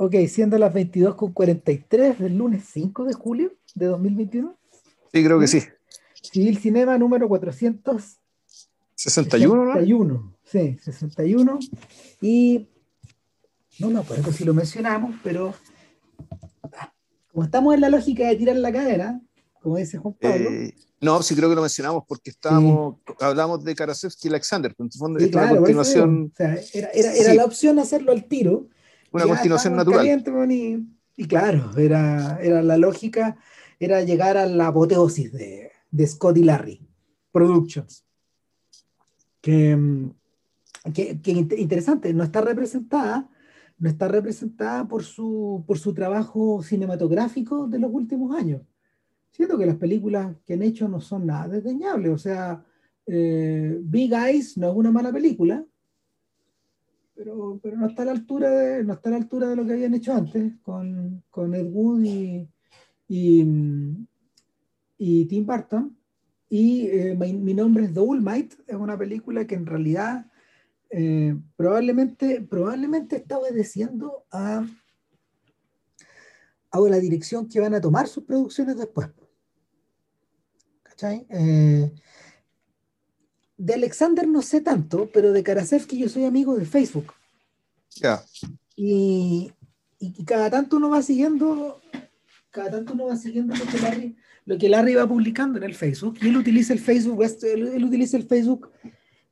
Ok, siendo las 22.43 del lunes 5 de julio de 2021. Sí, creo que sí. Civil Cinema número 461. 61, sí, 61. Y no me acuerdo si lo mencionamos, pero como estamos en la lógica de tirar la cadera, como dice Juan Pablo. Eh, no, sí creo que lo mencionamos porque estábamos, hablamos de Karasevsky y Alexander. En sí, claro, continuación. O sea, era, era, era la opción hacerlo al tiro una continuación natural. y, claro, era, era la lógica, era llegar a la apoteosis de, de Scott y Larry Productions. Que, que, interesante, no está representada, no está representada por su, por su trabajo cinematográfico de los últimos años. Siento que las películas que han hecho no son nada desdeñables, o sea, eh, Big Eyes no es una mala película, pero, pero no está a la altura de, no está a la altura de lo que habían hecho antes con, con Ed Wood y, y, Tim Burton. Y eh, mi, nombre es Might es una película que en realidad eh, probablemente, probablemente está obedeciendo a, a la dirección que van a tomar sus producciones después. ¿Cachai? Eh, de Alexander no sé tanto, pero de Karasevsky yo soy amigo de Facebook. Ya. Y, y, cada tanto uno va siguiendo, cada tanto uno va siguiendo lo que Larry, lo que Larry va publicando en el Facebook. Y él utiliza el Facebook, él, utiliza el Facebook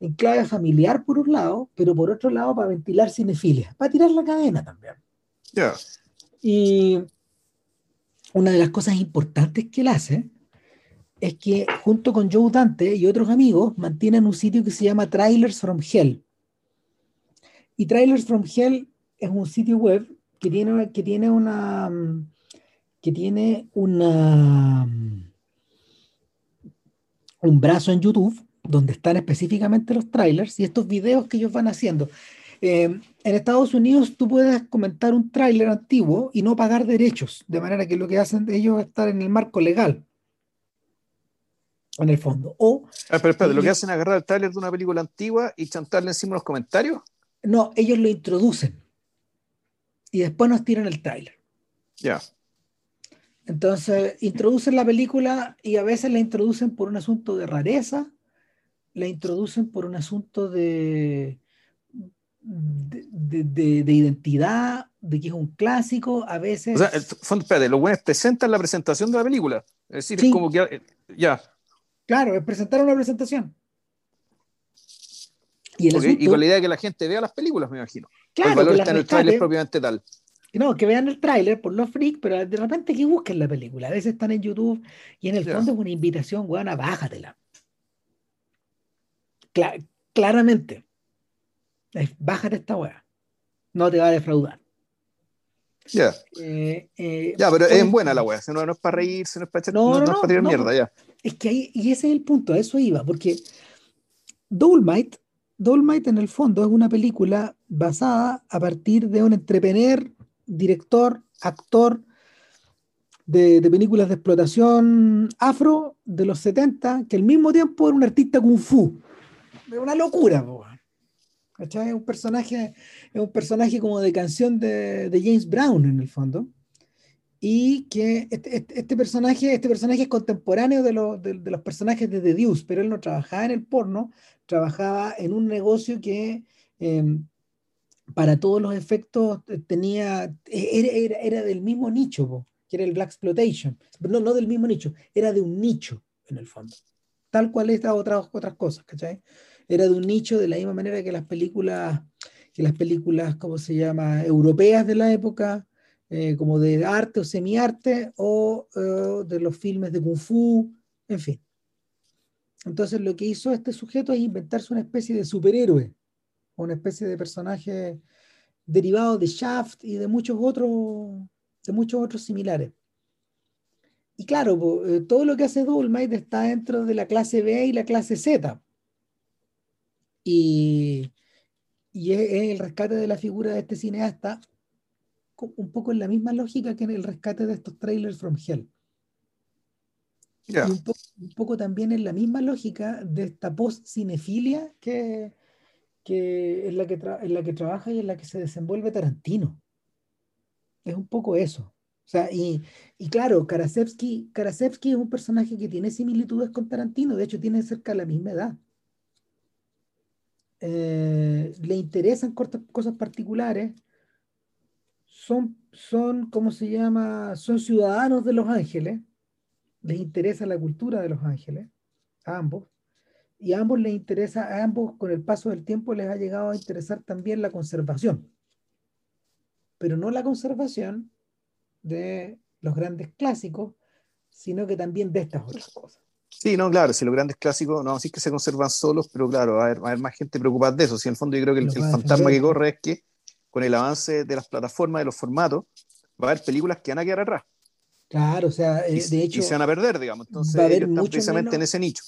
en clave familiar por un lado, pero por otro lado para ventilar cinefilia, para tirar la cadena también. Ya. Y una de las cosas importantes que él hace es que junto con Joe Dante y otros amigos mantienen un sitio que se llama Trailers from Hell. Y Trailers from Hell es un sitio web que tiene, que tiene una que tiene una un brazo en YouTube donde están específicamente los trailers y estos videos que ellos van haciendo. Eh, en Estados Unidos tú puedes comentar un tráiler antiguo y no pagar derechos, de manera que lo que hacen ellos es estar en el marco legal en el fondo. O, ah, pero espérate, lo que hacen es agarrar el tráiler de una película antigua y chantarle encima los comentarios. No, ellos lo introducen y después nos tiran el tráiler. Ya. Entonces, introducen la película y a veces la introducen por un asunto de rareza, la introducen por un asunto de, de, identidad, de que es un clásico, a veces... O sea, espérate, los buenos presentan la presentación de la película. Es decir, es como que... Ya. Claro, es presentar una presentación. Y, con la idea de que la gente vea las películas, me imagino. Claro, el valor está en el tráiler propiamente tal. No, que vean el tráiler por los freaks, pero de repente que busquen la película. A veces están en YouTube y en el fondo es una invitación, weón, bájatela. claramente. bájate esta weá. No te va a defraudar. Ya. Eh, eh, ya, pero es buena la weá. No, no, es para reírse, no es para echar, no, no, no, es para tirar mierda, ya. Es que ahí, y ese es el punto, a eso iba, porque Dolmite Dolmite en el fondo es una película basada a partir de un entrepreneur, director, actor de, películas de explotación afro de los 70, que al mismo tiempo era un artista kung fu. Es una locura, Es un personaje, es un personaje como de canción de James Brown en el fondo y que este, este, este, personaje, este personaje es contemporáneo de, de, los personajes de The Deuce, pero él no trabajaba en el porno, trabajaba en un negocio que em, para todos los efectos eh, tenía, e, era, era, del mismo nicho, que era el Black Exploitation, no, no del mismo nicho, era de un nicho en el fondo, tal cual estas otras, otras cosas, ¿cachai? Era de un nicho de la misma manera que las películas, que las películas, ¿cómo se llama?, europeas de la época, eh, como de arte o semiarte, o eh, de los filmes de Kung Fu, en fin. Entonces lo que hizo este sujeto es inventarse una especie de superhéroe, una especie de personaje derivado de Shaft y de muchos otros, de muchos otros similares. Y claro, eh, todo lo que hace Dolmite está dentro de la clase B y la clase Z. Y, y es, el rescate de la figura de este cineasta un poco en la misma lógica que en el rescate de estos trailers from Hell. Y un, poco también en la misma lógica de esta post-cinefilia que, que, en, la que en la que trabaja y en la que se desenvuelve Tarantino. Es un poco eso. O sea, y, y claro, Karasevsky, Karasevsky es un personaje que tiene similitudes con Tarantino, de hecho tiene cerca la misma edad. Eh, le interesan cosas particulares, son, son, ¿cómo se llama? Son ciudadanos de Los Ángeles, les interesa la cultura de Los Ángeles, a ambos, y a ambos les interesa, a ambos con el paso del tiempo les ha llegado a interesar también la conservación, pero no la conservación de los grandes clásicos, sino que también de estas otras cosas. Sí, no, claro, si los grandes clásicos, no, sí que se conservan solos, pero claro, va a haber, haber más gente preocupada de eso. Si en el fondo yo creo que el, fantasma que corre es que con el avance de las plataformas, de los formatos, va a haber películas que van a quedar atrás. Claro, o sea, eh, de hecho. Y se van a perder, digamos. Entonces, va a haber precisamente en ese nicho.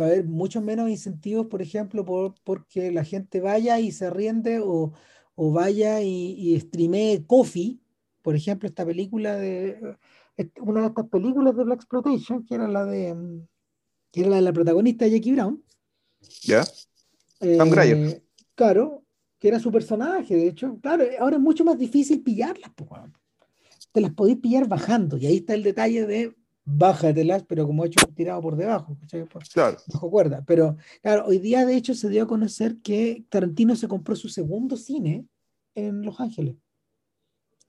Va a haber muchos menos incentivos, por ejemplo, por, porque la gente vaya y se riende o, o vaya y, y streamee Coffee, por ejemplo, esta película de. Una de estas películas de Black Exploitation, que era la de mm, que era la de la protagonista Jackie Brown. ¿Ya? Eh, claro, que era su personaje, de hecho. Claro, ahora es mucho más difícil pillarlas, te las podéis pillar bajando, y ahí está el detalle de bájatelas, pero como he hecho tirado por debajo, claro. bajo cuerda. Pero claro, hoy día de hecho se dio a conocer que Tarantino se compró su segundo cine en Los Ángeles.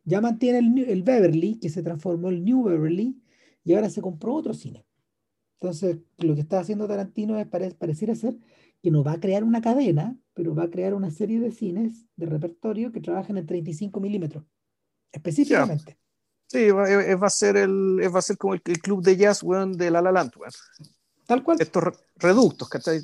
Ya mantiene el, el Beverly, que se transformó en el New Beverly, y ahora se compró otro cine. Entonces, lo que está haciendo Tarantino es pareciera ser que no va a crear una cadena, pero va a crear una serie de cines de repertorio que trabajan en 35 milímetros, específicamente. Sí, va, a ser el, va a ser como el, club de jazz, de La La Land, Tal cual. Estos reductos, ¿cachai?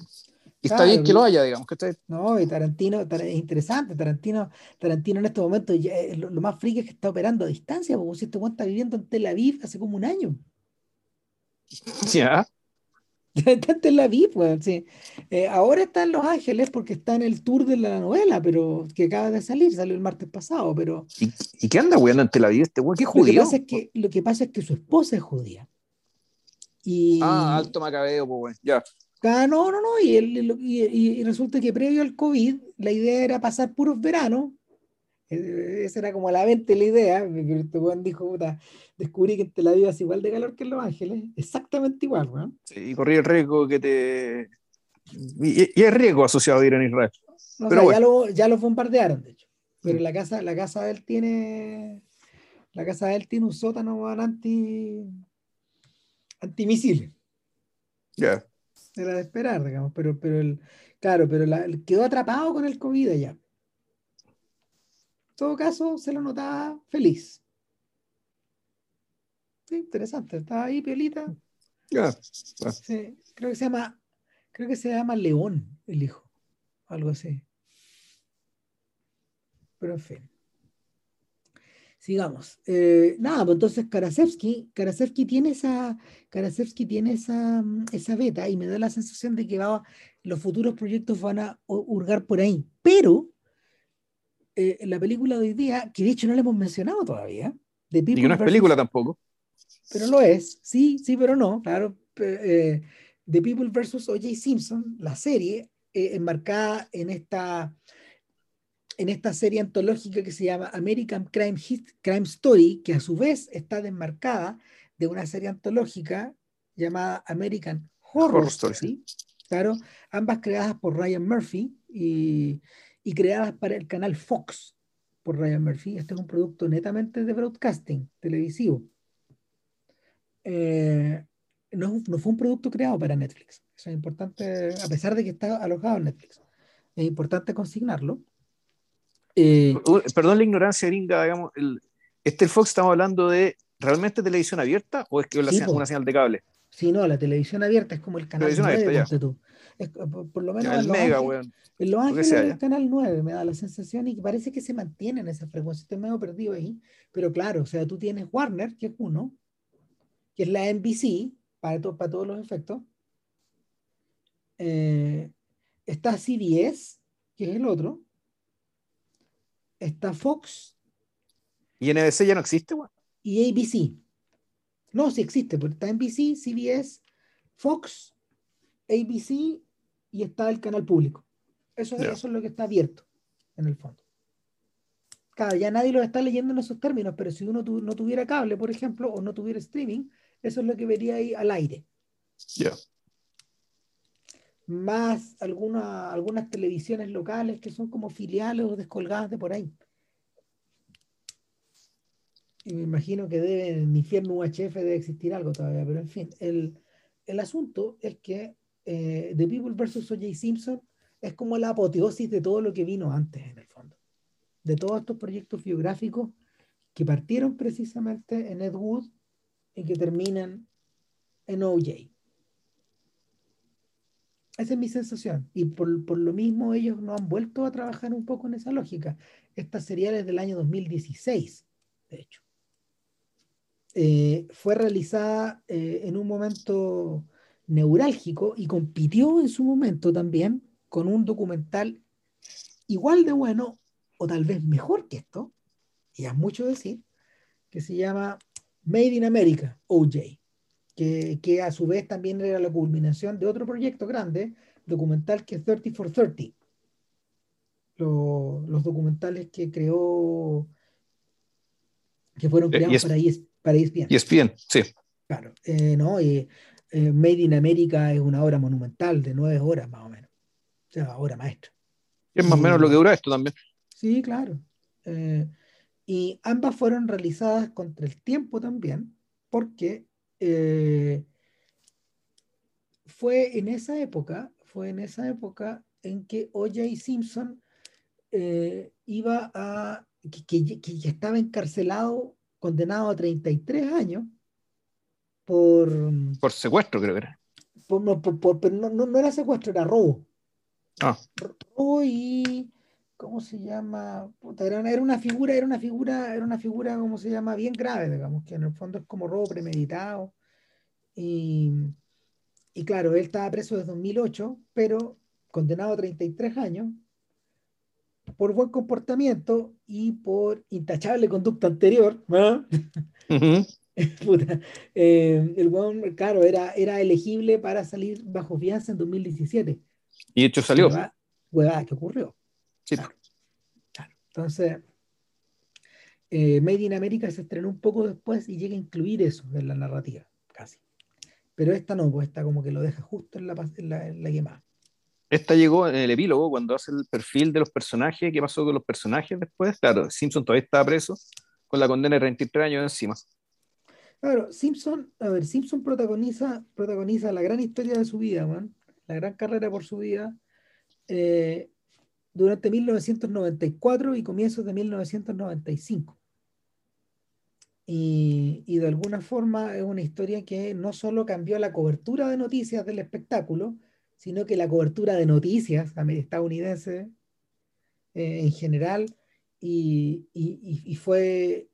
Y está bien que lo haya, digamos, ¿cachai? No, y Tarantino, es interesante, Tarantino, Tarantino en estos momentos, eh, lo, más friki es que está operando a distancia, porque si este está viviendo en Tel Aviv hace como un año. Ya. Tanto en la VIP, sí. Eh, ahora está en Los Ángeles porque está en el tour de la novela, pero que acaba de salir, salió el martes pasado, pero... ¿Y, qué anda weando en Tel Aviv este weón? ¿Qué judío? Lo que, pasa es que, lo que pasa es que su esposa es judía. Y... Ah, alto macabeo, pues ya. Ah, no, no, no, y, y, resulta que previo al COVID la idea era pasar puros veranos e-, esa era como la mente la idea, pero este dijo, puta, descubrí que en Tel Aviv igual de calor que en Los Ángeles, exactamente igual, ¿no? Sí, y corrí el riesgo que te... Y, y es riesgo asociado a vivir en Israel. pero ya, lo, ya lo bombardearon, de hecho. Pero la casa, la casa de él tiene... La casa de él tiene un sótano anti... antimisiles. Ya. Era de esperar, digamos, pero, pero el... Claro, pero la, quedó atrapado con el COVID allá todo caso, se lo notaba feliz. Sí, interesante. Estaba ahí, piolita. Sí, creo que se llama, creo que se llama León, el hijo. Algo así. Pero en fin. Sigamos. Eh, nada, pues entonces Karasevsky, Karasevsky tiene esa, Karasevsky tiene esa, esa beta y me da la sensación de que va, los futuros proyectos van a hurgar por ahí. Pero eh, la película de hoy día, que de hecho no la hemos mencionado todavía. De y que no es película tampoco. Pero lo es, sí, sí, pero no, claro. Eh, The People vs. O.J. Simpson, la serie, eh, enmarcada en esta, en esta serie antológica que se llama American Crime, Crime Story, que a su vez está desmarcada de una serie antológica llamada American Horror, Story. Claro, ambas creadas por Ryan Murphy y, y creadas para el canal Fox por Ryan Murphy. Este es un producto netamente de broadcasting televisivo. Eh, no, no, fue un producto creado para Netflix. Eso es importante, a pesar de que está alojado en Netflix. Es importante consignarlo. Eh, perdón la ignorancia gringa, digamos, el, este el Fox estamos hablando de realmente televisión abierta o es que es una señal de cable? Sí, no, la televisión abierta es como el canal 9, tú. por, lo menos el Mega, weón. En Los Ángeles el canal 9 me da la sensación y parece que se mantiene en esa frecuencia. Estoy medio perdido ahí. Pero claro, o sea, tú tienes Warner, que es uno, que es la NBC, para, para todos los efectos. Eh, está CBS, que es el otro. Está Fox. ¿Y NBC ya no existe? Y ABC. No, sí existe, porque está NBC, CBS, Fox, ABC y está el canal público. Eso, es lo que está abierto, en el fondo. Claro, ya nadie lo está leyendo en esos términos, pero si uno no tuviera cable, por ejemplo, o no tuviera streaming, eso es lo que vería ahí al aire. Ya. Más alguna, algunas televisiones locales que son como filiales o descolgadas de por ahí. Y me imagino que debe, en el infierno UHF debe existir algo todavía, pero en fin, el, el asunto es que eh, The People vs. O.J. Simpson es como la apoteosis de todo lo que vino antes, en el fondo. De todos estos proyectos biográficos que partieron precisamente en Ed Wood y que terminan en OJ. Esa es mi sensación. Y por, por, lo mismo ellos no han vuelto a trabajar un poco en esa lógica. Esta serie es del año 2016, de hecho. Eh, fue realizada eh, en un momento neurálgico y compitió en su momento también con un documental igual de bueno o tal vez mejor que esto, y es mucho decir, que se llama Made in America, OJ, que, que a su vez también era la culminación de otro proyecto grande, documental que es 30 for 30. los documentales que creó, que fueron creados para para ESPN. ESPN, sí. Claro, eh, no, y eh, Made in America es una obra monumental de nueve horas más o menos. O sea, obra maestra. Es más o menos lo que dura esto también. Sí, claro. Eh, y ambas fueron realizadas contra el tiempo también, porque fue en esa época, fue en esa época en que O.J. Simpson iba a, que, que, que, estaba encarcelado condenado a 33 años por... Por secuestro, creo que era. Por, no, por, pero no, no, era secuestro, era robo. Ah. Robo y... ¿Cómo se llama? era, una, era, una, figura, era una figura, era una figura, ¿cómo se llama? Bien grave, digamos, que en el fondo es como robo premeditado. Y, y claro, él estaba preso desde 2008, pero condenado a 33 años por buen comportamiento y por intachable conducta anterior, eh, el buen, claro, era, era elegible para salir bajo fianza en 2017. Y hecho salió. Huevada, ¿qué ocurrió? Sí. Claro, Entonces, eh, Made in America se estrenó un poco después y llega a incluir eso en la narrativa, casi. Pero esta no, pues esta como que lo deja justo en la, en la, en la quemada. Esta llegó en el epílogo cuando hace el perfil de los personajes, qué pasó con los personajes después. Claro, Simpson todavía estaba preso con la condena de 33 años encima. Claro, Simpson, a ver, Simpson protagoniza, protagoniza la gran historia de su vida, man, la gran carrera por su vida, eh, durante 1994 y comienzos de 1995. Y, y, de alguna forma es una historia que no solo cambió la cobertura de noticias del espectáculo, sino que la cobertura de noticias estadounidenses eh, en general y, y, y, fue,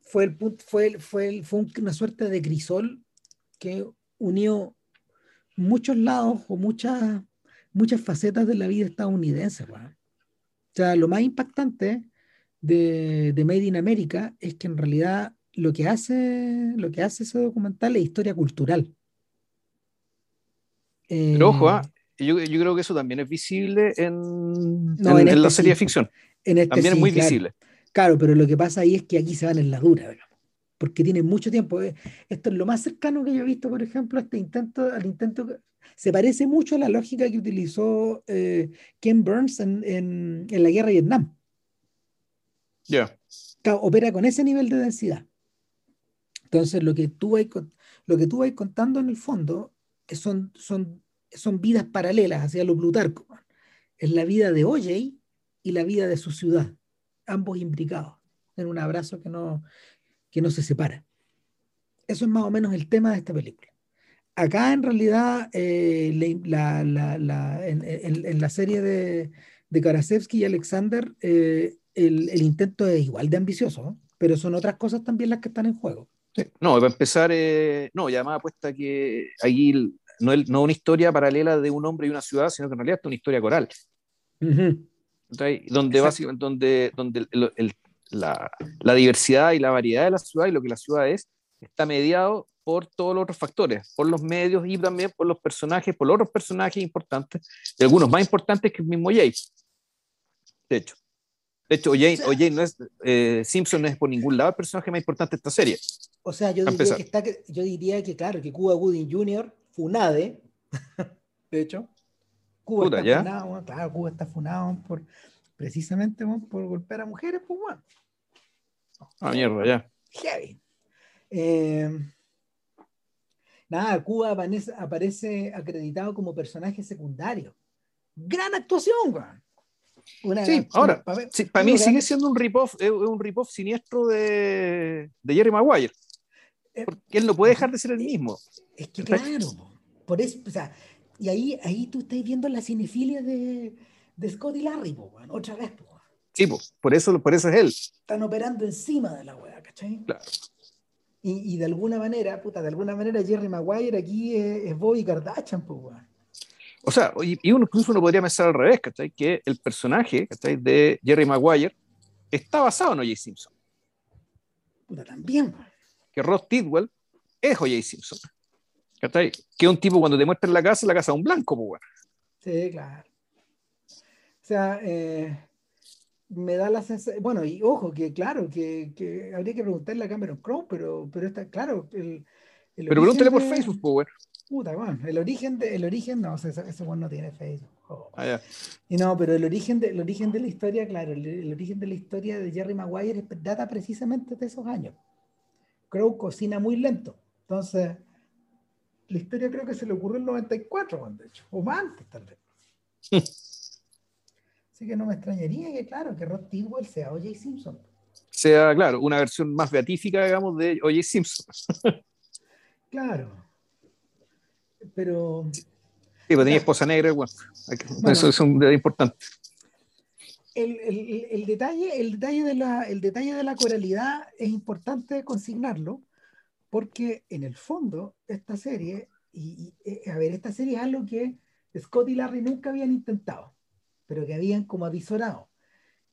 fue, el fue, fue, fue una suerte de crisol que unió muchos lados o muchas, muchas facetas de la vida estadounidense. O sea, lo más impactante de, de Made in America es que en realidad lo que hace, lo que hace ese documental es historia cultural. Pero ojo, ¿ah? eh, yo, yo, creo que eso también es visible en, en, en, la este serie de ficción. Este también es muy visible. Claro, pero lo que pasa ahí es que aquí se van en la dura, digamos, porque tiene mucho tiempo. Eh, esto es lo más cercano que yo he visto, por ejemplo, a este intento, al intento. Se parece mucho a la lógica que utilizó eh, Ken Burns en, en, en, la guerra de Vietnam. Ya. Opera con ese nivel de densidad. Entonces, lo que tú vas, lo que tú vas contando en el fondo son, son, son vidas paralelas hacia lo Plutarco. Es la vida de OJ y la vida de su ciudad, ambos implicados en un abrazo que no, que no se separa. Eso es más o menos el tema de esta película. Acá en realidad, eh, la, la, la, en, en, la serie de, de Karasevsky y Alexander, eh, el, el, intento es igual de ambicioso, pero son otras cosas también las que están en juego. No, para empezar, eh, no, ya más apuesta que ahí no es no una historia paralela de un hombre y una ciudad, sino que en realidad es una historia coral. Donde, básicamente, donde, donde el, la, la, diversidad y la variedad de la ciudad y lo que la ciudad es, está mediado por todos los otros factores, por los medios y también por los personajes, por los otros personajes importantes, y algunos más importantes que el mismo Jay, de hecho. De hecho, OJ, no es, eh, Simpson no es por ningún lado el personaje más importante de esta serie. O sea, yo diría, que está, yo diría que, claro, que Cuba Gooding Jr. funade, de hecho. Cuba está ¿ya? funado, claro, Cuba está funado por, precisamente por golpear a mujeres, pues bueno. Ah, mierda, ya. Heavy. Eh, nada, Cuba aparece, acreditado como personaje secundario. Gran actuación, weón. sí, ahora, para mí sigue siendo un rip-off, un rip siniestro de, de, Jerry Maguire. Eh, porque él no puede dejar de ser el mismo. Es que claro, por eso, o sea, y ahí, ahí tú estás viendo la cinefilia de, de Scott y Larry, otra vez. Sí, por, eso, por eso es él. Están operando encima de la weá, ¿cachai? Claro. Y, y, de alguna manera, puta, de alguna manera Jerry Maguire aquí es, es Bobby Kardashian, pues, weón. O sea, y uno, incluso uno podría pensar al revés, ¿cachai? Que el personaje, ¿cachai? De Jerry Maguire está basado en O.J. Simpson. Puta, también. Que Ross Tidwell es O.J. Simpson. ¿Cachai? Que un tipo cuando te muestra en la casa, la casa es un blanco, pues, Sí, claro. O sea, eh, me da la sensación, bueno, y ojo, que claro, que, que, habría que preguntarle a Cameron Crowe, pero, pero está claro. El, el pero pregúntale por Facebook, Power. Puta, bueno, el origen, de, el origen, no, ese, ese bueno no tiene Facebook. Oh. Ah, y no, pero el origen, de, el origen de la historia, claro, el, origen de la historia de Jerry Maguire data precisamente de esos años. Crowe cocina muy lento, entonces la historia creo que se le ocurrió en el 94, de hecho, o más antes tal vez. Así que no me extrañaría que, claro, que Rod Tidwell sea O.J. Simpson. Sea, claro, una versión más beatífica, digamos, de O.J. Simpson. claro. Pero. Sí, pero tenía esposa negra, bueno, eso es un detalle importante. El, el, detalle, el, detalle de la, el detalle de la coralidad es importante consignarlo, porque en el fondo, esta serie, y, y, eh, a ver, esta serie es algo que Scott y Larry nunca habían intentado pero que habían como avisorado,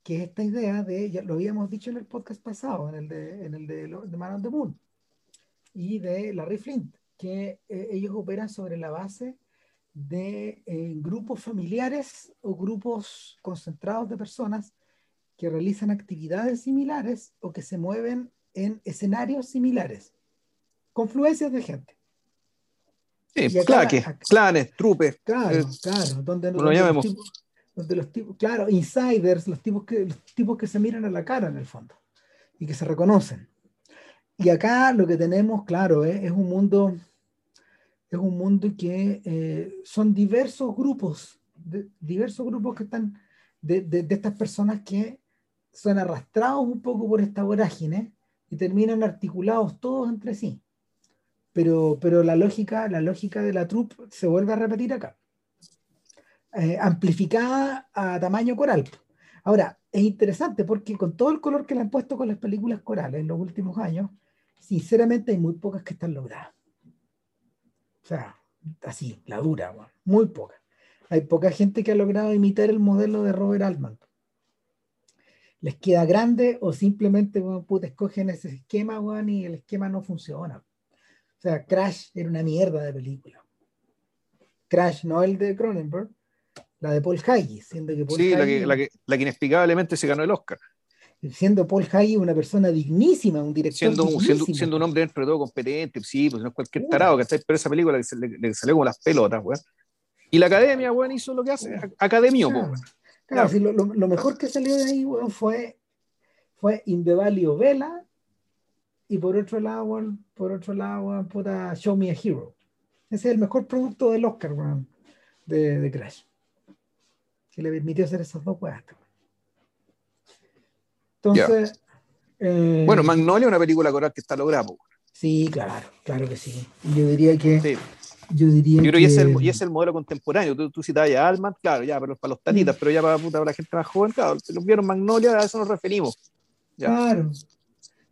que es esta idea de, ya lo habíamos dicho en el podcast pasado, en el de, en el de, de Man on the Moon, y de Larry Flint, que eh, ellos operan sobre la base de eh, grupos familiares o grupos concentrados de personas que realizan actividades similares o que se mueven en escenarios similares. Confluencias de gente. Sí, claques, clanes, trupes. Claro, eh, claro, donde, lo llamemos donde los tipos, claro, insiders, los tipos, que, los tipos que se miran a la cara en el fondo y que se reconocen. Y acá lo que tenemos, claro, eh, es un mundo, es un mundo que eh, son diversos grupos, diversos grupos que están, de, de, de, estas personas que son arrastrados un poco por esta vorágine y terminan articulados todos entre sí. Pero, pero la lógica, la lógica de la troupe se vuelve a repetir acá. Eh, amplificada a tamaño coral. Ahora, es interesante porque con todo el color que le han puesto con las películas corales en los últimos años, sinceramente hay muy pocas que están logradas. O sea, así, la dura, muy pocas. Hay poca gente que ha logrado imitar el modelo de Robert Altman. Les queda grande o simplemente bueno, escogen ese esquema y el esquema no funciona. O sea, Crash era una mierda de película. Crash, no el de Cronenberg, la de Paul Haggis, siendo que Paul Sí, la, que, la, que, la, que, inexplicablemente se ganó el Oscar. Siendo Paul Haggis una persona dignísima, un director siendo, siendo, siendo, un hombre dentro de todo competente, sí, pues no es cualquier tarado, que está Pero esa película que le, le, salió como las pelotas, weón. Y la academia, weón, hizo lo que hace, academia, claro. Claro, sí, lo, lo, mejor que salió de ahí, weón, fue, fue Indevalio Vela, y por otro lado, weón, por otro lado, weón, puta, Show Me a Hero. Ese es el mejor producto del Oscar, weón, de, de Crash que le permitió hacer esas dos weas. Entonces. Eh, bueno, Magnolia es una película coral que está lograda. Sí, claro, claro que sí. Yo diría que. Yo diría yo creo que, es el, y es el modelo contemporáneo. Tú, tú citabas a Alman, claro, ya, pero para los tanitas, mm. pero ya para, para, la gente más joven, claro, si los vieron Magnolia, a eso nos referimos. Claro.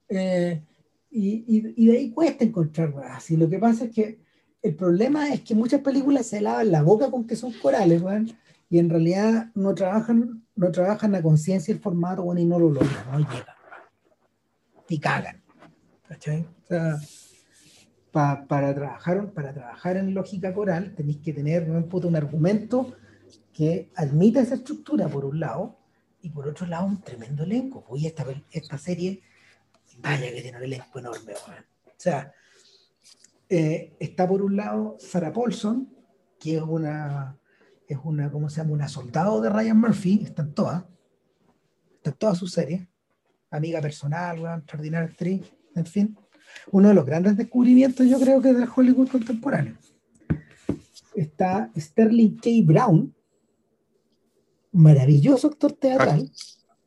Eh, y, y, y, de ahí cuesta encontrar así. Lo que pasa es que el problema es que muchas películas se lavan la boca con que son corales, weón y en realidad no trabajan, no trabajan la conciencia el formato, bueno, y no lo logran, no llegan. Y cagan. ¿Cachai? O para, trabajar, para trabajar en lógica coral tenéis que tener un, un argumento que admita esa estructura, por un lado, y por otro lado un tremendo elenco. Oye, esta, esta serie, vaya que tiene un elenco enorme. O sea, eh, está por un lado Sarah Paulson, que es una, es una, ¿cómo se llama? Una soldado de Ryan Murphy, están todas, están todas sus series, amiga personal, extraordinaria actriz, en fin. Uno de los grandes descubrimientos, yo creo que del Hollywood contemporáneo. Está Sterling K. Brown, maravilloso actor teatral.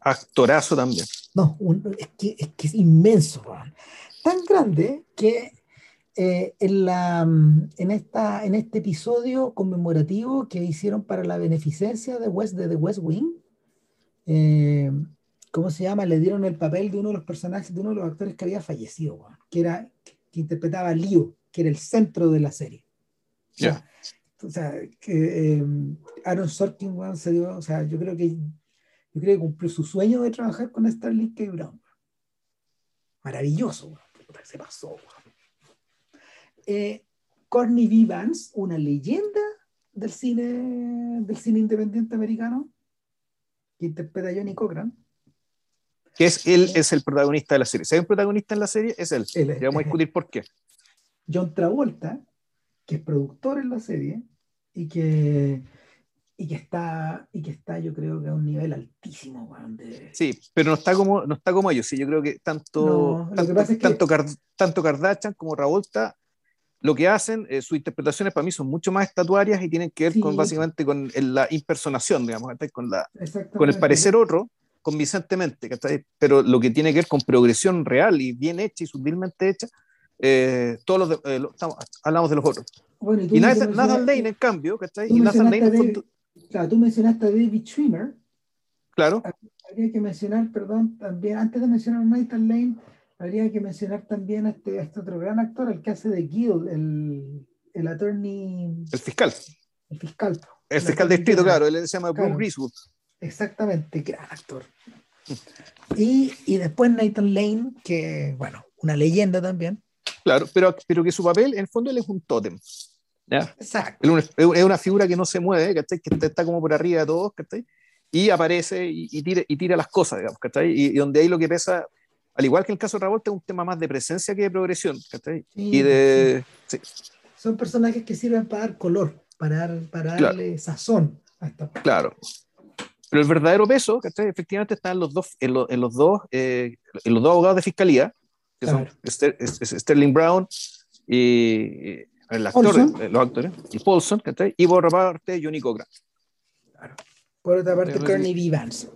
Actorazo también. No, es, que, es, que, es inmenso, tan grande que eh, en, la, en, esta, en este episodio conmemorativo que hicieron para la beneficencia de, West, de The West Wing, eh, ¿cómo se llama? Le dieron el papel de uno de los personajes, de uno de los actores que había fallecido, que, era, que interpretaba a Leo, que era el centro de la serie. Ya o sea, que eh, Aaron Sorkin, se dio, o sea, yo creo que yo creo que cumplió su sueño de trabajar con Starling K. Brown. Maravilloso, se pasó. Eh, Courtney V. Vance, una leyenda del cine, del cine independiente americano, que interpreta a Johnny Cochran. Que es él, es el protagonista de la serie. Si hay un protagonista en la serie, es él. él vamos a discutir por qué. John Travolta, que es productor en la serie, y que, y que está, y que está, yo creo que a un nivel altísimo, Sí, pero no está como, no está como ellos, sí, yo creo que tanto, tanto, tanto, Kardashian como Ravolta lo que hacen, eh, sus interpretaciones para mí son mucho más estatuarias y tienen que ver con básicamente con la impersonación, digamos, con, la, con el parecer otro, convincentemente, pero lo que tiene que ver con progresión real y bien hecha y sutilmente hecha, eh, todos los eh, hablamos de los otros y, Nathan, Lane, en cambio, ¿cachai? Y Nathan Lane, David, Claro, tú mencionaste a David Schwimmer. Claro. Habría que mencionar, perdón, también, antes de mencionar a Nathan Lane, habría que mencionar también a este, este otro gran actor, el que hace de Guild, el, el attorney. El fiscal. El fiscal. El, fiscal de distrito, claro, él se llama claro. Greasewood. Exactamente, gran actor. Y, y después Nathan Lane, que, bueno, una leyenda también. Claro, pero, pero que su papel, en el fondo, él es un tótem. Exacto. Es una, figura que no se mueve, Que está como por arriba de todos, Y aparece y, tira, y tira las cosas, digamos, Y, donde ahí lo que pesa, al igual que el caso de Ravolta, es un tema más de presencia que de progresión, y de... Son personajes que sirven para dar color, para, para darle sazón a esta Claro. Pero el verdadero peso, Efectivamente está en los dos, en, los dos, eh, en los dos abogados de fiscalía, que son Sterling Brown y el actor, eh, los actores, y Paulson, y por otra parte Johnny Cochran. Claro. Por otra parte, Kearney Vivans.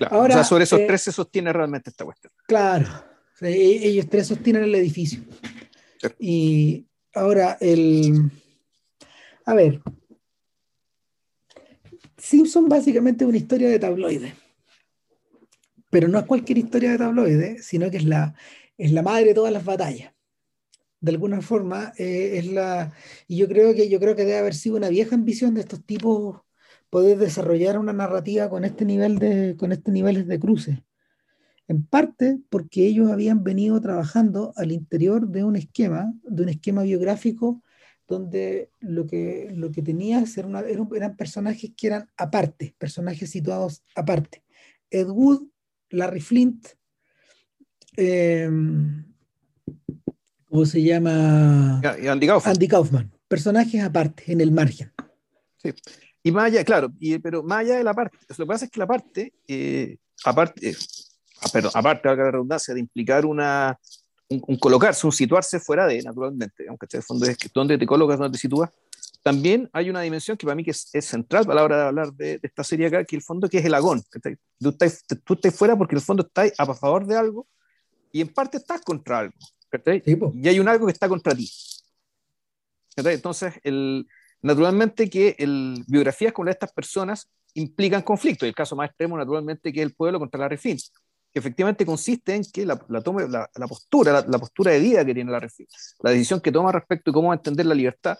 Claro. Ahora, o sea, sobre esos eh, tres se sostiene realmente esta cuestión. Claro, e-, ellos tres sostienen el edificio. Y ahora, el. A ver. Simpson básicamente es una historia de tabloide. Pero no es cualquier historia de tabloide, sino que es la, es la madre de todas las batallas de alguna forma, eh, es la. Y yo creo que yo creo que debe haber sido una vieja ambición de estos tipos poder desarrollar una narrativa con este nivel de, con este niveles de cruce. En parte porque ellos habían venido trabajando al interior de un esquema, de un esquema biográfico donde lo que, lo que tenía eran, eran personajes que eran aparte, personajes situados aparte. Ed Wood, Larry Flint, eh, ¿Cómo se llama? Andy Kaufman. Andy Kaufman. Personajes aparte, en el margen. Sí. Y más allá, claro, y, pero más allá de la parte, lo que pasa es que la parte, eh, aparte, eh, ah, perdón, aparte de la redundancia, de implicar una, un, colocarse, un situarse fuera de, naturalmente, aunque el fondo es que donde te colocas, donde te sitúas, también hay una dimensión que para mí que es, central a la hora de hablar de, esta serie acá, que el fondo que es el agón. Tú estás, tú estás fuera porque en el fondo estás a favor de algo y en parte estás contra algo y hay un algo que está contra ti. Entonces, el, naturalmente que el, biografías como estas personas implican conflicto. el caso más extremo, naturalmente, que es el pueblo contra la refin, que efectivamente consiste en que la, la, tome, la, la postura, la, postura de vida que tiene la refin, la decisión que toma respecto de cómo entender la libertad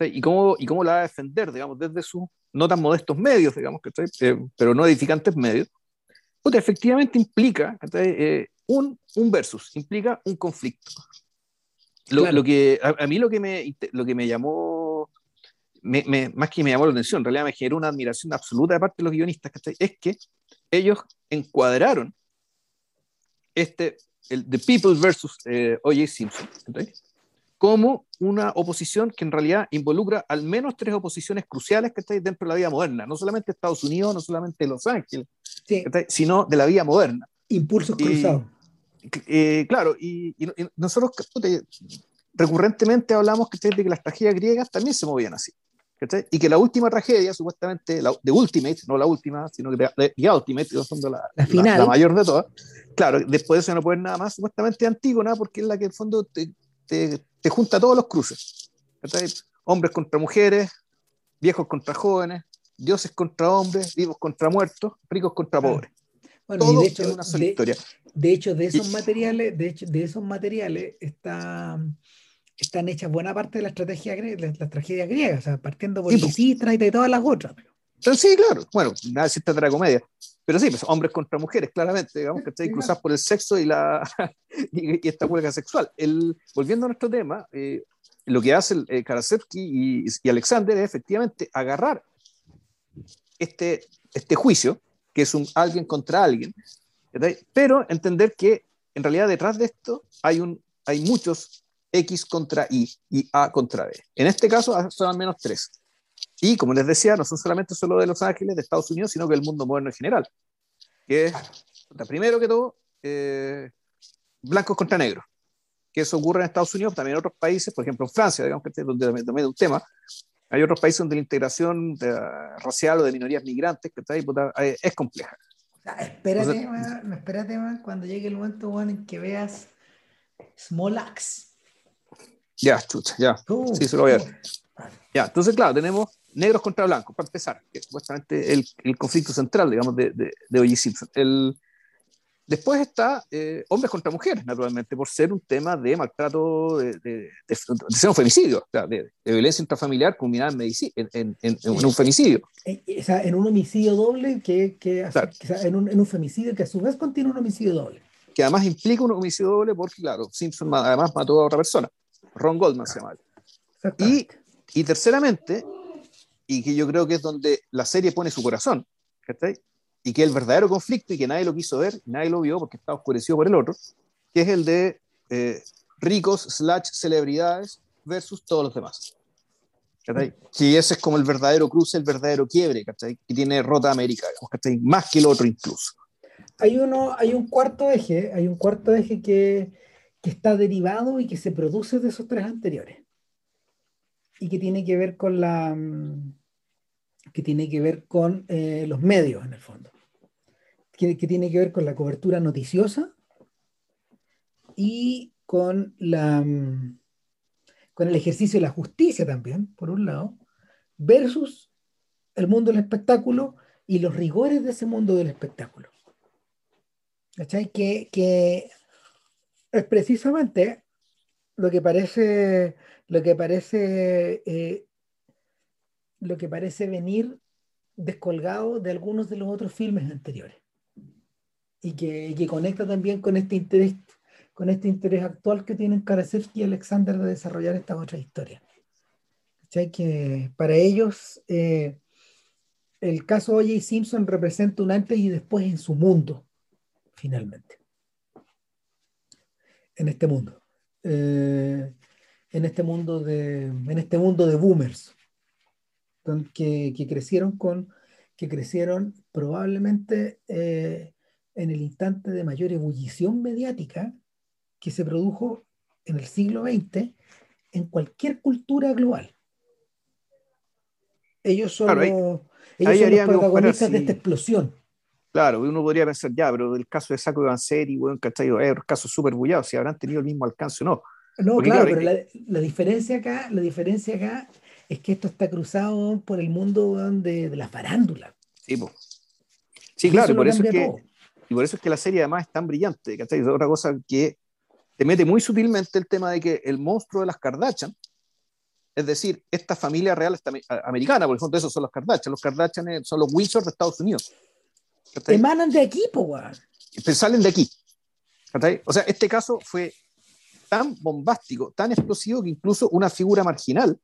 y cómo, y cómo la va a defender, digamos, desde sus no tan modestos medios, digamos, eh, pero no edificantes medios, pues efectivamente implica eh, un, un versus, implica un conflicto. Lo, lo que, a, mí lo que me, lo que me llamó, me, más que me llamó la atención, en realidad me generó una admiración absoluta de parte de los guionistas, es que ellos encuadraron este, el The People versus eh, O.J. Simpson, como una oposición que en realidad involucra al menos tres oposiciones cruciales que estáis dentro de la vida moderna, no solamente Estados Unidos, no solamente Los Ángeles, sino de la vida moderna. Impulsos cruzados. Eh, claro, y, nosotros recurrentemente hablamos de que las tragedias griegas también se movían así. Y que la última tragedia, supuestamente, la, de Ultimate, no la última, sino que de, Ultimate, la, la, la, mayor de todas, claro, después de eso no puede nada más, supuestamente Antígona, porque es la que en el fondo te, te, te junta todos los cruces. Hombres contra mujeres, viejos contra jóvenes, dioses contra hombres, vivos contra muertos, ricos contra pobres. Bueno, de hecho, una sola historia. De hecho, de esos materiales, de hecho, de esos materiales está están hechas buena parte de la estrategia la, la tragedia griega, o sea, partiendo por sí, y de todas las otras. sí, claro, bueno, nada existe otra comedia, pero sí, pues, hombres contra mujeres, claramente, digamos que están cruzados por el sexo y, la, y, esta huelga sexual. El, volviendo a nuestro tema, eh, lo que hace eh, Karasevsky y, Alexander es efectivamente agarrar este, este juicio, que es un alguien contra alguien, pero entender que en realidad detrás de esto hay, un, hay muchos X contra Y y A contra B. En este caso son al menos tres. Y como les decía, no son solamente solo de Los Ángeles, de Estados Unidos, sino que el mundo moderno en general. Que es, primero que todo, eh, blancos contra negros. Que eso ocurre en Estados Unidos, también en otros países, por ejemplo en Francia, digamos que donde también, es un tema. Hay otros países donde la integración racial o de minorías migrantes que eh, es compleja. espérate, espérate cuando llegue el momento en que veas Small Axe ya, chucha, ya. sí, se lo voy a ver. Ya, entonces, claro, tenemos negros contra blancos, para empezar, que es supuestamente el, el conflicto central, digamos, de, de, de O.J. Simpson. El, después está eh, hombres contra mujeres, naturalmente, por ser un tema de maltrato, de, de, ser un femicidio, o sea, de, violencia intrafamiliar culminada en, en, en, en, un femicidio. Eh, eh, o sea, en un homicidio doble, que, que, en, un, en un femicidio que a su vez contiene un homicidio doble. Que además implica un homicidio doble porque, claro, Simpson además mató a otra persona. Ron Goldman se llama. Y, y terceramente, y que yo creo que es donde la serie pone su corazón, y que el verdadero conflicto y que nadie lo quiso ver, nadie lo vio porque está oscurecido por el otro, que es el de eh, ricos slash celebridades versus todos los demás. Y ese es como el verdadero cruce, el verdadero quiebre que tiene Rota América, más que el otro incluso. Hay, uno, hay un cuarto eje, hay un cuarto eje que, que está derivado y que se produce de esos tres anteriores. Y que tiene que ver con la mm, que tiene que ver con eh, los medios en el fondo. Que, que, tiene que ver con la cobertura noticiosa y con la mm, con el ejercicio de la justicia también, por un lado, versus el mundo del espectáculo y los rigores de ese mundo del espectáculo. ¿Cachai? Que, que es precisamente lo que parece, lo que parece, eh, lo que parece venir descolgado de algunos de los otros filmes anteriores y que, que conecta también con este interés con este interés actual que tienen Karasevsky y Alexander de desarrollar esta otra historia. Que para ellos eh, el caso O.J. Simpson representa un antes y después en su mundo, finalmente en este mundo. Eh, en este mundo de en este mundo de boomers que, que crecieron con que crecieron probablemente eh, en el instante de mayor ebullición mediática que se produjo en el siglo XX en cualquier cultura global. Ellos son, los, ellos protagonistas de esta explosión. Claro, uno podría pensar, ya, pero el caso de Saco Avanceri, bueno, ¿cachai? Es un caso súper bullado, si habrán tenido el mismo alcance o no. No, claro, pero la, la, diferencia acá, la diferencia acá es que esto está cruzado por el mundo de, de la farándula. Sí, sí claro, y por, eso es que, y por eso es que la serie además es tan brillante, ¿cachai? Es otra cosa que te mete muy sutilmente el tema de que el monstruo de las Kardashian, es decir, esta familia real americana, por ejemplo, esos son los Kardashian, los Kardashian son los Windsor de Estados Unidos. Emanan de aquí, po, pues Salen de aquí. O sea, este caso fue tan bombástico, tan explosivo, que incluso una figura marginal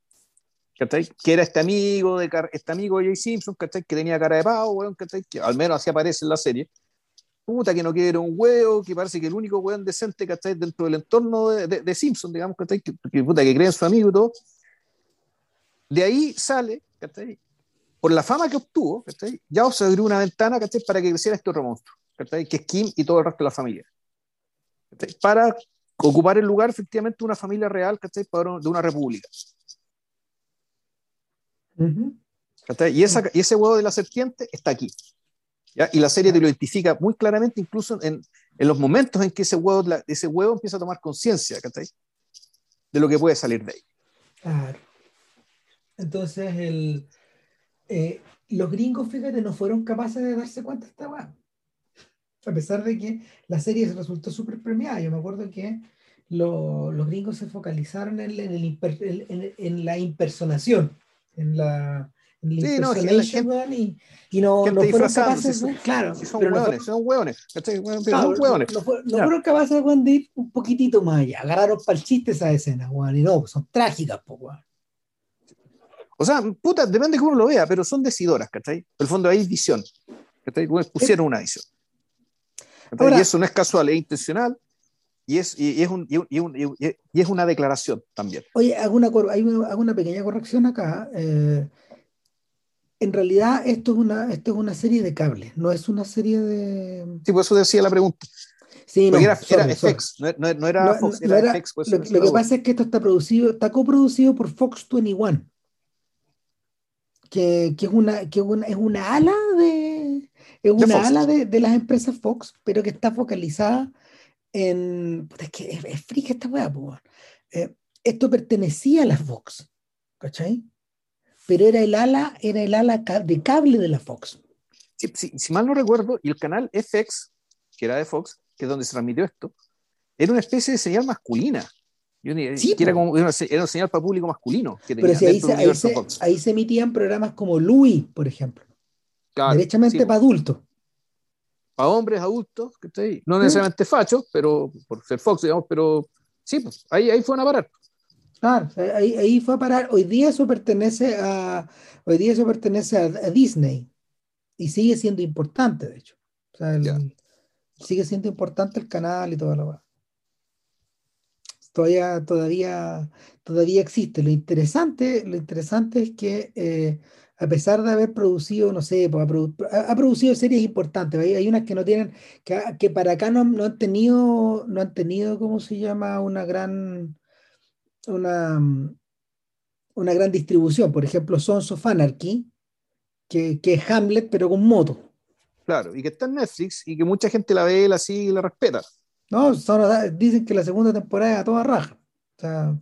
Que era este amigo de este amigo de Jay Simpson, ¿cachai? Que tenía cara de pavo, weón. Que al menos así aparece en la serie. Puta, que no quiere un huevo, que parece que el único weón decente, ¿cachai? Dentro del entorno de, de, Simpson, digamos, ¿cachai? Que, que, puta, que cree en su amigo y todo. De ahí sale, ¿cachai? Por la fama que obtuvo, ¿cachai? Ya se abrió una ventana, ¿cachai? Para que creciera este otro monstruo, ¿cachai? Que es Kim y todo el resto de la familia. Para ocupar el lugar, efectivamente, de una familia real. De una república. y, esa, y, ese huevo de la serpiente está aquí. ¿ya? Y la serie te lo identifica muy claramente, incluso en, en los momentos en que ese huevo, ese huevo empieza a tomar conciencia de lo que puede salir de ahí. Claro. Entonces, el, eh, los gringos, fíjate, no fueron capaces de darse cuenta de esta a pesar de que la serie resultó súper premiada. Yo me acuerdo que los gringos se focalizaron en, en, la impersonación, en la, en sí, no, y, y, no, no fueron capaces, claro, son hueones, son hueones, son hueones. No, fueron capaces de ir un poquitito más allá, agarraron para el chiste esa escena, y no, son trágicas, pues, O sea, puta, depende de cómo lo vea, pero son decidoras, ¿cachai? En el fondo hay visión, ¿cachai? Pusieron una visión y eso no es casual, es intencional y es, y, es, un, y, un, y, es una declaración también. Oye, hago una, hay una, hago una pequeña corrección acá. Eh, en realidad esto es, una, esto es una serie de cables, no es una serie de... Sí, por eso decía la pregunta. Sí, no, era, FX, no, no, era Fox, era, FX. lo, lo que pasa es que esto está producido, está coproducido por Fox 21, que, que, es, una, que una, es una ala de, es una ala de, de, las empresas Fox, pero que está focalizada en. Es que es, es esta weá, eh, Esto pertenecía a la Fox, ¿cachai? Pero era el ala, era el ala de cable de la Fox. si mal no recuerdo, y el canal FX, que era de Fox, que es donde se transmitió esto, era una especie de señal masculina. Sí, era, como, era, una, señal para público masculino. Que Pero si ahí, se, ahí, se, ahí, se, emitían programas como Louis, por ejemplo. Derechamente para adultos. Para hombres adultos, no necesariamente fachos, pero por ser Fox, digamos, pero sí, pues ahí, ahí fueron a parar. Claro, ahí, ahí fue a parar. Hoy día eso pertenece a, hoy día eso pertenece a, Disney y sigue siendo importante, de hecho. sigue siendo importante el canal y toda la todavía, todavía, todavía existe. Lo interesante, lo interesante es que eh, a pesar de haber producido, no sé, pues, ha, producido series importantes. Hay, hay, unas que no tienen, que, que para acá no, no, han tenido, no han tenido, ¿cómo se llama? Una gran, una, una gran distribución. Por ejemplo, Sons of Anarchy, que, que es Hamlet, pero con moto. Claro, y que está en Netflix y que mucha gente la ve, la y la respeta. No, dicen que la segunda temporada es a toda raja. O sea,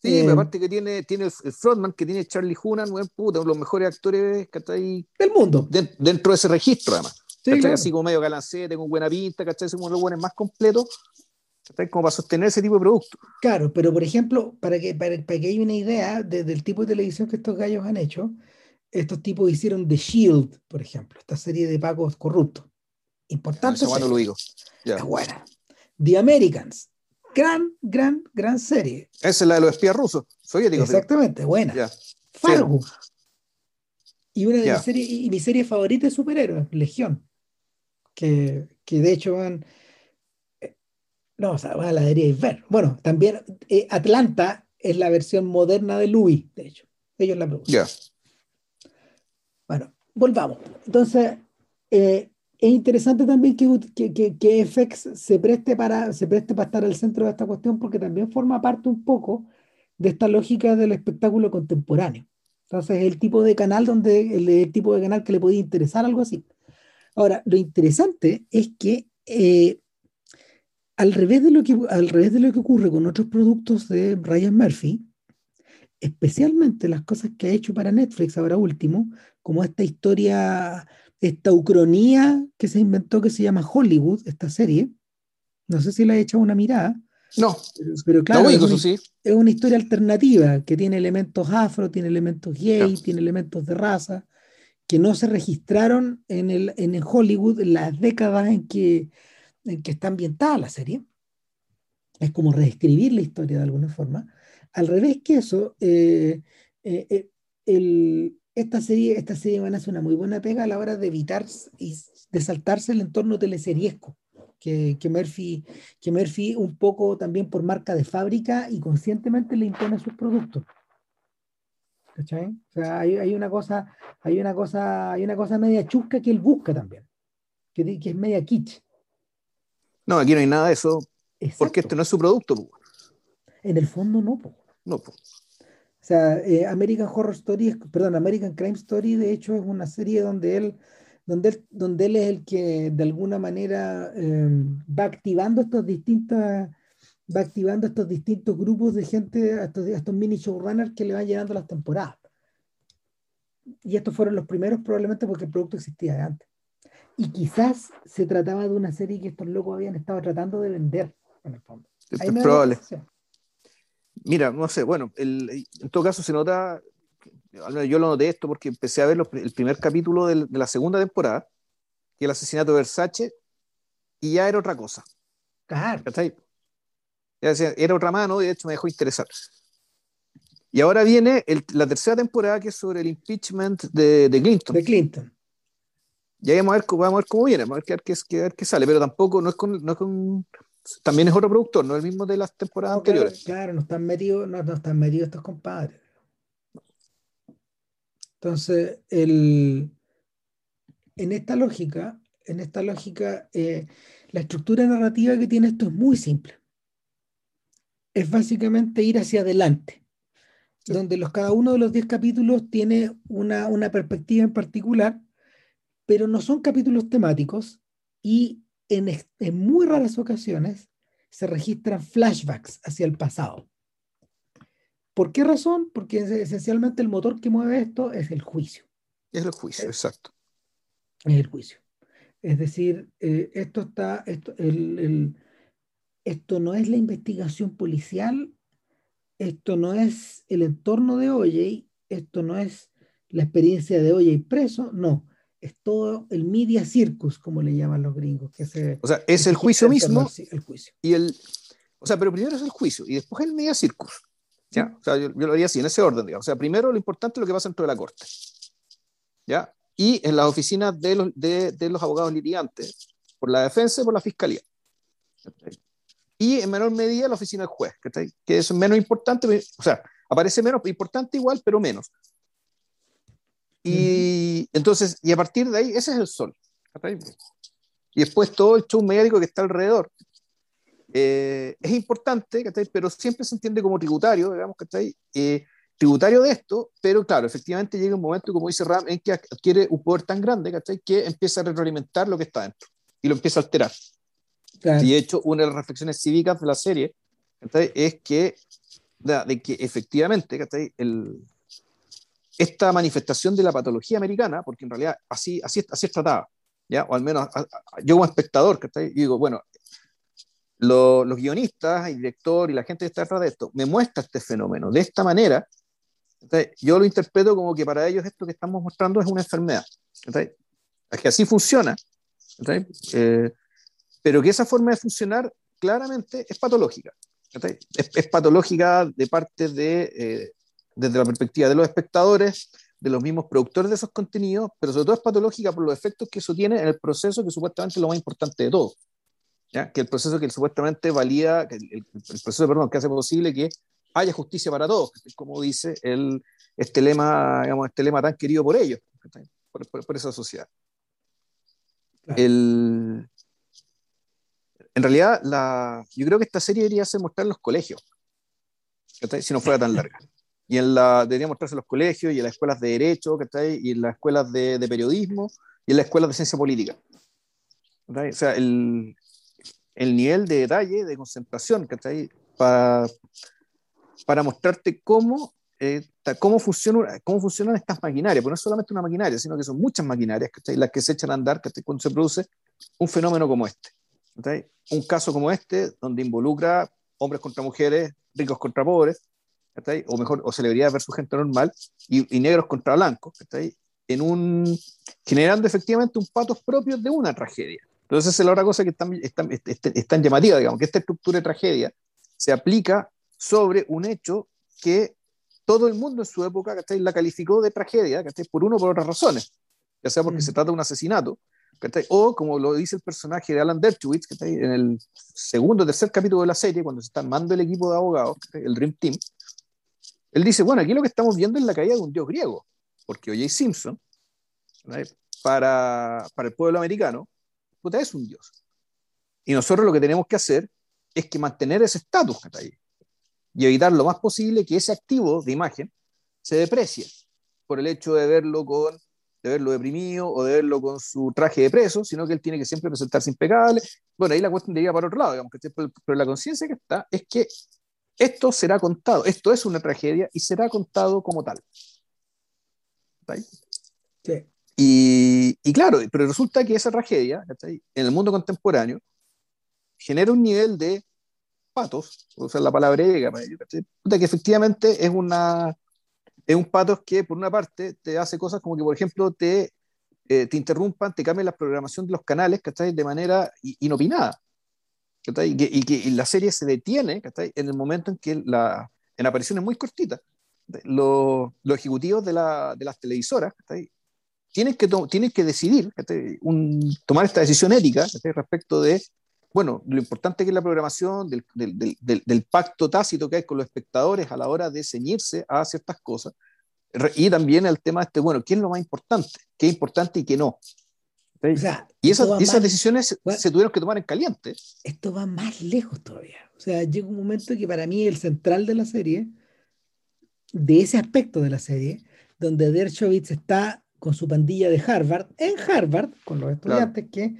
Sí, eh, aparte que tiene, tiene el frontman que tiene Charlie Hunnam, buen puta, uno de los mejores actores del mundo. dentro de ese registro, además. Así como medio galancete, con buena pinta, ¿cachai? Como los buenos más completos, Como para sostener ese tipo de producto. Claro, pero por ejemplo, para que, para, que haya una idea del tipo de televisión que estos gallos han hecho, estos tipos hicieron The Shield, por ejemplo, esta serie de pagos corruptos. Importante. Ah, lo digo. Es buena. The Americans, gran, gran, gran serie. Esa es la de los espías rusos, soviéticos. Exactamente, buena. Fargo. Y una de mis series, y mi serie favorita de superhéroes, Legión. Que, que de hecho van. Eh, no, o sea, van a la debería ver. Bueno, también eh, Atlanta es la versión moderna de Louis, de hecho. Ellos la producen. Bueno, volvamos. Entonces, eh, es interesante también que, que, que, FX se preste, para, se preste para estar al centro de esta cuestión porque también forma parte un poco de esta lógica del espectáculo contemporáneo. Entonces, es el tipo de canal donde el, tipo de canal que le podía interesar algo así. Ahora, lo interesante es que eh, al, revés de lo que al revés de lo que ocurre con otros productos de Ryan Murphy, especialmente las cosas que ha hecho para Netflix ahora último, como esta historia esta ucronía que se inventó que se llama Hollywood, esta serie. No sé si la he echado una mirada. No, pero claro, es, una, historia alternativa que tiene elementos afro, tiene elementos gay, tiene elementos de raza, que no se registraron en, el, en Hollywood en las décadas en que, en que está ambientada la serie. Es como reescribir la historia de alguna forma. Al revés que eso, eh, eh, el, esta serie, esta serie van a hacer una muy buena pega a la hora de evitar y de saltarse el entorno teleseriesco que, que, Murphy, que Murphy un poco también por marca de fábrica y conscientemente le impone sus productos. ¿Cachai? O sea, hay, hay, una cosa, hay una cosa, hay una cosa media chusca que él busca también, que, que es media kitsch. No, aquí no hay nada de eso, porque este no es su producto. En el fondo no. No. O sea, eh, American Horror Story, perdón, American Crime Story, de hecho, es una serie donde él, donde él, donde él es el que de alguna manera em, va activando estos distintos, va activando estos distintos grupos de gente, estos, estos mini showrunners que le van llenando las temporadas. Y estos fueron los primeros probablemente porque el producto existía de antes. Y quizás se trataba de una serie que estos locos habían estado tratando de vender, en el fondo. Es probable. Mira, no sé, bueno, el, en todo caso se nota, yo lo noté esto porque empecé a ver el primer capítulo de, la segunda temporada, que el asesinato de Versace, y ya era otra cosa. Claro. Era otra mano y de hecho me dejó interesar. Y ahora viene la tercera temporada que es sobre el impeachment de, de Clinton. De Clinton. Ya vamos a ver, vamos a ver cómo viene, vamos a ver qué, qué, sale, pero tampoco no es con, no es con también es otro productor, no el mismo de las temporadas anteriores. Claro, no están metidos, no, están metidos estos compadres. Entonces, el, en esta lógica, en esta lógica, eh, la estructura narrativa que tiene esto es muy simple. Es básicamente ir hacia adelante, donde los, cada uno de los 10 capítulos tiene una, una perspectiva en particular, pero no son capítulos temáticos y en, muy raras ocasiones se registran flashbacks hacia el pasado. ¿Por qué razón? Porque esencialmente el motor que mueve esto es el juicio. Es el juicio, exacto. Es el juicio. Es decir, eh, esto está, esto, esto no es la investigación policial, esto no es el entorno de OJ, esto no es la experiencia de OJ preso, no es todo el media circus, como le llaman los gringos. Que o sea, es el juicio mismo. El juicio. Y el, o sea, pero primero es el juicio y después el media circus. ¿ya? O sea, yo, lo haría así, en ese orden, digamos. O sea, primero lo importante es lo que pasa dentro de la corte. ¿ya? Y en las oficinas de los, de, de los abogados litigantes, por la defensa y por la fiscalía. Y en menor medida la oficina del juez, que es menos importante, o sea, aparece menos importante igual, pero menos. Y entonces, y a partir de ahí, ese es el sol. Y después todo el show médico que está alrededor. Eh, es importante, pero siempre se entiende como tributario, digamos, eh, tributario de esto, pero claro, efectivamente llega un momento, como dice Ram, en que adquiere un poder tan grande que empieza a retroalimentar lo que está dentro y lo empieza a alterar. Y de hecho, una de las reflexiones cívicas de la serie es que, de, que efectivamente el, esta manifestación de la patología americana, porque en realidad así, así, así es tratada, ¿ya? o al menos yo como espectador, que digo, bueno, los guionistas, el director y la gente que está detrás de esto me muestra este fenómeno de esta manera, yo lo interpreto como que para ellos esto que estamos mostrando es una enfermedad. Es que así funciona, eh, pero que esa forma de funcionar claramente es patológica. Es, es, patológica de parte de, eh, desde la perspectiva de los espectadores, de los mismos productores de esos contenidos, pero sobre todo es patológica por los efectos que eso tiene en el proceso que supuestamente es lo más importante de todo. ¿ya? Que el proceso que supuestamente valía, el, el, proceso perdón, que hace posible que haya justicia para todos, como dice el, este, lema, digamos, este lema tan querido por ellos, por, por, esa sociedad. El, en realidad, la, yo creo que esta serie debería ser mostrar en los colegios, si no fuera tan larga y en la, debería mostrarse en los colegios y en las escuelas de derecho, ahí y en las escuelas de, de, periodismo y en las escuelas de ciencia política. O sea, el, el, nivel de detalle, de concentración, ahí Para, para mostrarte cómo, eh, cómo, funciona, cómo funcionan estas maquinarias, porque no es solamente una maquinaria, sino que son muchas maquinarias las que se echan a andar cuando se produce un fenómeno como este. Un caso como este, donde involucra hombres contra mujeres, ricos contra pobres, o mejor, o celebridades versus gente normal, y, y negros contra blancos, en un, generando efectivamente un patos propios de una tragedia. Entonces, esa es la otra cosa que es tan, llamativa, digamos, que esta estructura de tragedia se aplica sobre un hecho que todo el mundo en su época la calificó de tragedia por uno o por otras razones, ya sea porque mm. se trata de un asesinato, o como lo dice el personaje de Alan Dershowitz en el segundo o tercer capítulo de la serie, cuando se está armando el equipo de abogados, el Dream Team, él dice, bueno, aquí lo que estamos viendo es la caída de un dios griego, porque O.J. Simpson, para, para el pueblo americano, puta, es un dios. Y nosotros lo que tenemos que hacer es que mantener ese estatus y evitar lo más posible que ese activo de imagen se deprecie por el hecho de verlo con de verlo deprimido o de verlo con su traje de preso, sino que él tiene que siempre presentarse impecable. Bueno, ahí la cuestión de ir para otro lado, digamos, que pero la conciencia que está es que esto será contado, esto es una tragedia y será contado como tal. Sí. Y, y, claro, pero resulta que esa tragedia, en el mundo contemporáneo, genera un nivel de patos, usar la palabra griega para ello, que efectivamente es una, es un patos que, por una parte, te hace cosas como que, por ejemplo, te, eh, te interrumpan, te cambian la programación de los canales de manera inopinada. Y que, y que, la serie se detiene en el momento en que la, en apariciones muy cortitas, los, los ejecutivos de, la, de, las televisoras tienen que, tienen que decidir, un, tomar esta decisión ética respecto de bueno, lo importante que es la programación, del, del, del, del, pacto tácito que hay con los espectadores a la hora de ceñirse a ciertas cosas, y también el tema este, bueno, ¿qué es lo más importante? ¿Qué es importante y qué no? Y esas, esas decisiones se tuvieron que tomar en caliente. Esto va más lejos todavía. O sea, llega un momento que para mí el central de la serie, de ese aspecto de la serie, donde Dershowitz está con su pandilla de Harvard, en Harvard, con los estudiantes que,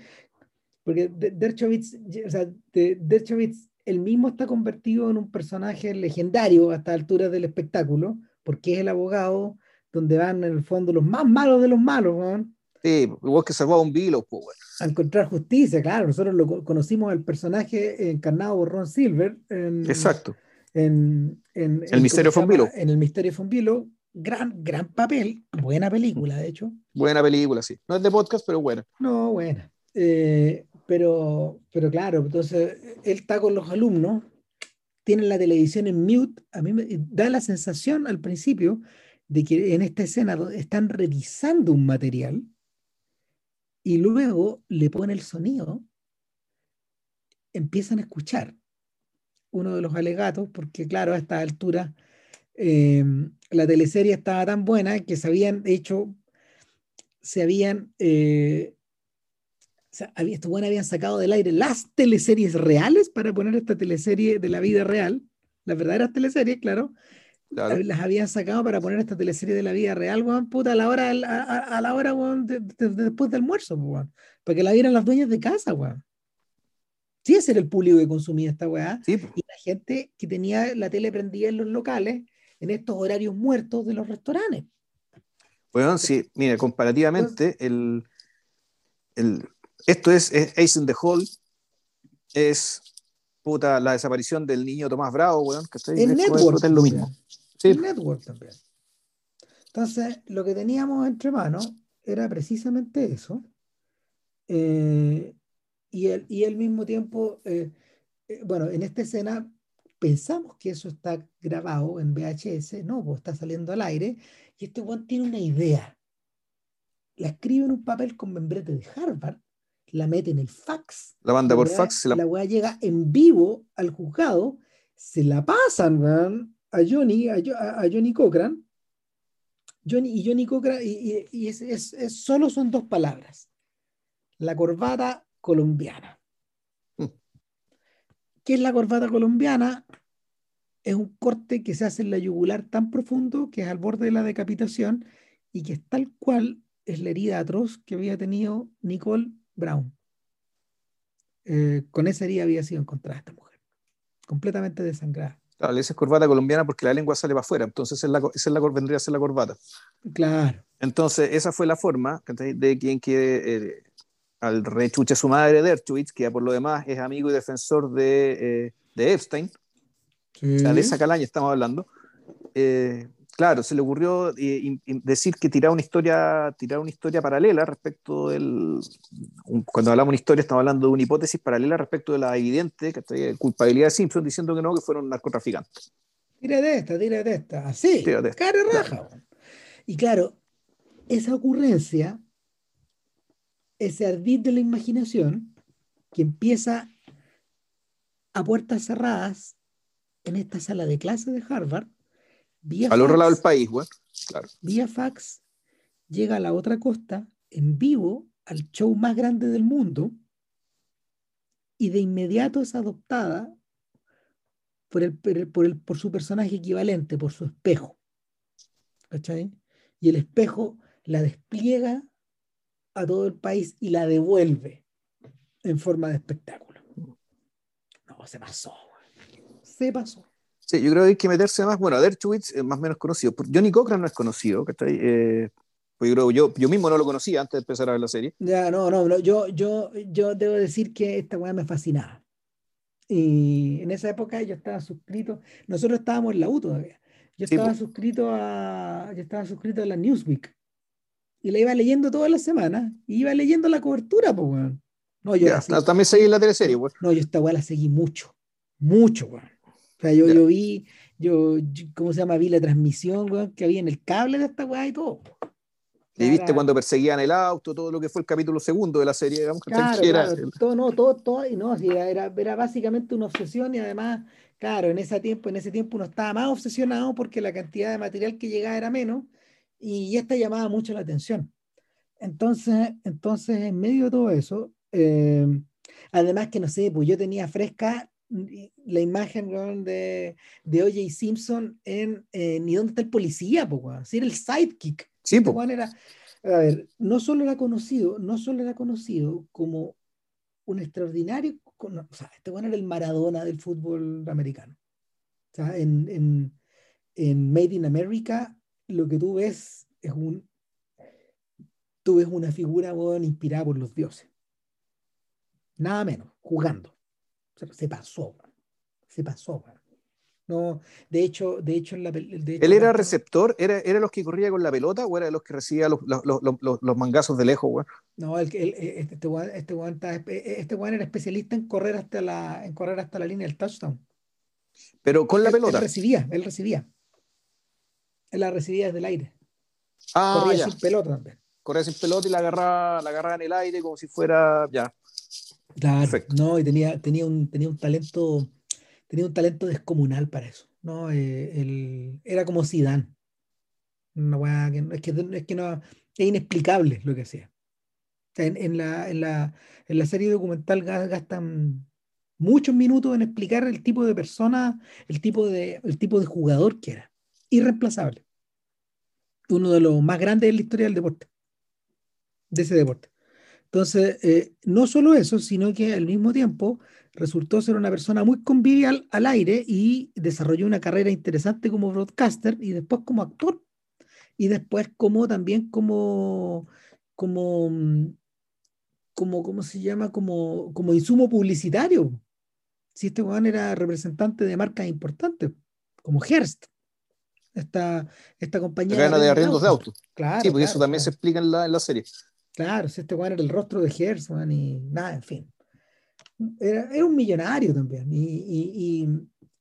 porque Dershowitz, o sea, Dershowitz él mismo está convertido en un personaje legendario a esta altura del espectáculo, porque es el abogado donde van en el fondo los más malos de los malos, ¿no? Sí, igual que salvaba un vilo, pues, bueno. A encontrar justicia, claro. Nosotros lo conocimos el personaje encarnado por Ron Silver. En, Exacto. En, en, el Misterio Fonvilo. En el Misterio Fonvilo. Gran, gran papel. Buena película, de hecho. Buena película, sí. No es de podcast, pero buena. No, buena. Eh, pero, pero claro, entonces él está con los alumnos, tiene la televisión en mute. A mí me da la sensación al principio de que en esta escena están revisando un material y luego le pone el sonido, empiezan a escuchar uno de los alegatos, porque claro, a esta altura eh, la teleserie estaba tan buena que se habían hecho, se habían eh, sea, estos habían sacado del aire las teleseries reales para poner esta teleserie de la vida real, las verdaderas teleseries, claro, las habían sacado para poner esta teleserie de la vida real, weón, puta, a la hora, a, la hora, weón, después del almuerzo, weón, para que la vieran las dueñas de casa, weón. Sí, ese era el público que consumía esta weá. Y la gente que tenía la tele prendida en los locales en estos horarios muertos de los restaurantes. Bueno, sí, mira, comparativamente, el, el, esto es, Ace in the Hole, es puta, la desaparición del niño Tomás Bravo, weón, que está en Network. Es lo mismo. Sí. Network también. Entonces, lo que teníamos entre manos era precisamente eso. Eh, y, el, y al mismo tiempo, eh, eh, bueno, en esta escena pensamos que eso está grabado en VHS, no, pues está saliendo al aire, y este Juan tiene una idea. La escribe en un papel con membrete de Harvard la mete en el fax. La manda por fax. La, weá llega en vivo al juzgado, se la pasan a Johnny, a, Johnny Cochran. Johnny y Johnny Cochran, y, es, solo son dos palabras. La corbata colombiana. ¿Qué es la corbata colombiana? Es un corte que se hace en la yugular tan profundo que es al borde de la decapitación y que es tal cual es la herida atroz que había tenido Nicole Brown. Eh, con esa herida había sido encontrada esta mujer, completamente desangrada. Claro, le dices corbata colombiana porque la lengua sale para afuera, entonces es la, esa es la, vendría a ser la corbata. Claro. Entonces, esa fue la forma de quien quiere eh, al rechuche su madre, Dershowitz, que por lo demás es amigo y defensor de, eh, de Epstein. Sí. de esa calaña estamos hablando. Eh, Claro, se le ocurrió eh, decir que tirar una historia, tirar una historia paralela respecto del. cuando hablamos de una historia, estamos hablando de una hipótesis paralela respecto de la evidente culpabilidad de Simpson, diciendo que no, que fueron narcotraficantes. Tira de esta, tira de esta. Así, cara raja. Y claro, esa ocurrencia, ese ardid de la imaginación, que empieza a puertas cerradas en esta sala de clase de Harvard, vía al otro lado del país, claro. Vía fax, llega a la otra costa en vivo al show más grande del mundo y de inmediato es adoptada por, el, por, el, por su personaje equivalente, por su espejo. ¿Cachai? Y el espejo la despliega a todo el país y la devuelve en forma de espectáculo. No, se pasó. Se pasó. Sí, yo creo que hay que meterse más. Bueno, Dershowitz es más o menos conocido. Johnny Cochran no es conocido, ¿cachai? Eh, pues yo, creo, yo, yo mismo no lo conocía antes de empezar a ver la serie. Ya, no, no, yo, yo, yo debo decir que esta weá me fascinaba. Y en esa época yo estaba suscrito, nosotros estábamos en la U todavía. Yo estaba suscrito a, yo estaba suscrito a la Newsweek y la iba leyendo todas las semanas y iba leyendo la cobertura, pues, weón. No, yo también seguí la teleserie, weón. No, yo esta weá la seguí mucho, mucho, weón. O sea, yo, yo vi, yo, ¿cómo se llama? Vi la transmisión, weón, que había en el cable de esta weá y todo. Y viste cuando perseguían el auto, todo lo que fue el capítulo segundo de la serie, digamos, claro, era, todo, no, todo, todo, y no, era, era, básicamente una obsesión y además, claro, en ese tiempo, en ese tiempo uno estaba más obsesionado porque la cantidad de material que llegaba era menos y esta llamaba mucho la atención. Entonces, entonces en medio de todo eso, eh, además que no sé, pues yo tenía fresca la imagen de, de O.J. Simpson en ¿Y dónde está el policía? Pues, decir, el sidekick Sí, este era, a ver, no solo era conocido, no solo era conocido como un extraordinario, o sea, este era el Maradona del fútbol americano. O sea, en, Made in America, lo que tú ves es un, tú ves una figura inspirada por los dioses. Nada menos, jugando. Se pasó, se pasó. No, de hecho, de hecho, la, ¿Él era receptor? ¿Era, ¿Era los que corría con la pelota o era de los que recibía los, los, los, los mangazos de lejos, güey? No, el, el, este, este, este, este era especialista en correr hasta la, en correr hasta la línea del touchdown. Pero con la pelota. Él recibía, él recibía. Él la recibía desde el aire. Ah, corría sin pelota también. Corría sin pelota y la agarraba, la agarraba en el aire como si fuera. Ya. Claro. No, y tenía, tenía, un, tenía un talento tenía un talento descomunal para eso, ¿no? Eh, era como Zidane. Una que, es, que, es que no, es inexplicable lo que hacía. en, la, en, la, en la serie documental gastan muchos minutos en explicar el tipo de persona, el tipo de, el tipo de jugador que era. Irreemplazable. Uno de los más grandes en la historia del deporte. De ese deporte. Entonces, eh, no solo eso, sino que al mismo tiempo resultó ser una persona muy convivial al aire y desarrolló una carrera interesante como broadcaster y después como actor. Y después como también como como mm, como cómo se llama como como insumo publicitario. Si este Juan era representante de marcas importantes como Hearst esta, esta compañía la de arriendos de autos. claro sí porque eso también se explica en la, en la serie claro si este Juan era el rostro de Hearst y nada en fin era, un millonario también. Y,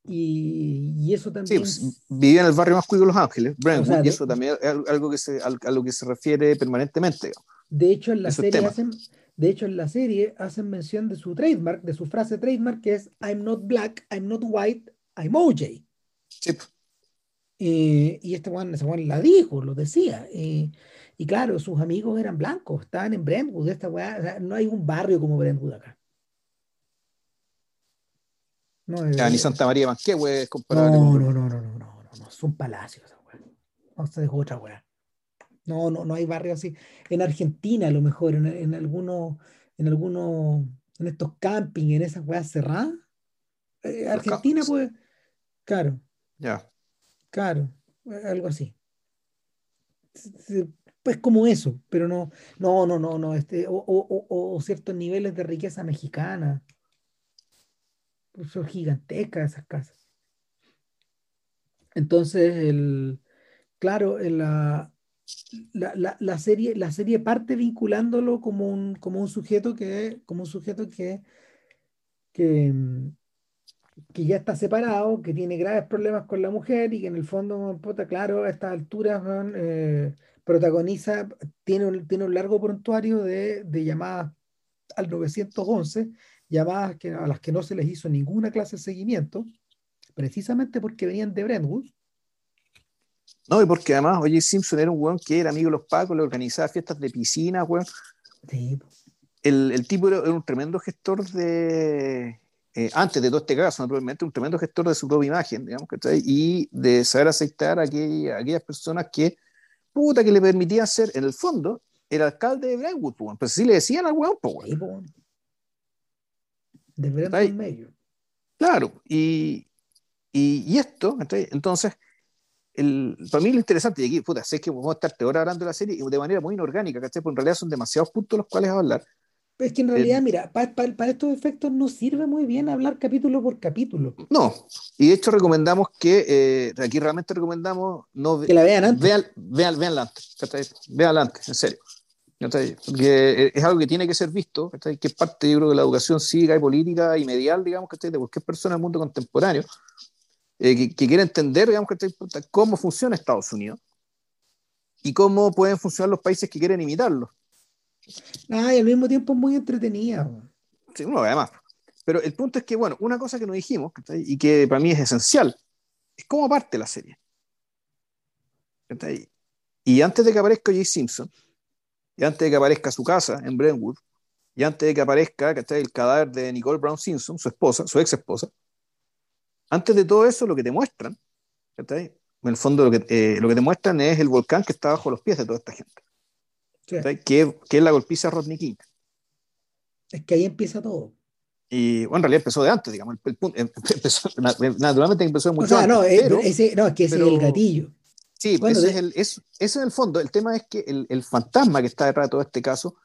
y, eso también. Sí, pues, vivía en el barrio más cuido de Los Ángeles, Brentwood, y eso también es algo que se, a, lo que se refiere permanentemente. De hecho, en la serie hacen, de hecho, en la serie hacen mención de su trademark, de su frase trademark, que es I'm not black, I'm not white, I'm OJ. Sí. y este Juan, ese Juan la dijo, lo decía. Y claro, sus amigos eran blancos, estaban en Brentwood. Esta no hay un barrio como Brentwood acá. No, ni Santa María Manquehue es comparable. No, no, no, no, no, no, no, son palacios esa No se dejó otra weá. No, no, no hay barrios así. En Argentina, a lo mejor, en, en algunos, en algunos, en estos campings, en esas weas cerradas. Eh, Argentina, pues, claro. Ya. Claro, algo así. Pues como eso, pero no, no, no, no, no, este, o, o, o ciertos niveles de riqueza mexicana son gigantescas esas casas. Entonces, el, claro, la, la, serie, la serie parte vinculándolo como un, como un sujeto que, como un sujeto que, que, que ya está separado, que tiene graves problemas con la mujer y que en el fondo, puta, claro, a estas alturas eh, protagoniza, tiene un, tiene un largo prontuario de, de llamadas al 911, llamadas que, a las que no se les hizo ninguna clase de seguimiento, precisamente porque venían de Brentwood. No, y porque además oye Simpson era un weón que era amigo de los Pacos, le organizaba fiestas de piscina, weón. Sí. El, el tipo era, un tremendo gestor de, eh, antes de todo este caso, naturalmente, un tremendo gestor de su propia imagen, digamos, ¿cachai? Y de saber aceptar a, aquellas personas que, puta, que le permitían ser, en el fondo, el alcalde de Brentwood, pues, pues sí le decían al weón, pues, weón. De Brentwood medio. Claro, y, y, esto, entonces, el, para mí lo interesante, y aquí, puta, sé que vamos a estar ahora hablando de la serie de manera muy inorgánica, ¿cachai? Porque en realidad son demasiados puntos los cuales hablar. Es que en realidad, mira, para estos efectos no sirve muy bien hablar capítulo por capítulo. No, y de hecho recomendamos que, eh, aquí realmente recomendamos no que la vean antes. Vean, vean, veanla antes, veanla antes, en serio. Porque es algo que tiene que ser visto, que es parte, yo creo, de la educación cívica y política y medial, digamos, de cualquier persona del mundo contemporáneo, eh, que, que, quiere entender, digamos, cómo funciona Estados Unidos y cómo pueden funcionar los países que quieren imitarlo. Y al mismo tiempo es muy entretenida. Sí, uno además. Pero el punto es que, bueno, una cosa que no dijimos y que para mí es esencial es cómo parte la serie. Y antes de que aparezca Jay Simpson, y antes de que aparezca su casa en Brentwood, y antes de que aparezca el cadáver de Nicole Brown Simpson, su esposa, su ex esposa, antes de todo eso, lo que te muestran, en el fondo lo que, eh, lo que te muestran es el volcán que está bajo los pies de toda esta gente. Que, es la golpiza Rodney King. Es que ahí empieza todo. Y bueno, en realidad empezó de antes, digamos. El, em, naturalmente empezó mucho o sea, No, ese, no, es que ese es el gatillo. Sí, bueno, ese, es el, es, ese en el fondo. El tema es que el, el, fantasma que está detrás de todo este caso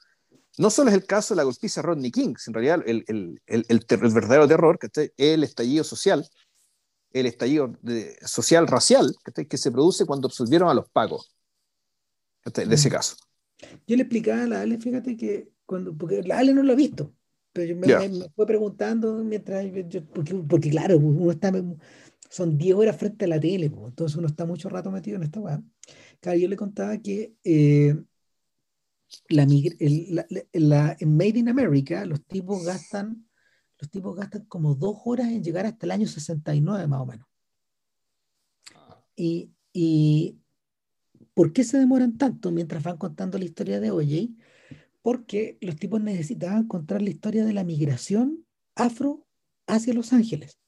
no solo es el caso de la golpiza Rodney King, en realidad el, el, el verdadero terror, que es el estallido social, el estallido de, social racial que, que se produce cuando absolvieron a los pagos de ese mm. caso. Yo le explicaba a la Ale, fíjate que cuando, porque la Ale no lo ha visto, pero yo me, fue preguntando mientras yo, porque, porque, claro, uno está, son 10 horas frente a la tele, entonces uno está mucho rato metido en esta weá. Claro, yo le contaba que eh, la, la, en Made in America los tipos gastan los tipos gastan como dos horas en llegar hasta el año 69 más o menos. Ah. Y, y ¿Por qué se demoran tanto mientras van contando la historia de OJ? Porque los tipos necesitaban contar la historia de la migración afro hacia Los Ángeles.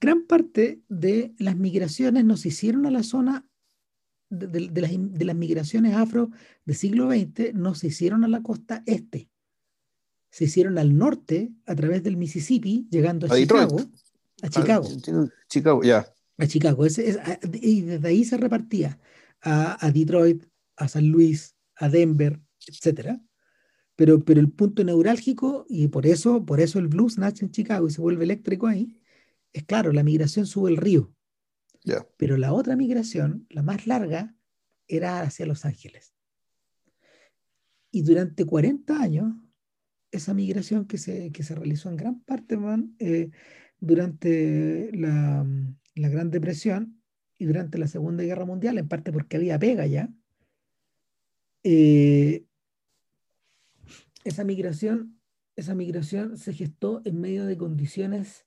Gran parte de las migraciones nos hicieron a la zona de, las, migraciones afro del siglo XX, no se hicieron a la costa este. Se hicieron al norte a través del Mississippi, llegando a, Chicago. A Chicago. Chicago, ya a Chicago. y desde ahí se repartía a, Detroit, a San Luis, a Denver, etc. Pero, pero el punto neurálgico, y por eso, por eso el blues nace en Chicago y se vuelve eléctrico ahí, es claro, la migración sube el río. Pero la otra migración, la más larga, era hacia Los Ángeles. Y durante 40 años, esa migración que se, que se realizó en gran parte, man, eh, durante la, la Gran Depresión y durante la Segunda Guerra Mundial, en parte porque había pega ya, eh, esa migración, esa migración se gestó en medio de condiciones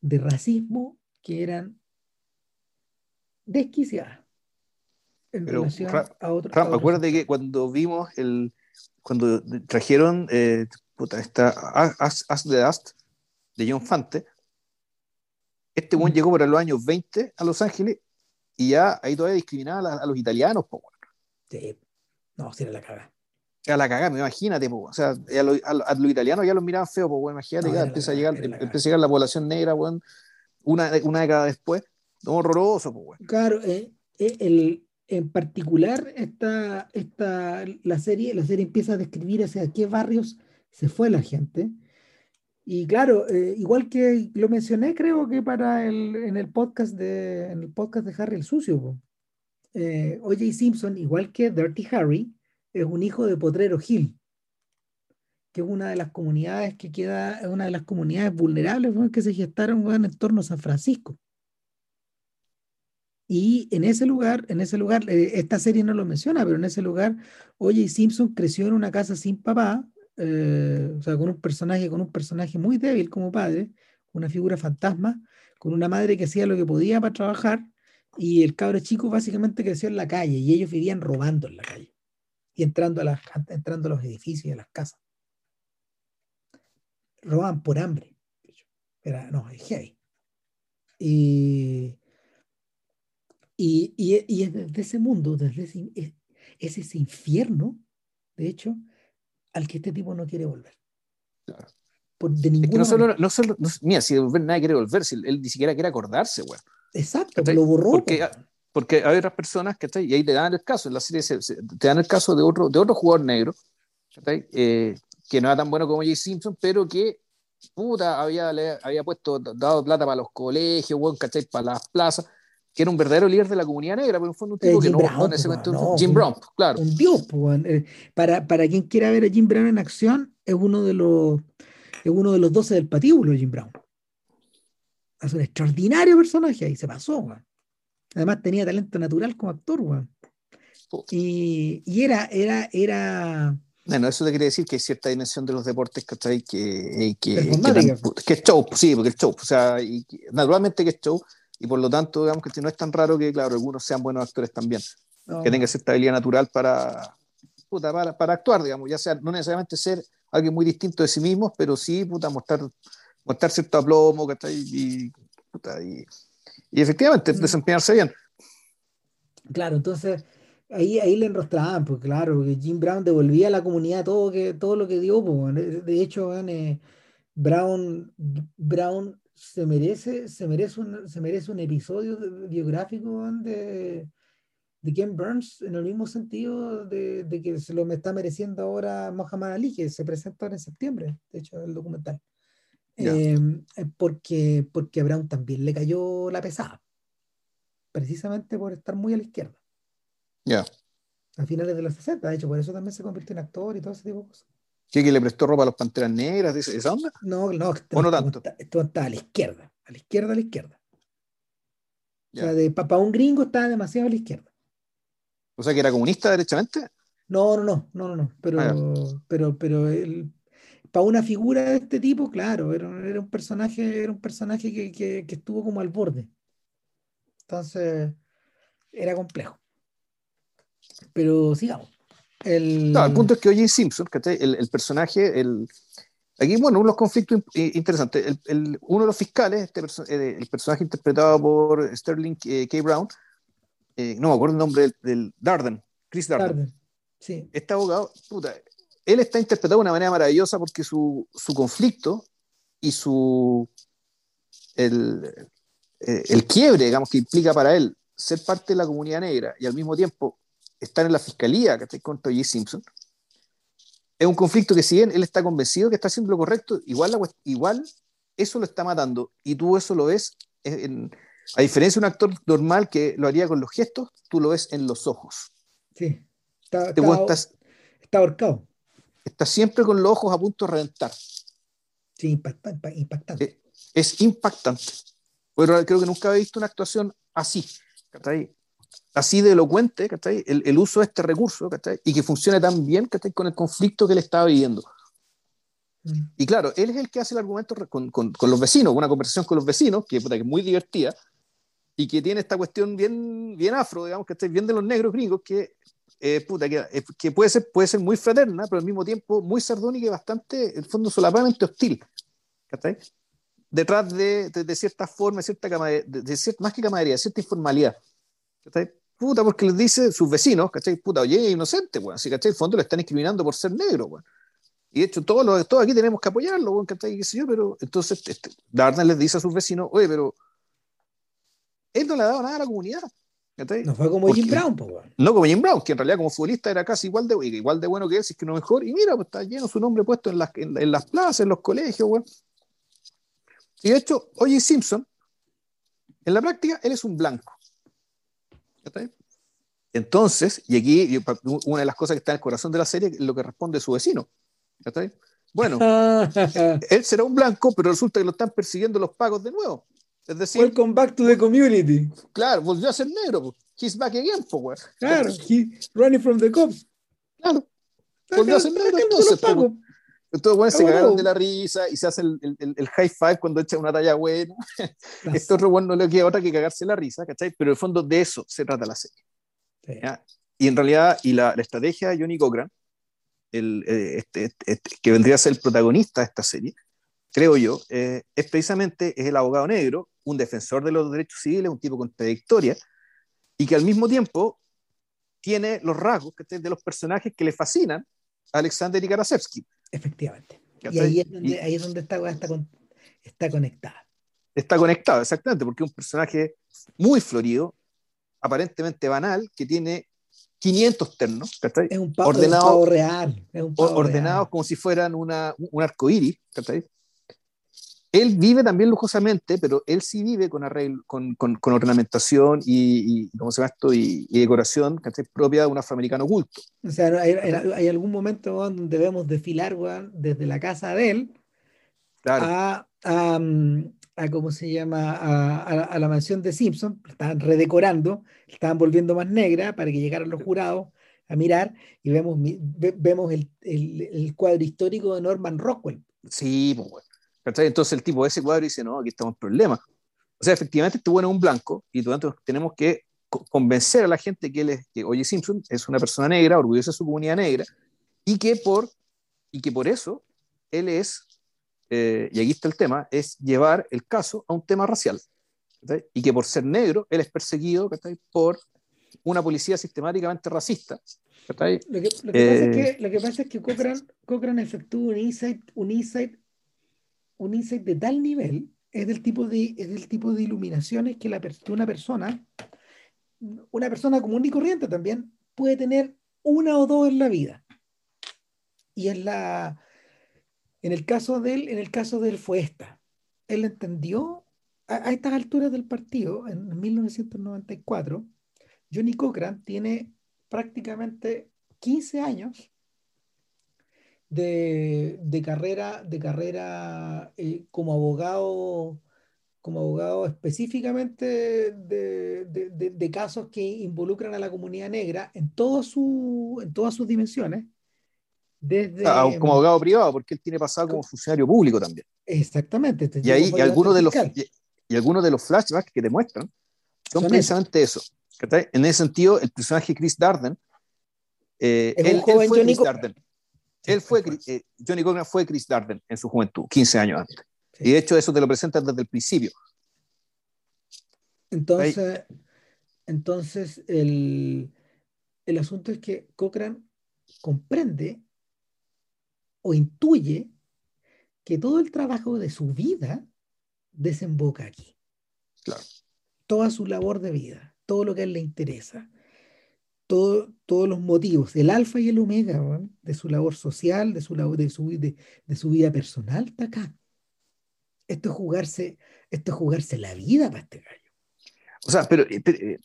de racismo que eran desquiciadas en relación a otros. acuérdate que cuando vimos el, cuando trajeron eh, puta, esta As, As the Dust de John Fante, este buen llegó para los años 20 a Los Ángeles y ya ahí todavía discriminaba a, los italianos, po, Sí, no, si era la cagada. Era la cagada, imagínate, po. o sea, a, los italianos ya los miraban feo, pues, imagínate, que empieza, a llegar, empieza a llegar la población negra, bueno, una, una década después, horroroso, pues, Claro, eh, eh, el, en particular esta, esta, la, serie, la serie empieza a describir hacia qué barrios se fue la gente y claro, eh, igual que lo mencioné, creo que para el, en, el podcast de, en el podcast de Harry el Sucio, eh, O.J. Simpson, igual que Dirty Harry, es un hijo de Potrero Hill, que es una de las comunidades que queda, una de las comunidades vulnerables que se gestaron en torno a San Francisco. Y en ese lugar, en ese lugar, eh, esta serie no lo menciona, pero en ese lugar, Oye Simpson creció en una casa sin papá, eh, o sea, con un personaje, con un personaje muy débil como padre, una figura fantasma, con una madre que hacía lo que podía para trabajar, y el cabro chico básicamente creció en la calle, y ellos vivían robando en la calle, y entrando a, las, entrando a los edificios y a las casas. Roban por hambre. Era, no, es heavy. Y y, y, es desde ese mundo, desde ese, es, ese infierno, de hecho, al que este tipo no quiere volver. Claro. Por, de ninguna es que no solo, no solo, mira, si de volver nadie quiere volver, si él ni siquiera quiere acordarse, güey. Exacto, lo borró. Porque, porque hay otras personas que y ahí te dan el caso, en la serie te dan el caso de otro, de otro jugador negro, eh, que no era tan bueno como Jay Simpson, pero que puta, había, había puesto, dado plata para los colegios, bueno, ¿cachai? Para las plazas que era un verdadero líder de la comunidad negra, pero en fondo un tipo que no, Brown, en ese momento, Jim Brown, claro. Un dios, pues, para, para quien quiera ver a Jim Brown en acción, es uno de los es uno de los 12 del patíbulo, Jim Brown. Es un extraordinario personaje ahí, se pasó, man. Además tenía talento natural como actor, man. Y, y, era, era, era. Bueno, eso te quiere decir que hay cierta dimensión de los deportes, ¿cachai? Que, que, que, que, es show, sí, porque es show. O sea, y, naturalmente que es show, y por lo tanto, digamos que no es tan raro que, claro, algunos sean buenos actores también, que tengan esa estabilidad natural para, puta, para, para, actuar, digamos, ya sea no necesariamente ser alguien muy distinto de sí mismos, pero sí, puta, mostrar, mostrar cierto aplomo, Y, puta, y, y efectivamente mm. desempeñarse bien. Claro, entonces ahí, ahí le enrostraban, pues claro, que Jim Brown devolvía a la comunidad todo, que, todo lo que dio, pues, de hecho, eh, Brown, Brown se merece, se merece, un, se merece un episodio biográfico de, de Ken Burns en el mismo sentido de, de, que se lo está mereciendo ahora Mohamed Ali, que se presenta ahora en septiembre, de hecho, el documental. Em, eh, porque, porque a Brown también le cayó la pesada, precisamente por estar muy a la izquierda. Ya. A finales de los 60, de hecho, por eso también se convirtió en actor y todo ese tipo de cosas. ¿Qué, que le prestó ropa a los Panteras Negras? ¿Esa onda? No, no, esto, no tanto? Esto está a la izquierda, a la izquierda, a la izquierda. O sea, de papá un gringo estaba demasiado a la izquierda. O sea, que era comunista derechamente. No, no, no, no, no, no. Pero, ah, pero, pero el, para una figura de este tipo, claro, era, era un personaje, era un personaje que, que, que, estuvo como al borde. Entonces, era complejo. Pero sigamos. El... No, el punto es que oye Simpson, el, el, personaje, el, aquí, bueno, unos conflictos interesantes. El, uno de los fiscales, este eh, el personaje interpretado por Sterling K. Brown, eh, no me acuerdo el nombre del, Darden, Chris Darden. Sí. Este abogado, puta, él está interpretado de una manera maravillosa porque su, su conflicto y su el, eh, el quiebre, digamos, que implica para él ser parte de la comunidad negra y al mismo tiempo estar en la fiscalía que está contra J. Simpson, es un conflicto que si bien él está convencido que está haciendo lo correcto, igual, igual eso lo está matando y tú eso lo ves, a diferencia de un actor normal que lo haría con los gestos, tú lo ves en los ojos. Sí, está, está, ahorcado. Está siempre con los ojos a punto de reventar. Sí, impactante. Es, es impactante. Pero creo que nunca he visto una actuación así así de elocuente, El, el, uso de este recurso, Y que funcione tan bien, Con el conflicto que él estaba viviendo. Mm. Y claro, él es el que hace el argumento con, con, con los vecinos, una conversación con los vecinos, que, que es muy divertida, y que tiene esta cuestión bien, bien afro, digamos, que bien de los negros gringos, que, eh, puta, que, eh, que, puede, ser, puede ser muy fraterna, pero al mismo tiempo muy sardónica y bastante, en el fondo, solapadamente hostil. Detrás de, de, de, cierta forma, cierta de, de, cierta, más que camaradería, cierta informalidad. Puta, porque les dice sus vecinos, ¿cachai? Puta, oye, inocente, weón. Así, ¿cachai? En el fondo le están discriminando por ser negro, weón. Y de hecho, todos, los, todos aquí tenemos que apoyarlo, weón, ¿cachai? ¿Qué sé yo? Pero entonces, este, les dice a sus vecinos, oye, pero él no le ha dado nada a la comunidad. No fue como Jim Brown, pues, No como Jim Brown, que en realidad como futbolista era casi igual de, igual de bueno que él, si es que no mejor. Y mira, pues está lleno su nombre puesto en las, en, las plazas, en los colegios, weón. Y de hecho, oye Simpson, en la práctica, él es un blanco. Entonces, y aquí una de las cosas que está en el corazón de la serie es lo que responde su vecino. Bueno, él será un blanco, pero resulta que lo están persiguiendo los pagos de nuevo. Es decir, welcome back to the community. Claro, volvió a ser negro. He's back again, pues, Claro, he running from the cops. Claro. Volvió a ser negro entonces. Entonces, bueno, se cagaron de la risa y se hace el, el, el, high five cuando echa una talla buena. Esto otro bueno no le queda otra que cagarse la risa, ¿cachai? Pero en el fondo de eso se trata la serie. Y en realidad, y la, la, estrategia de Johnny Cochran, el, eh, este, este, este, que vendría a ser el protagonista de esta serie, creo yo, eh, es precisamente es el abogado negro, un defensor de los derechos civiles, un tipo contradictoria, y que al mismo tiempo tiene los rasgos de los personajes que le fascinan a Alexander y Karasevsky. Efectivamente. Y ahí es donde, ahí es donde está, está, está conectada. Está conectado, exactamente, porque es un personaje muy florido, aparentemente banal, que tiene 500 ternos, Es un pavo, ordenado, real. ordenados como si fueran una, un arco iris, Él vive también lujosamente, pero él sí vive con, arreglo, con, con, con ornamentación y, y, ¿cómo se llama esto? y, y decoración propia de un afroamericano culto. O sea, hay, hay algún momento donde debemos desfilar desde la casa de él a, a, a cómo se llama a, a, la mansión de Simpson, estaban redecorando, estaban volviendo más negra para que llegaran los jurados a mirar y vemos, vemos el, el, el cuadro histórico de Norman Rockwell. Sí, pues bueno. Entonces el tipo de ese cuadro dice, no, aquí estamos en problemas. O sea, efectivamente este bueno es un blanco y tanto tenemos que convencer a la gente que, él es, que Oye Simpson es una persona negra, orgullosa de su comunidad negra, y que por, y que por eso él es eh, y aquí está el tema, es llevar el caso a un tema racial. Y que por ser negro, él es perseguido por una policía sistemáticamente racista. Lo que, lo, que pasa es que, eh, lo que pasa es que Cochran, Cochran efectúa un insight, un, insight, un insight de tal nivel, es del tipo de, es del tipo de iluminaciones que, una persona, una persona común y corriente también, puede tener una o dos en la vida. Y es la, en el caso de él, en el caso de él fue esta. Él entendió a, estas alturas del partido, en 1994, Johnny Cochran tiene prácticamente 15 años de, carrera, de carrera eh, como abogado, como abogado específicamente de, de, casos que involucran a la comunidad negra en, todo su, en todas sus dimensiones Ah, como abogado privado, porque él tiene pasado como funcionario público también. Exactamente. Este y ahí y algunos, de los, y, algunos de los flashbacks que demuestran son, precisamente eso. En ese sentido, el personaje Chris Darden, eh, él, fue Johnny Chris Darden. Él fue, eh, Johnny Cochran fue Chris Darden en su juventud, 15 años antes. Y de hecho eso te lo presentan desde el principio. Entonces, entonces el, el asunto es que Cochran comprende o intuye que todo el trabajo de su vida desemboca aquí. Claro. Toda su labor de vida, todo lo que a él le interesa, todo, todos los motivos, el alfa y el omega de su labor social, de su, labor, de, su, de, su vida personal, está acá. Esto es jugarse, esto es jugarse la vida para este gallo. O sea, pero, eh, eh,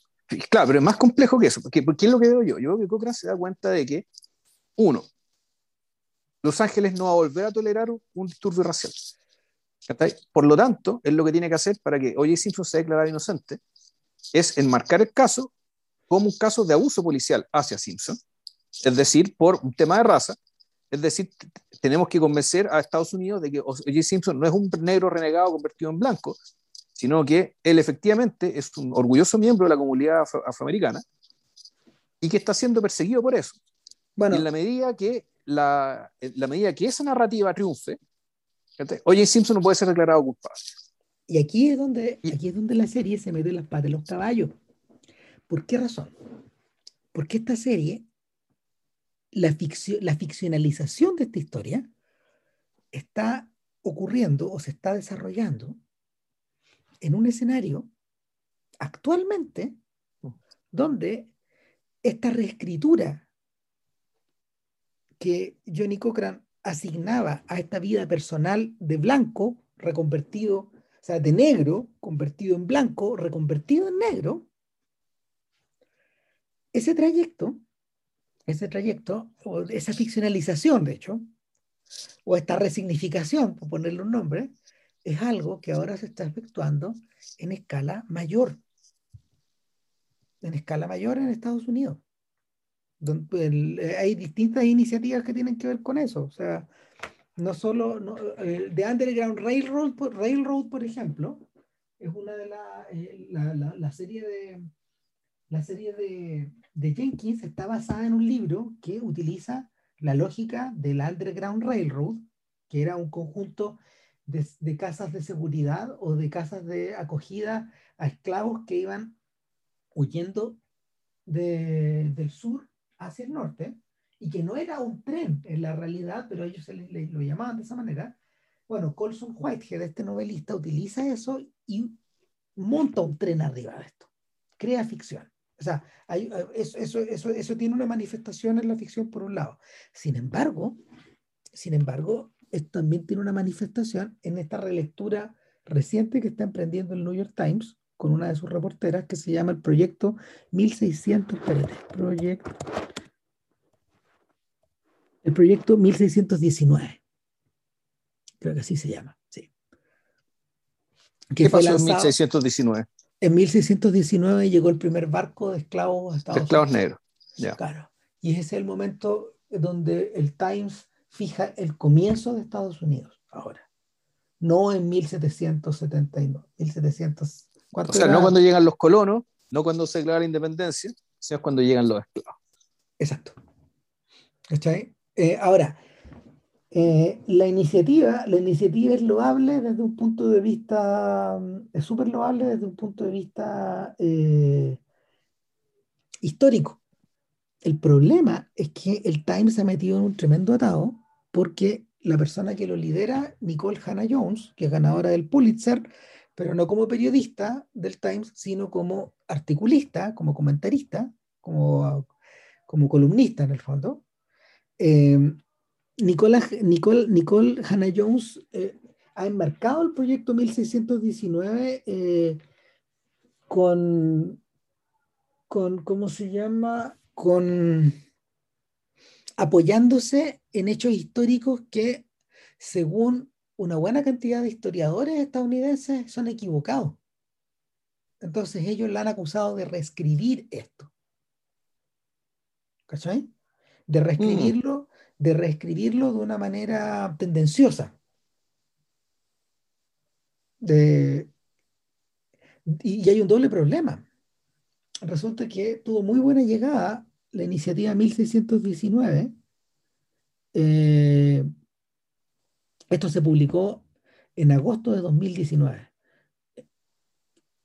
claro, pero es más complejo que eso, porque, porque es lo que veo yo. Yo creo que Cochran se da cuenta de que, uno, los Ángeles no va a volver a tolerar un disturbio racial. Por lo tanto, es lo que tiene que hacer para que O.J. Simpson sea declarado inocente, es enmarcar el caso como un caso de abuso policial hacia Simpson, es decir, por un tema de raza, es decir, tenemos que convencer a Estados Unidos de que O.J. Simpson no es un negro renegado convertido en blanco, sino que él efectivamente es un orgulloso miembro de la comunidad afroamericana y que está siendo perseguido por eso. Bueno, en la medida que la, la medida que esa narrativa triunfe, oye, Simpson no puede ser declarado culpable. Y aquí es donde, aquí es donde la serie se mete las patas de los caballos. ¿Por qué razón? Porque esta serie, la, la ficcionalización de esta historia, está ocurriendo o se está desarrollando en un escenario actualmente donde esta reescritura que Johnny Cochran asignaba a esta vida personal de blanco reconvertido, o sea, de negro convertido en blanco, reconvertido en negro, ese trayecto, ese trayecto, o esa ficcionalización, de hecho, o esta resignificación, por ponerle un nombre, es algo que ahora se está efectuando en escala mayor. En escala mayor en Estados Unidos. hay distintas iniciativas que tienen que ver con eso. O sea, no solo de The Underground Railroad, Railroad, por ejemplo, es una de las eh, la, la, serie de la serie de, de, Jenkins está basada en un libro que utiliza la lógica del Underground Railroad, que era un conjunto de, casas de seguridad o de casas de acogida a esclavos que iban huyendo de, del sur hacia el norte y que no era un tren en la realidad, pero ellos se le, lo llamaban de esa manera. Bueno, Colson Whitehead, este novelista, utiliza eso y monta un tren arriba de esto, crea ficción. O sea, hay, eso, eso, eso, eso, tiene una manifestación en la ficción por un lado. Sin embargo, sin embargo, también tiene una manifestación en esta relectura reciente que está emprendiendo el New York Times con una de sus reporteras que se llama el proyecto 1600, espérate, proyecto, el proyecto 1619. Creo que así se llama, sí. ¿Qué pasó en 1619? En 1619 llegó el primer barco de esclavos a Estados esclavos negros. Claro. Y ese es el momento donde el Times fija el comienzo de Estados Unidos, ahora. No en 1779, 1700. O sea, no cuando llegan los colonos, no cuando se declara la independencia, sino cuando llegan los esclavos. Exacto. ¿Cachai? Eh, ahora, eh, la, iniciativa, la iniciativa es loable desde un punto de vista, es súper loable desde un punto de vista eh, histórico. El problema es que el Times se ha metido en un tremendo atado porque la persona que lo lidera, Nicole Hannah Jones, que es ganadora del Pulitzer, pero no como periodista del Times, sino como articulista, como comentarista, como, como columnista en el fondo, eh, Nicole, Nicole Hannah Jones eh, ha enmarcado el proyecto 1619 eh, con, con, ¿cómo se llama? Con apoyándose en hechos históricos que, según una buena cantidad de historiadores estadounidenses, son equivocados. Entonces ellos la han acusado de reescribir esto. ¿Cachai? de mm. reescribirlo, de reescribirlo de una manera tendenciosa. y, hay un doble problema. Resulta que tuvo muy buena llegada la iniciativa 1619. Eh, esto se publicó en agosto de 2019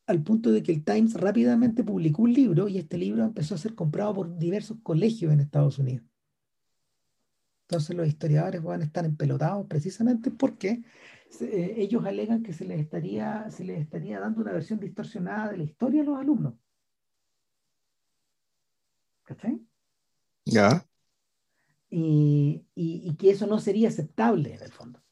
al punto de que el Times rápidamente publicó un libro y este libro empezó a ser comprado por diversos colegios en Estados Unidos. Entonces los historiadores van a estar empelotados precisamente porque eh, ellos alegan que se les, estaría, se les estaría dando una versión distorsionada de la historia a los alumnos. ¿Cachai? Ya. Y, y, que eso no sería aceptable en el fondo.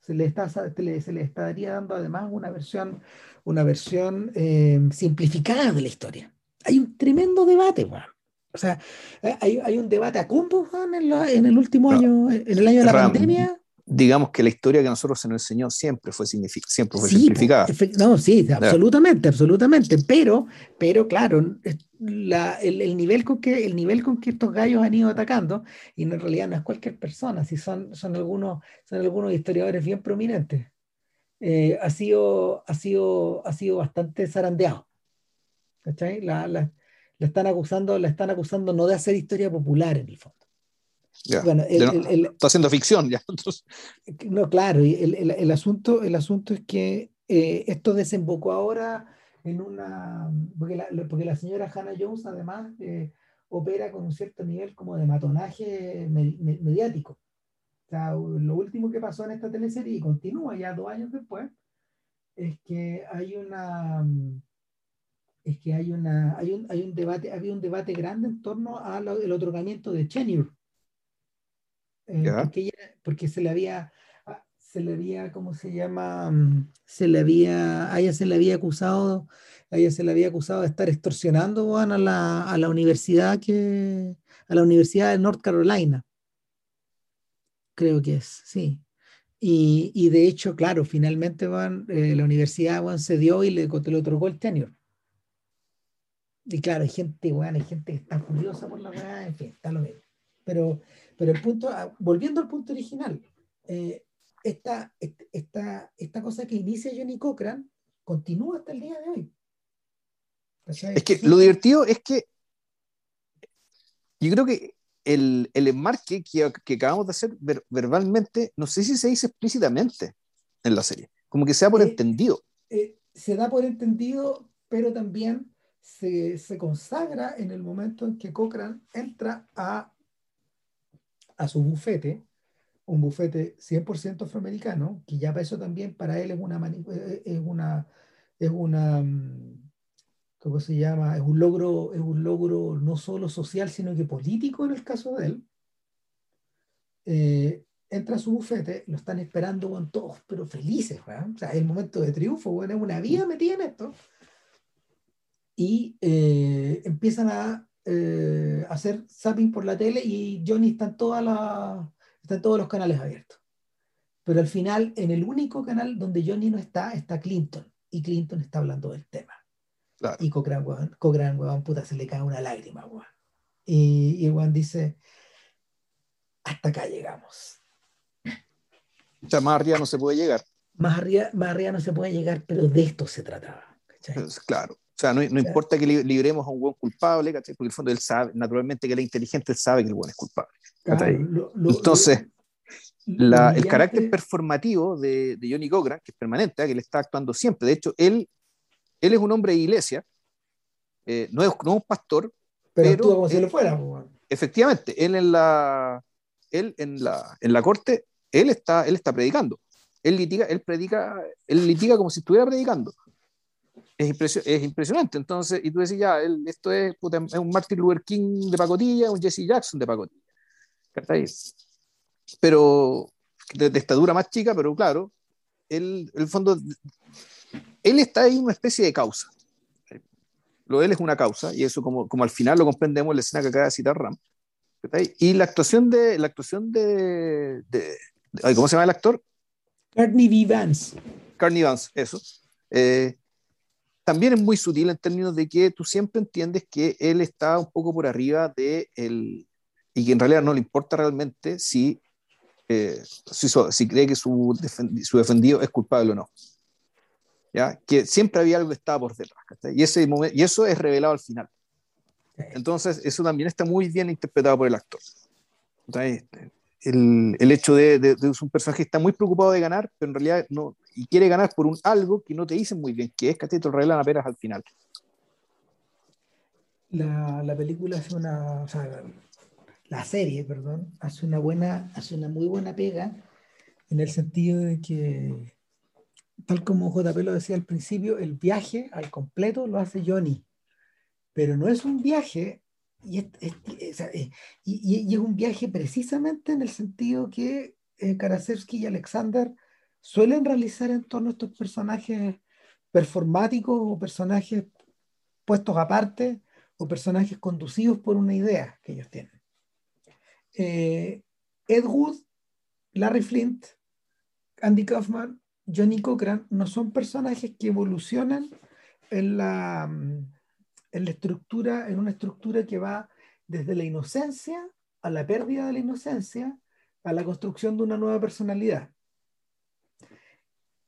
Se le, está, se le, se le estaría dando además una versión, una versión eh, simplificada de la historia. Hay un tremendo debate, bueno. O sea, eh, hay, hay un debate a cumbo en, en, el último año, en el año de la pandemia. Digamos que la historia que nosotros se nos enseñó siempre fue, siempre fue simplificada. No, sí, absolutamente, absolutamente. Pero, pero claro, la, el, el, nivel con que, el nivel con que estos gallos han ido atacando, y en realidad no es cualquier persona, si son, son, algunos, son algunos historiadores bien prominentes, eh, ha, sido, ha, sido, ha sido bastante zarandeado. ¿Cachai? La, la, le están acusando, le están acusando no de hacer historia popular en el fondo. está haciendo ficción ya. No, claro, el, asunto, el asunto es que eh, esto desembocó ahora en una. Porque la, porque la señora Hannah Jones, además, eh, opera con un cierto nivel como de matonaje mediático. O sea, lo último que pasó en esta teleserie, y continúa ya dos años después, es que hay una es que hay, una, hay, un, hay un debate, había un debate grande en torno al otorgamiento de tenure. Eh, porque, porque, se le había, se le había, ¿cómo se llama? Mm, se le había, a ella se le había acusado, a ella se le había acusado de estar extorsionando a, la, a la universidad que, a la Universidad de North Carolina. Creo que es, sí. Y, y de hecho, claro, finalmente van, eh, la universidad Juan se dio y le, le otorgó el tenure. Y claro, hay gente, bueno, hay gente que está furiosa por la verdad, en fin, está lo mismo. Pero, pero el punto, ah, volviendo al punto original, eh, esta, esta, esta cosa que inicia Johnny Cochran continúa hasta el día de hoy. Es que lo divertido es que yo creo que el, el enmarque que, que, acabamos de hacer verbalmente, no sé si se dice explícitamente en la serie, como que se da por eh, entendido. Eh, se da por entendido, pero también se, se, consagra en el momento en que Cochrane entra a, a su bufete, un bufete 100% afroamericano, que ya para eso también para él es una, eh, es una, es una mm, ¿cómo se llama? Es un logro, es un logro no solo social, sino que político en el caso de él. Eh, entra a su bufete, lo están esperando con todos, pero felices, o sea, es el momento de triunfo, bueno, es una vida metida en esto. Y eh, empiezan a eh, hacer zapping por la tele y Johnny está en, todas las, está en todos los canales abiertos. Pero al final, en el único canal donde Johnny no está, está Clinton. Y Clinton está hablando del tema. Y Cochrane, weón, puta, se le cae una lágrima, weón. Y, y Juan dice, hasta acá llegamos. O sea, más arriba no se puede llegar. Más arriba, más arriba no se puede llegar, pero de esto se trataba. Pues, claro. O sea, no, no importa que libremos a un buen culpable, ¿cachai? porque en el fondo él sabe, naturalmente que él es inteligente, él sabe que el buen es culpable. Entonces, la, el carácter performativo de, de Johnny Cochran, que es permanente, ¿eh? que él está actuando siempre. De hecho, él él es un hombre de iglesia, eh, no, es, un pastor, pero, pero como si lo fuera. Efectivamente, él en la, él en la, en la corte, él está, él está predicando. Él litiga, él predica, él litiga como si estuviera predicando. Es, es impresionante. Entonces, y tú decís, ya, él, esto es, es, un Martin Luther King de pacotilla, un Jesse Jackson de pacotilla. Pero de, de, estatura más chica, pero claro, él, el fondo él está ahí una especie de causa. Lo de él es una causa, y eso como, como al final lo comprendemos en la escena que acaba de citar Ram. Y la actuación de, la actuación de, de, ¿cómo se llama el actor? Carney V. Vance. Carney Vance, eso. Eh, también es muy sutil en términos de que tú siempre entiendes que él está un poco por arriba de él y que en realidad no le importa realmente si, eh, si, si, cree que su, su defendido es culpable o no que siempre había algo que estaba por detrás. Y, ese momento, y eso es revelado al final. Entonces, eso también está muy bien interpretado por el actor. Este, el, el, hecho de, de, de, un personaje que está muy preocupado de ganar, pero en realidad no, y quiere ganar por un algo que no te dicen muy bien, que es que te lo revelan apenas al final. La, la película hace una, o sea, la serie, perdón, hace una buena, hace una muy buena pega en el sentido de que tal como JP lo decía al principio, el viaje al completo lo hace Johnny, pero no es un viaje, y es, eh, y, es un viaje precisamente en el sentido que eh, y Alexander suelen realizar en torno a estos personajes performáticos o personajes puestos aparte o personajes conducidos por una idea que ellos tienen. Eh, Ed Wood, Larry Flint, Andy Kaufman Johnny Cochran no son personajes que evolucionan en la, en una estructura que va desde la inocencia a la pérdida de la inocencia a la construcción de una nueva personalidad.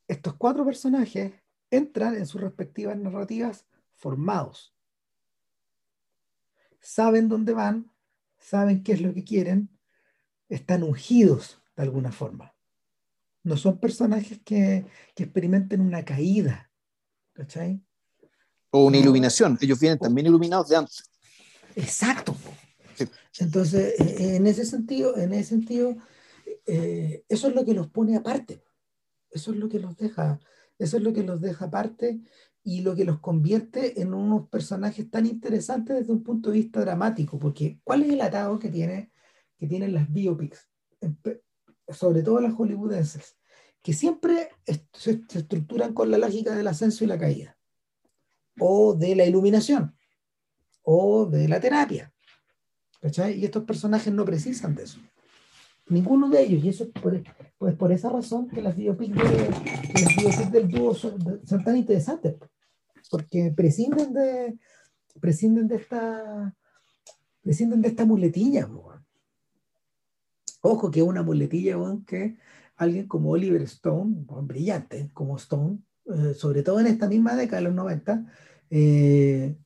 Estos cuatro personajes entran en sus respectivas narrativas formados. Saben dónde van, saben qué es lo que quieren, están ungidos de alguna forma. No son personajes que, que experimenten una caída, ¿cachai? O una iluminación. Ellos vienen también iluminados de antes. Exacto. Entonces, e, en ese sentido, en ese sentido, eh, eso es lo que los pone aparte. Eso es lo que los deja, eso es lo que los deja aparte y lo que los convierte en unos personajes tan interesantes desde un punto de vista dramático. Porque, ¿cuál es el atado que tiene que tienen las biopics? sobre todo las hollywoodenses, que siempre se estructuran con la lógica del ascenso y la caída, o de la iluminación, o de la terapia. ¿cachai? Y estos personajes no precisan de eso. ninguno de ellos. Y eso es por, pues por esa razón que las biopics, de, del dúo son, son, tan interesantes, porque prescinden de, prescinden de esta prescinden de esta muletilla. Ojo que una muletilla que alguien como Oliver Stone, brillante como Stone, eh, sobre todo en esta misma década de los 90, eh,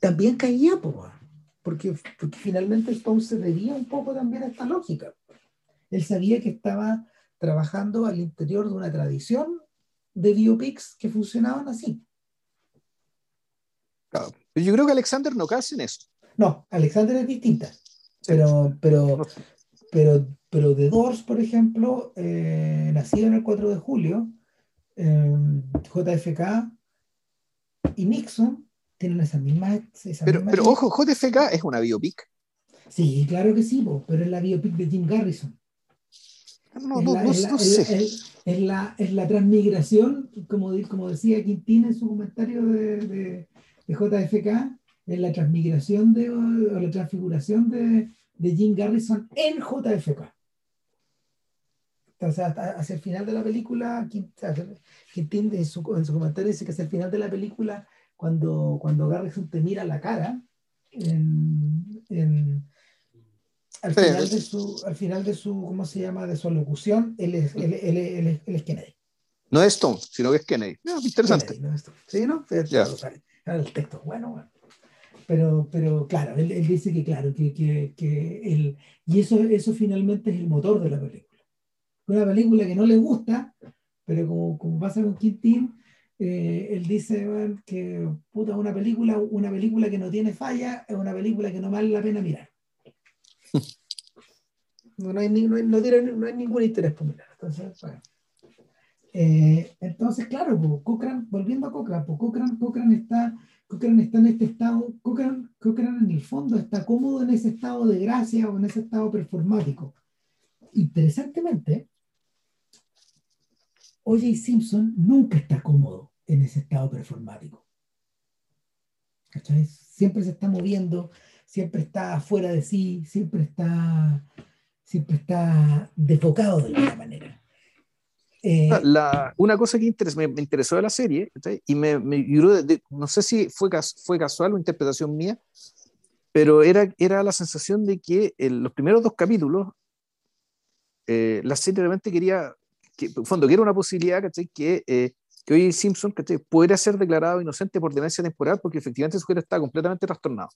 también caía, porque, porque finalmente Stone se debía un poco también a esta lógica. Él sabía que estaba trabajando al interior de una tradición de biopics que funcionaban así. Yo creo que Alexander no cae en eso. No, Alexander es distinta. Pero, pero, pero, pero The Doors, por ejemplo, eh, nacido en el 4 de julio, eh, JFK y Nixon tienen esas mismas. pero, pero ojo, JFK es una biopic. Sí, claro que sí, pero es la biopic de Jim Garrison. No, no, no, sé. Es la, es la transmigración, como, como decía Quintín en su comentario de, de, de JFK, es la transmigración de, o la transfiguración de, de Jim Garrison en JFK. Entonces, hasta, hacia el final de la película, Quintín en su, en su comentario dice que hacia el final de la película, cuando, cuando Garrison te mira la cara, en, en, al, final de su, al final de su, ¿cómo se llama?, de su alocución, él es, él, él, él, él es Kennedy. No es Stone, sino que es Kennedy. No, interesante. Kennedy, no es Stone. Sí, ¿no? Ya. El texto, bueno, bueno. Pero, pero claro, él, él dice que claro, que, que, que él, y eso, eso finalmente es el motor de la película. Una película que no le gusta, pero como, como pasa con Quintín, eh, él dice que puta, una película, una película que no tiene falla es una película que no vale la pena mirar. No, no, hay, no, hay, no, tiene, no hay ningún interés por mirar. Entonces, bueno. eh, entonces claro, pues, Cochrane, volviendo a Cochrane, pues Cochrane, Cochrane está Cochrane está en este estado, Cochrane, Cochrane en el fondo está cómodo en ese estado de gracia o en ese estado performático. Interesantemente, O.J. Simpson nunca está cómodo en ese estado performático. ¿Cachai? Siempre se está moviendo, siempre está fuera de sí, siempre está, siempre está desfocado de alguna manera. Eh, la, una cosa que me, me, interesó de la serie, y me, me de, no sé si fue, fue casual o interpretación mía, pero era, era la sensación de que en los primeros dos capítulos, eh, la serie realmente quería, que, en fondo, que era una posibilidad que, eh, que hoy Simpson ¿cachai? pudiera ser declarado inocente por demencia temporal porque efectivamente su cuerpo está completamente trastornado.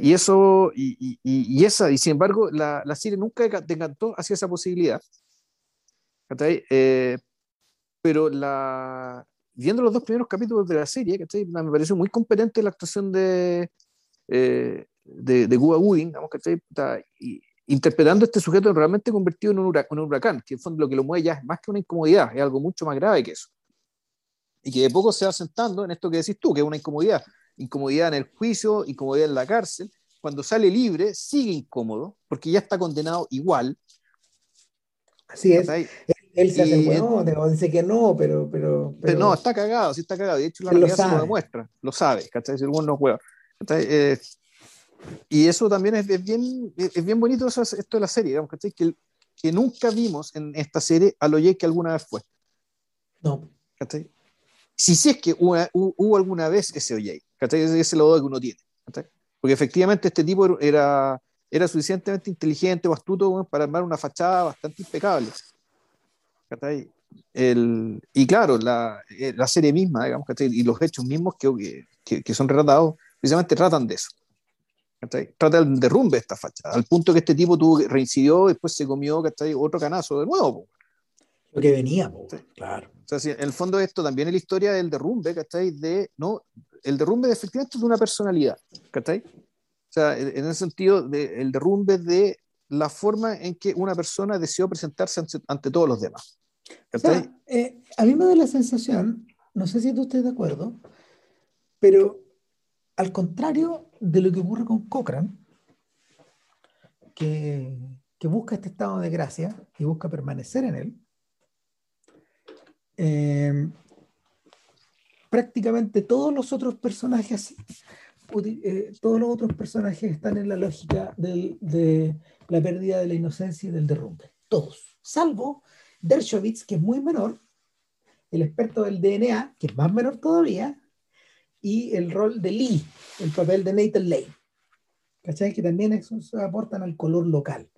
Y eso, y, y, y, esa, y sin embargo, la, la serie nunca decantó hacia esa posibilidad. Eh, pero la, viendo los dos primeros capítulos de la serie, me pareció muy competente la actuación de, eh, de, de Cuba Wooding, interpretando a este sujeto realmente convertido en un, huracán, un huracán, que en fondo lo que lo mueve ya es más que una incomodidad, es algo mucho más grave que eso. Y que de poco se va sentando en esto que decís tú, que es una incomodidad. Incomodidad en el juicio, incomodidad en la cárcel. Cuando sale libre, sigue incómodo, porque ya está condenado igual. Así es él se hace bueno, dice que no, pero, pero, pero, No, está cagado, sí está cagado. De hecho, la realidad se lo demuestra, lo sabe, ¿cachai? Si el no juega. Eh, y eso también es, es, bien, es bien bonito eso, esto de la serie, digamos, ¿cachai? Que, que nunca vimos en esta serie a lo que alguna vez fue. No. ¿cachai? Si sí es que hubo, hubo, alguna vez ese OJ, ¿cachai? Ese es el que uno tiene, ¿cachai? Porque efectivamente este tipo era, era suficientemente inteligente o astuto para armar una fachada bastante impecable. El, y claro, la, eh, la, serie misma, digamos, y los hechos mismos que, que, que, son retratados, precisamente tratan de eso. Trata del derrumbe de esta fachada, al punto que este tipo tuvo, reincidió, después se comió otro canazo de nuevo. Lo que venía, claro. O sea, en el fondo esto también es la historia del derrumbe, De, no, el derrumbe de, efectivamente de una personalidad, ¿cachai? O sea, en el sentido del el derrumbe de la forma en que una persona deseó presentarse ante, ante todos los demás. Eh, a mí me da la sensación, no sé si tú de acuerdo, pero al contrario de lo que ocurre con Cochrane, que, busca este estado de gracia y busca permanecer en él, eh, prácticamente todos los otros personajes eh, todos los otros personajes están en la lógica de la pérdida de la inocencia y del derrumbe. Todos, salvo Dershowitz, que es muy menor, el experto del DNA, que es más menor todavía, y el rol de Lee, el papel de Nathan Lane. ¿Cachai? Que también aportan al color local.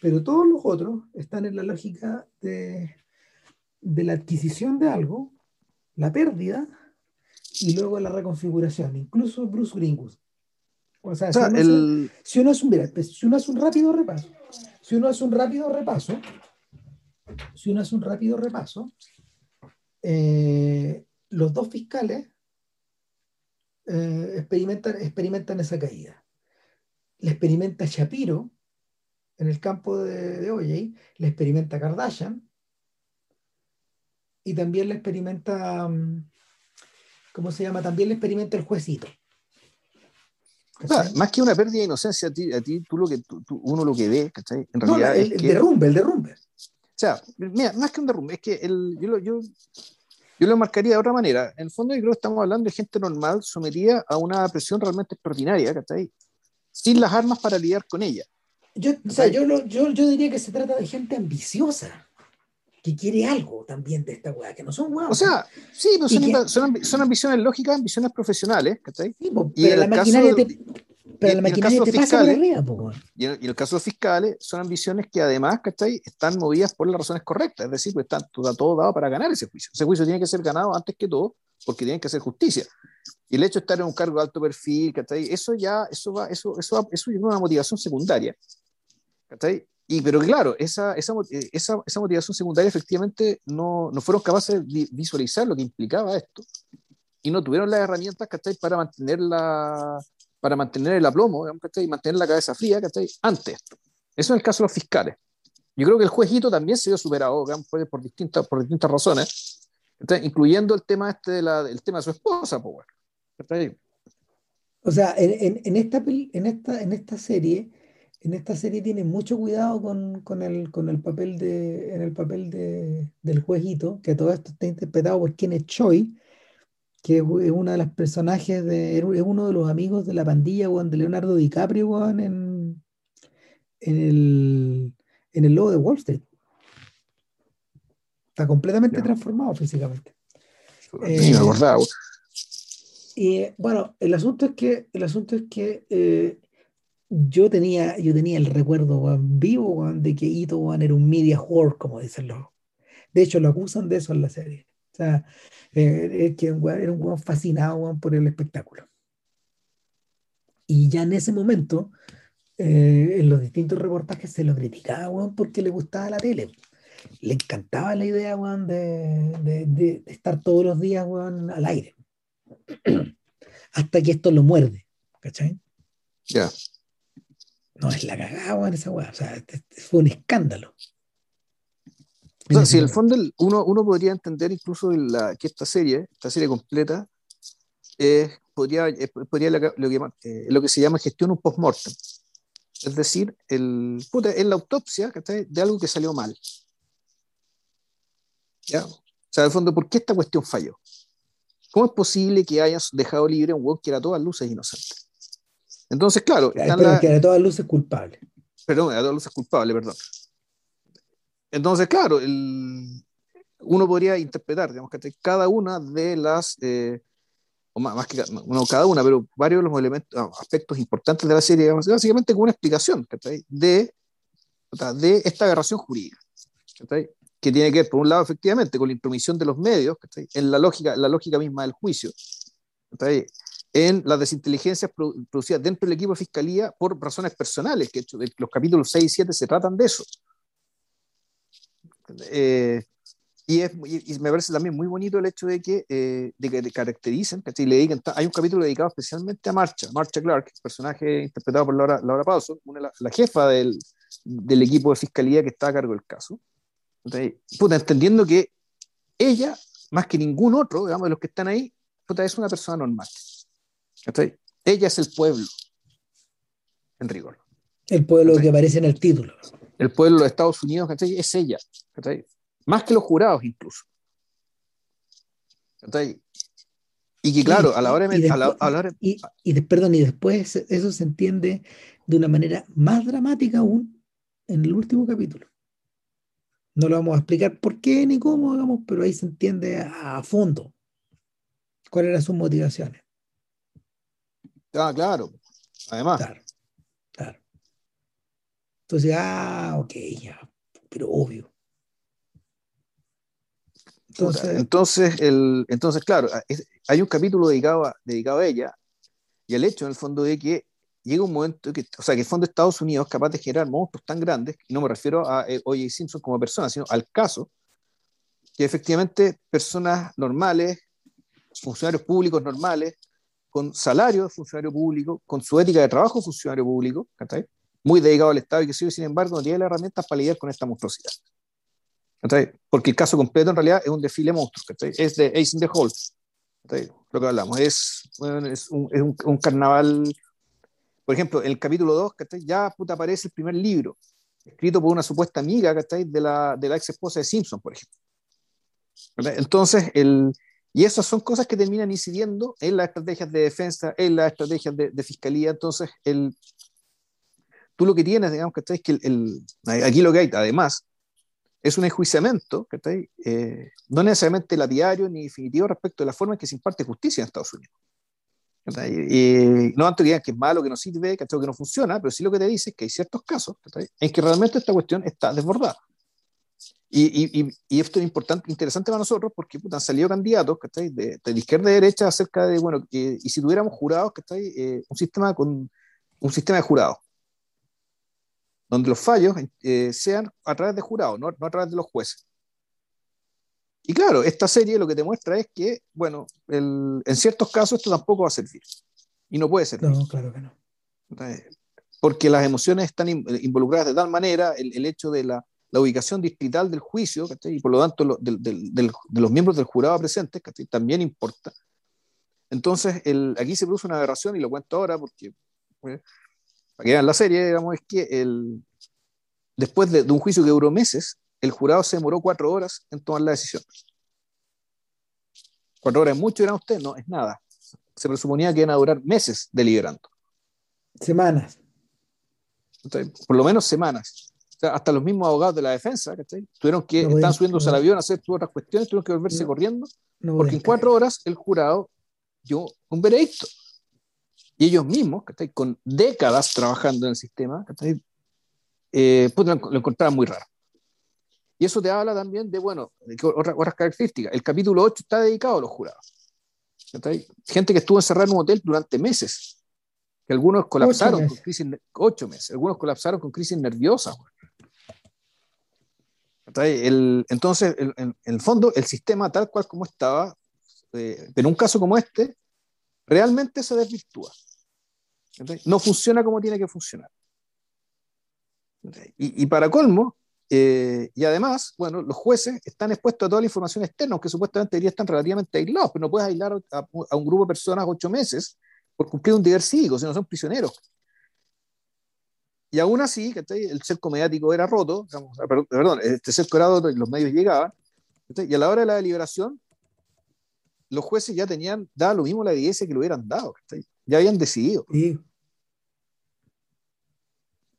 Pero todos los otros están en la lógica de, de la adquisición de algo, la pérdida y luego la reconfiguración. Incluso Bruce Greenwood. O sea, si, uno el... si, uno hace un, pues, si uno hace un rápido repaso, si uno hace un rápido repaso, si uno hace un rápido repaso, eh, los dos fiscales eh, experimentan, experimentan esa caída. La experimenta Shapiro en el campo de, de OJ, la experimenta Kardashian y también la experimenta, mm, ¿cómo se llama? También la experimenta el juecito. más que una pérdida de inocencia, a ti, a ti tú lo que, uno lo que ve, ¿cachai? En realidad el, derrumbe, el derrumbe. O sea, mira, más que un derrumbe, es que el, yo, yo, yo lo marcaría de otra manera. En el fondo, yo creo que estamos hablando de gente normal sometida a una presión realmente extraordinaria, ¿cachai? Sin las armas para lidiar con ella. Yo, o sea, yo, yo, yo, diría que se trata de gente ambiciosa, que quiere algo también de esta weá, que no son weá. O sea, sí, son, son, son, ambiciones lógicas, ambiciones profesionales, ¿cachai? Sí, y pero la maquinaria te, pero la maquinaria te pasa por arriba, po, y, en, y, el caso de fiscales, son ambiciones que además, ¿cachai? Están movidas por las razones correctas, es decir, pues está todo, todo dado para ganar ese juicio. Ese juicio tiene que ser ganado antes que todo, porque tienen que hacer justicia. Y el hecho de estar en un cargo de alto perfil, ¿cachai? Eso ya, eso va, eso, eso, eso es una motivación secundaria. ¿cachai? Y, pero claro, esa, esa, esa, esa motivación secundaria efectivamente no, no, fueron capaces de visualizar lo que implicaba esto y no tuvieron las herramientas ¿cachai? para mantener la, para mantener el aplomo y mantener la cabeza fría ¿cachai? ante esto. Eso es el caso de los fiscales. Yo creo que el jueguito también se vio superado por, distintas, por distintas razones, incluyendo el tema, este de la, el tema de su esposa. Pues, o sea, en, en, esta, en, esta, en esta serie en esta serie tiene mucho cuidado con, con, el, con el papel, de, en el papel de, del jueguito, que todo esto está interpretado por Kenneth Choi, que es uno de los personajes, de, es uno de los amigos de la pandilla de Leonardo DiCaprio en, en, el, en el logo de Wall Street. Está completamente transformado físicamente. Eh, y bueno, el asunto es que, el asunto es que eh, yo tenía, yo tenía el recuerdo vivo de que Ito era un media whore, como dicen los. De hecho, lo acusan de eso en la serie. O sea, eh, era un weón fascinado por el espectáculo. Y ya en ese momento, eh, en los distintos reportajes se lo criticaba porque le gustaba la tele. Le encantaba la idea de, de, de, estar todos los días al aire. Hasta que esto lo muerde. ¿Cachai? Ya. No, es la cagada, esa weá. O sea, fue un escándalo. O sea, si en el fondo uno, uno podría entender incluso la, que esta serie, esta serie completa, eh, podría, eh, podría lo, que, eh, lo que se llama gestión un post-mortem. Es decir, el, puta, es la autopsia de algo que salió mal. ¿Ya? O sea, en el fondo, ¿por qué esta cuestión falló? ¿Cómo es posible que hayas dejado libre a un web que era a todas luces inocente? Entonces, claro. Están que de todas luces culpable. Perdón, de todas luces culpable, perdón. Entonces, claro, el, uno podría interpretar, digamos, que cada una de las, eh, o más, que no cada una, pero varios de los elementos, ah, aspectos importantes de la serie, digamos, básicamente como una explicación de, de esta aberración jurídica, que tiene que ver, por un lado, efectivamente, con la intromisión de los medios, en la lógica, la lógica misma del juicio, en las desinteligencias producidas dentro del equipo de fiscalía por razones personales, que los capítulos 6 y 7 se tratan de eso. Eh, y, es, me parece también muy bonito el hecho de que, eh, de que caractericen, que le digan, hay un capítulo dedicado especialmente a Marcha, Marcha Clark, personaje interpretado por Laura, Laura Paulson, una, la, jefa del, del, equipo de fiscalía que está a cargo del caso. entendiendo que ella, más que ningún otro, digamos, de los que están ahí, es una persona normal. Ella es el pueblo, en rigor. El pueblo que aparece en el título. El pueblo de Estados Unidos es ella, más que los jurados incluso. Y que claro, a la hora de... Y, y, perdón, y después eso se entiende de una manera más dramática aún en el último capítulo. No lo vamos a explicar por qué ni cómo, digamos, pero ahí se entiende a, fondo cuáles eran sus motivaciones. Ah, claro. Además. Claro. Entonces, ah, ok, ya, pero obvio. Entonces, entonces, el, entonces claro, hay un capítulo dedicado a, dedicado a ella y el hecho en el fondo de que llega un momento que, o sea, que el fondo de Estados Unidos es capaz de generar monstruos tan grandes, y no me refiero a eh, O.J. Simpson como persona, sino al caso, que efectivamente personas normales, funcionarios públicos normales, con salario de funcionario público, con su ética de trabajo de funcionario público, muy dedicado al Estado y que sin embargo, no tiene las herramientas para lidiar con esta monstruosidad. Porque el caso completo en realidad es un desfile monstruo, es de Ace in the Hole, lo que hablamos, es, es, un, es un, carnaval. Por ejemplo, en el capítulo 2, ya puta, aparece el primer libro, escrito por una supuesta amiga de la, de la ex esposa de Simpson, por ejemplo. Entonces, el, y esas son cosas que terminan incidiendo en las estrategias de defensa, en las estrategias de, fiscalía. Entonces, el, tú lo que tienes, digamos, que es que el, aquí lo que hay, además, es un enjuiciamiento, eh, no necesariamente lapidario ni definitivo respecto de la forma en que se imparte justicia en Estados Unidos. Y no tanto que digan que es malo, que no sirve, que no funciona, pero sí lo que te dice es que hay ciertos casos en que realmente esta cuestión está desbordada. Y, y, y, esto es importante, interesante para nosotros porque han salido candidatos de, de, izquierda y derecha acerca de, bueno, y si tuviéramos jurados, eh, un, sistema con, un sistema de jurados, donde los fallos eh, sean a través de jurados, no, no a través de los jueces. Y claro, esta serie lo que te muestra es que, bueno, en ciertos casos esto tampoco va a servir. Y no puede servir. No, claro que no. Porque las emociones están involucradas de tal manera, el, hecho de la, ubicación distrital del juicio, y por lo tanto de los miembros del jurado presentes, también importa. Entonces, el, aquí se produce una aberración, y lo cuento ahora porque, pues, para que vean la serie, digamos, es que el, después de, un juicio que duró meses, el jurado se demoró cuatro horas en tomar la decisión. ¿Cuatro horas es mucho, dirán ustedes? No, es nada. Se presuponía que iban a durar meses deliberando. Semanas. por lo menos semanas. hasta los mismos abogados de la defensa, Tuvieron que, están subiéndose al avión a hacer otras cuestiones, tuvieron que volverse corriendo, porque en cuatro horas el jurado dio un veredicto. Y ellos mismos, con décadas trabajando en el sistema, eh, pues lo encontraban muy raro. Y eso te habla también de, bueno, de otras, otras características. El capítulo 8 está dedicado a los jurados. Gente que estuvo encerrada en un hotel durante meses. Que algunos colapsaron con crisis, ocho meses, algunos colapsaron con crisis nerviosas. entonces, en, el fondo, el sistema tal cual como estaba, eh, en un caso como este, realmente se desvirtúa. No funciona como tiene que funcionar. Y, para colmo, eh, y además, bueno, los jueces están expuestos a toda la información externa, aunque supuestamente deberían estar relativamente aislados, pero no puedes aislar a, un grupo de personas ocho meses por cumplir un deber cívico, si no son prisioneros. Y aún así, el cerco mediático era roto, ah, perdón, este cerco era roto y los medios llegaban, y a la hora de la deliberación, los jueces ya tenían, dado lo mismo la evidencia que lo hubieran dado, ya habían decidido. Sí.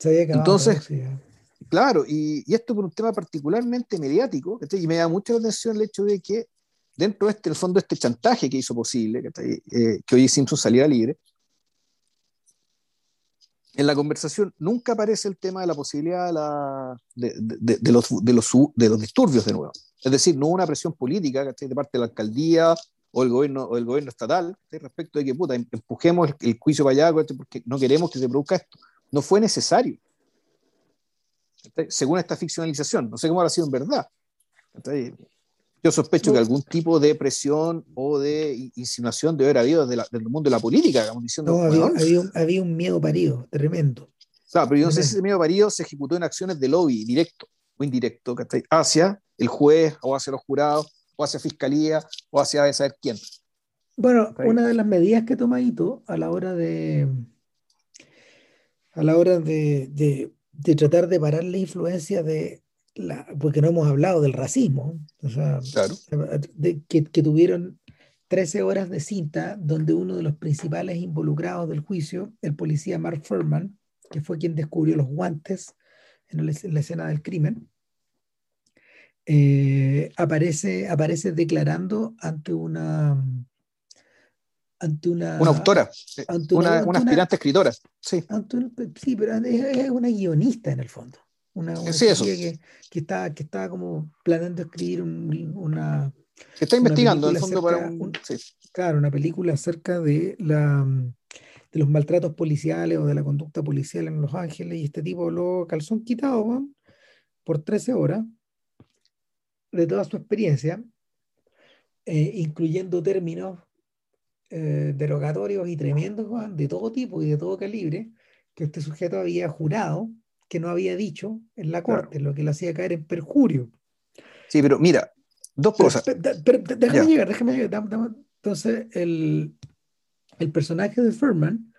Entonces, Claro, y, esto por un tema particularmente mediático, y me da mucha atención el hecho de que dentro de este, el fondo, este chantaje que hizo posible eh, que hoy Simpson saliera libre, en la conversación nunca aparece el tema de la posibilidad de, de, los, de, los, disturbios de nuevo. Es decir, no una presión política de parte de la alcaldía o el gobierno, o el gobierno estatal respecto de que puta, em, empujemos el, juicio para allá porque no queremos que se produzca esto. No fue necesario según esta ficcionalización. No sé cómo ha sido en verdad. Yo sospecho que algún tipo de presión o de insinuación debe haber habido desde, el mundo de la política, diciendo. No, había, un, miedo parido, tremendo. Claro, pero yo no sé si ese miedo parido se ejecutó en acciones de lobby, directo o indirecto, hacia el juez o hacia los jurados o hacia fiscalía o hacia saber quién. Bueno, una de las medidas que toma Ito a la hora de a la hora de, de tratar de parar la influencia de la, porque no hemos hablado del racismo, o sea, de, que, que, tuvieron 13 horas de cinta donde uno de los principales involucrados del juicio, el policía Mark Furman, que fue quien descubrió los guantes en, la escena del crimen, eh, aparece, aparece declarando ante una ante una una autora una, aspirante escritora sí. sí pero es, una guionista en el fondo. Una, una Que, que, está que está como planeando escribir una que está investigando en el fondo para un, claro una película acerca de la de los maltratos policiales o de la conducta policial en Los Ángeles y este tipo lo calzón quitado por 13 horas de toda su experiencia, eh, incluyendo términos eh, derogatorios y tremendos de todo tipo y de todo calibre, que este sujeto había jurado que no había dicho en la corte, lo que lo hacía caer en perjurio. Sí, pero mira, dos cosas. déjame llegar, déjame llegar. Entonces, el, el personaje de Furman,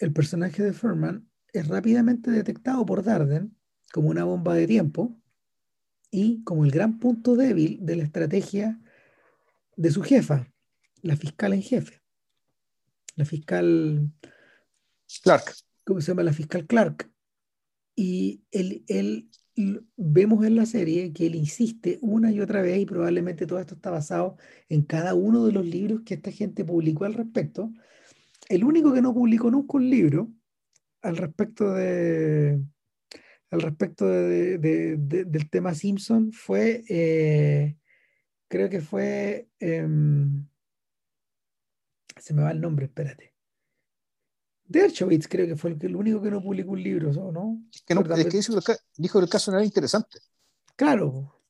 el personaje de Furman es rápidamente detectado por Darden como una bomba de tiempo y como el gran punto débil de la estrategia de su jefa, la fiscal en jefe, la fiscal Clark. ¿Cómo se llama? La fiscal Clark. Y él, él, vemos en la serie que él insiste una y otra vez, y probablemente todo esto está basado en cada uno de los libros que esta gente publicó al respecto. El único que no publicó nunca un libro al respecto de, al respecto de, del tema Simpson fue, eh, creo que fue, em, se me va el nombre, espérate. Dershowitz creo que fue el, único que no publicó un libro, ¿no? Es que, no, es que dijo, que el caso no era interesante. Claro.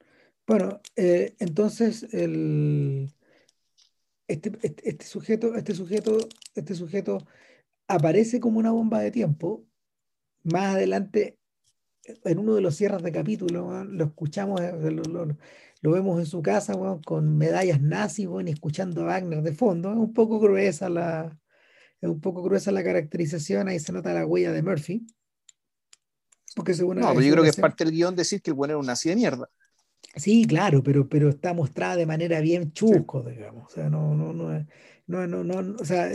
Bueno, eh, entonces el, este, este, este, sujeto, este sujeto, este sujeto aparece como una bomba de tiempo. Más adelante en uno de los cierres de capítulo, lo escuchamos, eh, lo, vemos en su casa con medallas nazis y escuchando a Wagner de fondo. Es un poco gruesa la, es un poco gruesa la caracterización, ahí se nota la huella de Murphy. Porque según no, pero yo creo que es parte del guion decir que el bueno era un nazi de mierda. Sí, claro, pero, pero está mostrada de manera bien chusco, digamos. O sea, no, no, no, no, no, no, o sea,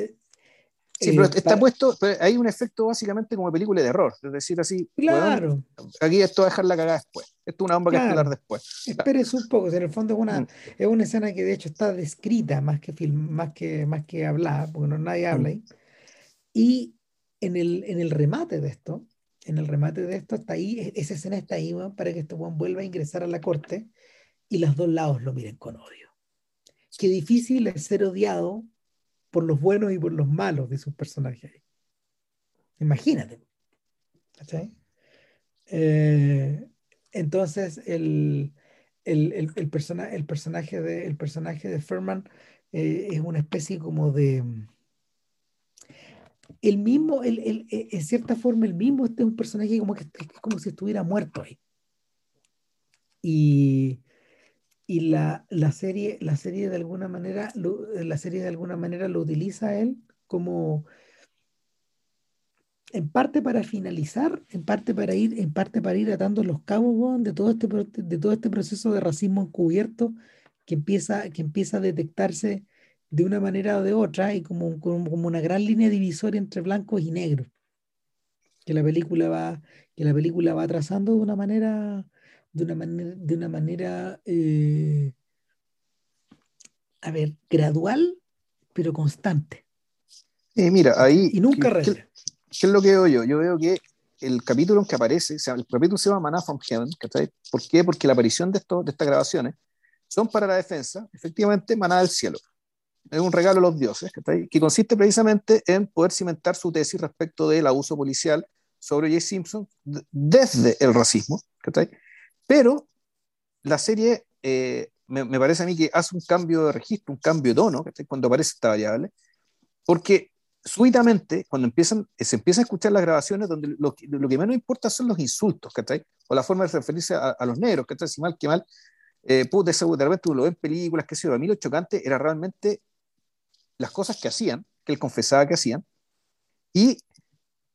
Sí, pero está puesto, hay un efecto básicamente como película de error, es decir, así, claro. aquí esto va a dejar la cagada después, esto es una bomba que explotar después. Espérese un poco, en el fondo es una, mm. es una escena que de hecho está descrita más que film, más que, más que hablada, porque no nadie habla mm. ahí. Y en el, en el remate de esto, en el remate de esto está ahí, e, esa escena está ahí para que este Juan vuelva a ingresar a la corte y los dos lados lo miren con odio. Qué difícil es ser odiado por los buenos y por los malos de sus personajes. Imagínate. Eh, entonces, el, el, el, el, el, personaje de, el personaje de Furman eh, es una especie como de... El mismo, el, en cierta forma, el mismo este es un personaje como que es como si estuviera muerto ahí. Y, y la, la, serie, la serie de alguna manera, lo, la serie de alguna manera lo utiliza él como en parte para finalizar, en parte para ir, en parte para ir atando los cabos de todo este de todo este proceso de racismo encubierto que empieza, que empieza a detectarse de una manera o de otra y como, como, como una gran línea divisoria entre blancos y negros. Que la película va que la película va trazando de una manera de una manera, de una manera eh, a ver, gradual, pero constante. Eh, mira, ahí... Y nunca ¿qué, ¿qué, es lo que veo yo? Yo veo que el capítulo en que aparece, o sea, el capítulo se llama Maná from Heaven, ¿Por qué? Porque la aparición de, esto, de estas grabaciones son para la defensa, efectivamente, maná del cielo. Es un regalo a los dioses, que consiste precisamente en poder cimentar su tesis respecto del abuso policial sobre J. Simpson desde el racismo. ¿sí? Pero la serie eh, me, parece a mí que hace un cambio de registro, un cambio de tono, cuando aparece esta variable, porque súbitamente, cuando empiezan, se empiezan a escuchar las grabaciones, donde lo, lo que menos importa son los insultos, o la forma de referirse a, los negros, que si mal que mal, eh, de, de repente lo ve en películas, que sé yo, a mí lo chocante era realmente las cosas que hacían, que él confesaba que hacían, y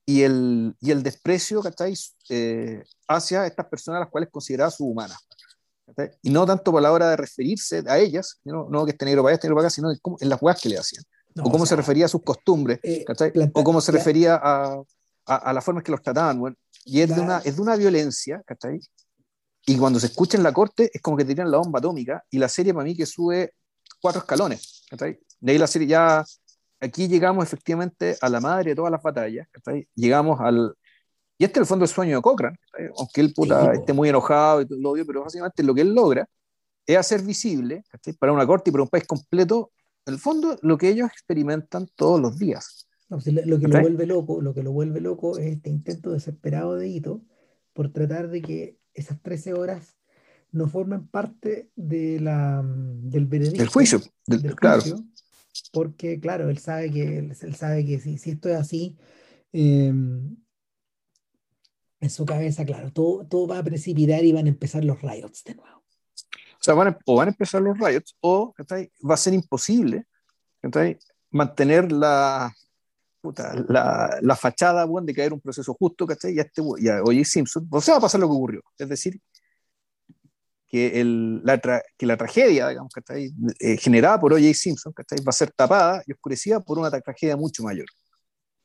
y el, y el desprecio ¿cachai? Eh, hacia estas personas las cuales consideraba subhumanas. Y no tanto por la hora de referirse a ellas, no, no que este negro para allá, este negro para acá, sino en, las huevas que le hacían. o cómo se refería a sus costumbres, eh, o cómo se refería a, a, a, la forma en que los trataban. Bueno, y es, de una, es de una violencia, ¿cachai? Y cuando se escucha en la corte es como que tiran la bomba atómica y la serie para mí que sube cuatro escalones. ¿cachai? De ahí la serie ya, aquí llegamos efectivamente a la madre de todas las batallas. ¿cachai? Llegamos al, y este es el fondo del sueño de Cochrane, aunque él puta, esté muy enojado y todo lo obvio, pero básicamente lo que él logra es hacer visible para una corte y para un país completo, en el fondo, lo que ellos experimentan todos los días. Pues, lo que lo vuelve loco, lo que lo vuelve loco es este intento desesperado de Ito por tratar de que esas 13 horas no formen parte de la, del veredicto. Del juicio, del, claro. Porque, claro, él sabe que, él, sabe que si, si esto es así, eh, en su cabeza, claro, todo, todo va a precipitar y van a empezar los riots de nuevo. O sea, van a, o van a empezar los riots o va a ser imposible mantener la, la, la, fachada bueno, de caer un proceso justo, ¿cachai? Y a, este, y a. Simpson, o sea, va a pasar lo que ocurrió. Es decir, que, el, la, que la tragedia, digamos, ¿cachai? Eh, generada por O.J. Simpson, ¿cachai? Va a ser tapada y oscurecida por una tragedia mucho mayor.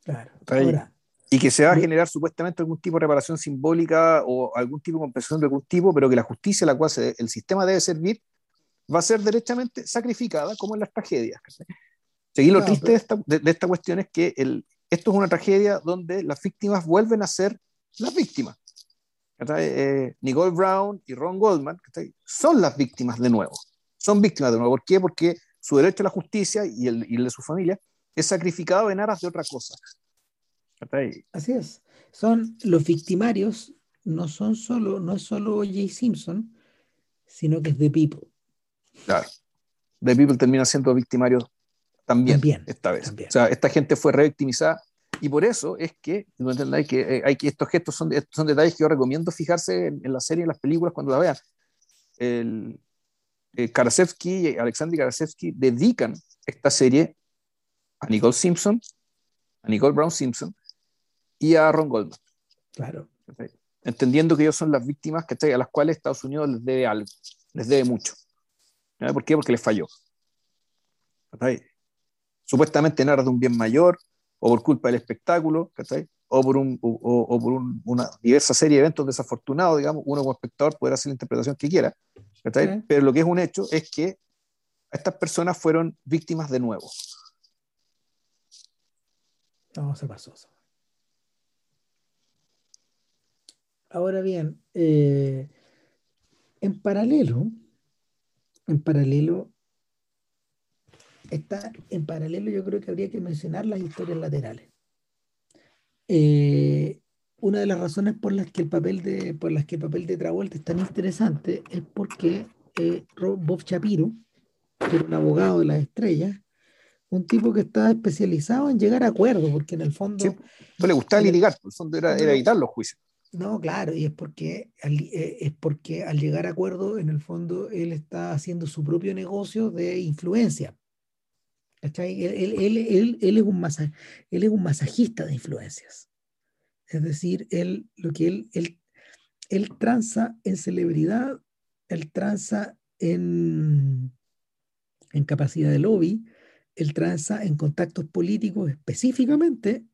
Claro. Ahora, y que se va a generar supuestamente algún tipo de reparación simbólica o algún tipo de compensación de algún tipo, pero que la justicia a la cual el sistema debe servir va a ser derechamente sacrificada como en las tragedias. Seguir lo triste de, esta, de, esta, cuestión es que el, esto es una tragedia donde las víctimas vuelven a ser las víctimas. Eh, Nicole Brown y Ron Goldman son las víctimas de nuevo. Son víctimas de nuevo. ¿Por qué? Porque su derecho a la justicia y el, y el de su familia es sacrificado en aras de otra cosa. Así es. Son los victimarios, no son solo, no es solo J. Simpson, sino que es The People. Claro. The People termina siendo victimarios también, esta vez. O sea, esta gente fue revictimizada y por eso es que, ¿no entendáis? Que, eh, hay que estos gestos son, son detalles que yo recomiendo fijarse en, la serie, en las películas, cuando la vean. El, eh, Karasevsky y Alexander Karasevsky dedican esta serie a Nicole Simpson, a Nicole Brown Simpson, y a Ron Goldman. Claro. Entendiendo que ellos son las víctimas a las cuales Estados Unidos les debe algo, les debe mucho. ¿Por qué? Porque les falló. Supuestamente en aras de un bien mayor, o por culpa del espectáculo, o por, un, o, por una diversa serie de eventos desafortunados, digamos, uno como espectador puede hacer la interpretación que quiera, pero lo que es un hecho es que estas personas fueron víctimas de nuevo. No, se pasó. Ahora bien, eh, en paralelo, en paralelo, está, en paralelo yo creo que habría que mencionar las historias laterales. Eh, una de las razones por las que el papel de, por las que el papel de Travolta es tan interesante es porque eh, Bob Shapiro, que era un abogado de las estrellas, un tipo que estaba especializado en llegar a acuerdos, porque en el fondo... no le gustaba litigar, el fondo era, era evitar los juicios. No, claro, y es porque, al, eh, es porque al llegar a acuerdo, en el fondo, él está haciendo su propio negocio de influencia. ¿Cachai? Él, es un masajista de influencias. Es decir, él, lo que él, él, tranza en celebridad, él tranza en, capacidad de lobby, él tranza en contactos políticos específicamente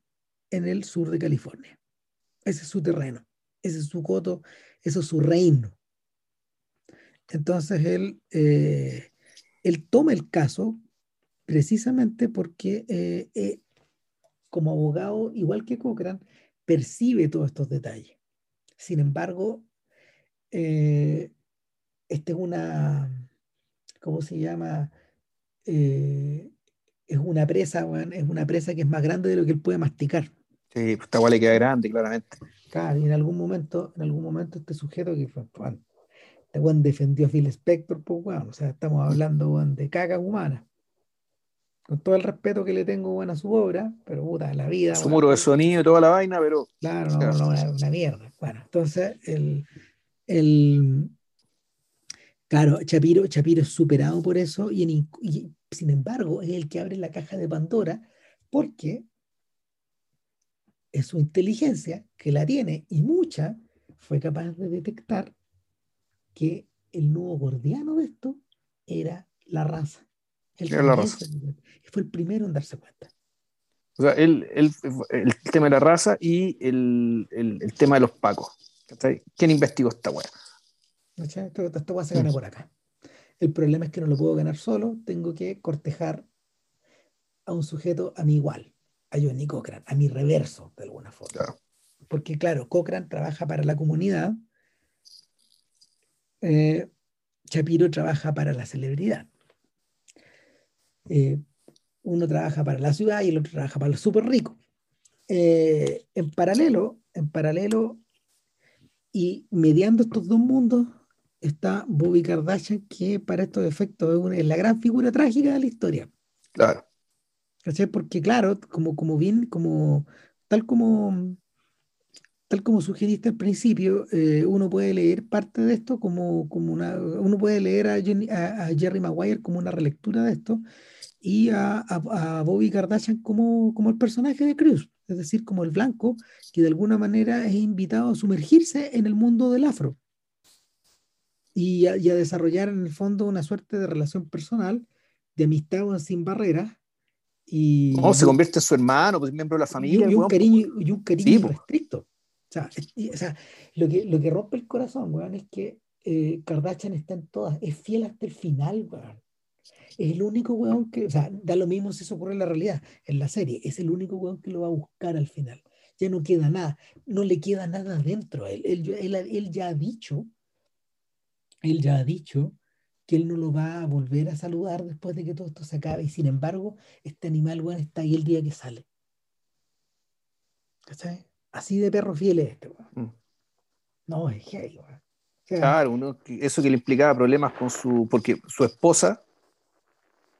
en el sur de California. Ese es su terreno ese es su coto, eso es su reino. Entonces él, eh, él toma el caso precisamente porque eh, eh, como abogado, igual que Cochran, percibe todos estos detalles. Sin embargo, esta es una, ¿cómo se llama? es una presa, es una presa que es más grande de lo que él puede masticar. Sí, pues esta igual le queda grande, claramente. Claro, y en algún momento, en algún momento este sujeto que fue, este Juan defendió a Phil Spector, pues bueno, o sea, estamos hablando de caca humana. Con todo el respeto que le tengo a su obra, pero puta, la vida. Su muro de sonido y toda la vaina, pero. Claro, no, no, una, mierda. Bueno, entonces el, el Claro, Chapiro, Chapiro es superado por eso y, y, sin embargo es el que abre la caja de Pandora porque es su inteligencia, que la tiene y mucha, fue capaz de detectar que el nuevo gordiano de esto era la raza. Era la raza. Fue el primero en darse cuenta. O sea, el, el, el tema de la raza y el, el tema de los pacos. ¿Quién investigó esta weá? Esto, esto se gana mm. por acá. El problema es que no lo puedo ganar solo, tengo que cortejar a un sujeto a mi igual, a Johnny Cochran, a mi reverso, de alguna forma. Porque, claro, Cochran trabaja para la comunidad, eh, Shapiro trabaja para la celebridad. Eh, uno trabaja para la ciudad y el otro trabaja para los súper ricos. Eh, en paralelo, en paralelo y mediando estos dos mundos está Bobby Kardashian, que para estos efectos es, la gran figura trágica de la historia. Claro. Porque, claro, como, como bien, como tal como tal como sugeriste al principio, eh, uno puede leer parte de esto como, como una, uno puede leer a, a, Jerry Maguire como una relectura de esto y a, a, Bobby Kardashian como, como el personaje de Cruz, es decir, como el blanco que de alguna manera es invitado a sumergirse en el mundo del afro y a, desarrollar en el fondo una suerte de relación personal, de amistad sin barreras. Y, no, se convierte en su hermano, pues miembro de la familia. Y, un, cariño, y un cariño restricto. O sea, lo, que, lo que rompe el corazón, weón, es que eh, Kardashian está en todas, es fiel hasta el final, weón. Es el único weón que, o sea, da lo mismo si eso ocurre en la realidad, en la serie, es el único weón que lo va a buscar al final. Ya no queda nada, no le queda nada adentro. Él, él, él, él ya ha dicho él ya ha dicho que él no lo va a volver a saludar después de que todo esto se acabe. Y sin embargo, este animal, bueno, está ahí el día que sale. ¿Cachai? Así de perro fiel es este, mm. No, es gay, Claro, uno, eso que le implicaba problemas con su. Porque su esposa,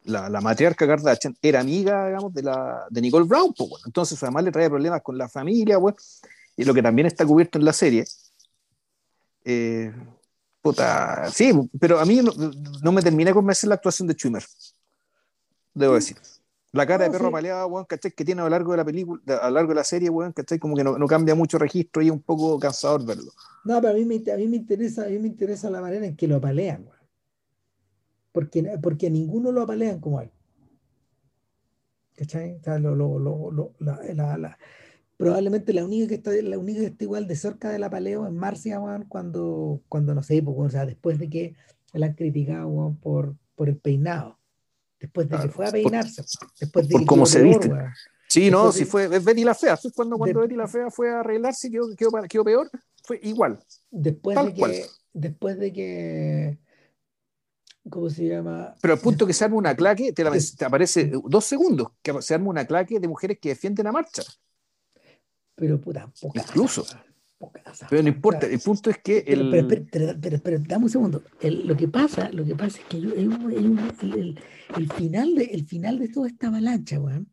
la, la matriarca Kardashian, era amiga, digamos, de, la, de Nicole Brown, pues, bueno. Entonces, además le traía problemas con la familia, bueno. Y lo que también está cubierto en la serie. Eh, Puta, sí, pero a mí no, me termina de convencer la actuación de Schumer. Debo decir. La cara de perro sí. paleado, weón, ¿cachai? Que tiene a lo largo de la película, a lo largo de la serie, weón, ¿cachai? Como que no, no, cambia mucho registro y es un poco cansador verlo. No, pero a mí me, a mí me, interesa, a mí me interesa la manera en que lo apalean, weón. Porque, porque a ninguno lo apalean como él. ¿Cachai? O sea, lo, lo, lo, la, la, probablemente la única que está, la única que está igual de cerca de la paleo es Marcia, cuando, cuando no sé, pues, o sea, después de que la han criticado, por, por el peinado. Después de que fue a peinarse. después de por cómo se viste. Sí, no, si fue, es Betty la Fea. Cuando, cuando Betty la Fea fue a arreglarse y quedó, quedó, quedó, peor. Fue igual. Después de que, después de que, ¿cómo se llama? Pero al punto que se arma una claque, te, te aparece dos segundos, que se arma una claque de mujeres que defienden la marcha pero puta, poca. Incluso. Pero no importa, el punto es que. El... Pero, pero, pero, dame un segundo. lo, que pasa, lo que pasa es que el, el, final de, el final de toda esta avalancha, weón,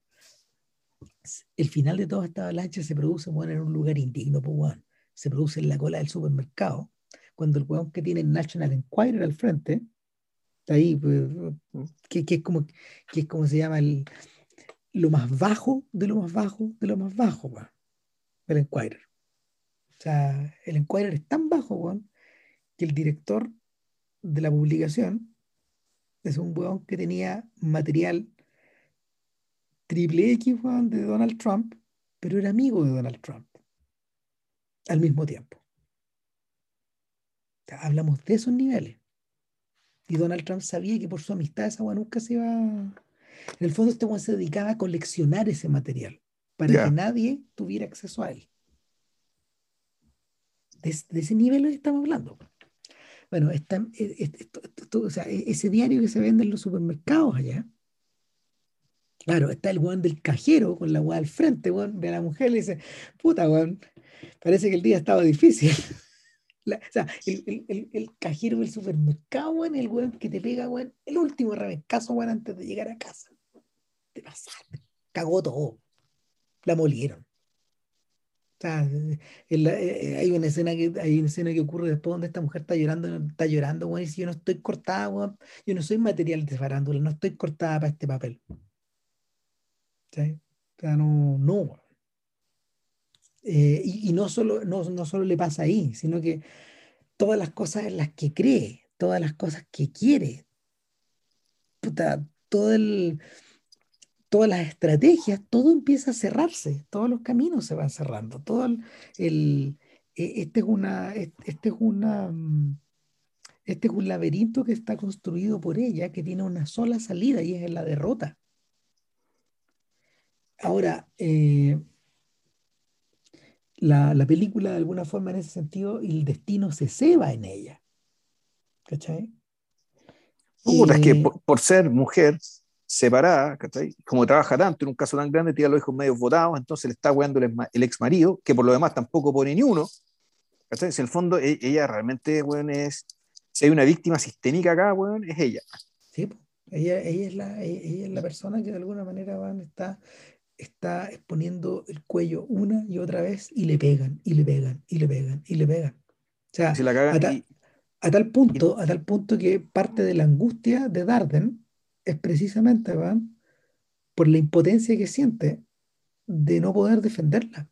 el final de toda esta avalancha se produce bueno, en un lugar indigno, pues, weón. Se produce en la cola del supermercado, cuando el weón que tiene el National Enquirer al frente, está ahí, pues, que, que, es como, que es como se llama el, lo más bajo de lo más bajo de lo más bajo, weón el Enquirer. O sea, el Enquirer es tan bajo, weón, que el director de la publicación es un weón que tenía material triple X, weón, de Donald Trump, pero era amigo de Donald Trump al mismo tiempo. O sea, hablamos de esos niveles. Y Donald Trump sabía que por su amistad esa weón nunca se iba. En el fondo, este weón se dedicaba a coleccionar ese material para que nadie tuviera acceso a él. De, ese nivel estamos hablando. Bueno, ese diario que se vende en los supermercados allá, claro, está el guan del cajero con la guan al frente, ve a la mujer le dice, puta, guan, parece que el día estaba difícil. o sea, el, cajero del supermercado, guan, el guan que te pega, guan, el último rebecazo, guan, antes de llegar a casa. Te pasaste, cagó todo la molieron. Eh, hay una escena que hay una escena que ocurre después donde esta mujer está llorando, está llorando, y si yo no estoy cortada, yo no soy material de farándula, no estoy cortada para este papel. ¿Sí? O sea, no, no. Eh, y, no, solo, no, no solo le pasa ahí, sino que todas las cosas en las que cree, todas las cosas que quiere. todo el, todas las estrategias, todo empieza a cerrarse, todos los caminos se van cerrando, todo el, e, este es una, este es una, mm, este es un laberinto que está construido por ella, que tiene una sola salida y es la derrota. Ahora, eh, la, película de alguna forma en ese sentido, el destino se ceba en ella. ¿Cachai? es que eh, por, ser mujer separada, ¿cachai? Como trabaja tanto en un caso tan grande, tiene los hijos medio votados, entonces le está jugando el, ex marido, que por lo demás tampoco pone ni uno. ¿cachai? Si en el fondo e, ella realmente, bueno, es. Si hay una víctima sistémica acá, bueno, es ella. Sí, ella, ella, es la, ella es la persona que de alguna manera van, está está exponiendo el cuello una y otra vez y le pegan, y le pegan, y le pegan, y le pegan. O sea, a, tal punto, a tal punto que parte de la angustia de Darden es precisamente ¿van? por la impotencia que siente de no poder defenderla.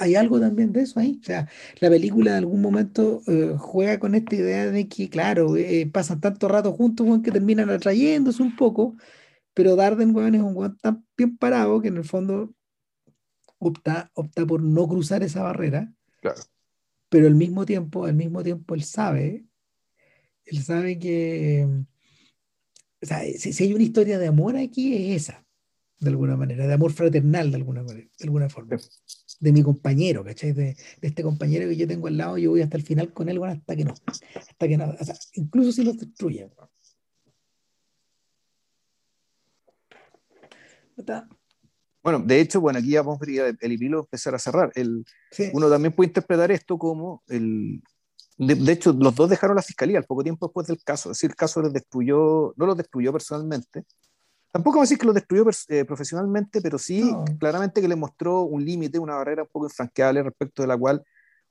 Hay algo también de eso ahí. O sea, la película en algún momento eh, juega con esta idea de que, claro, eh, pasan tanto rato juntos que terminan atrayéndose un poco pero Darden, weón, es un weón tan bien parado que en el fondo opta, opta por no cruzar esa barrera. Claro. Pero al mismo tiempo, al mismo tiempo, él sabe, él sabe que, o sea, si, hay una historia de amor aquí, es esa, de alguna manera, de amor fraternal, de alguna manera, de alguna forma. De mi compañero, ¿cachai? De, de, este compañero que yo tengo al lado, yo voy hasta el final con él, bueno, hasta que no, hasta que no, o sea, incluso si los destruyen. Bueno, de hecho, bueno, aquí ya vamos a el hilo empezar a cerrar. El, Uno también puede interpretar esto como el... De, hecho, los dos dejaron la fiscalía al poco tiempo después del caso. Es decir, el caso les destruyó, no los destruyó personalmente. Tampoco decir que los destruyó eh, profesionalmente, pero sí claramente que le mostró un límite, una barrera un poco infranqueable respecto de la cual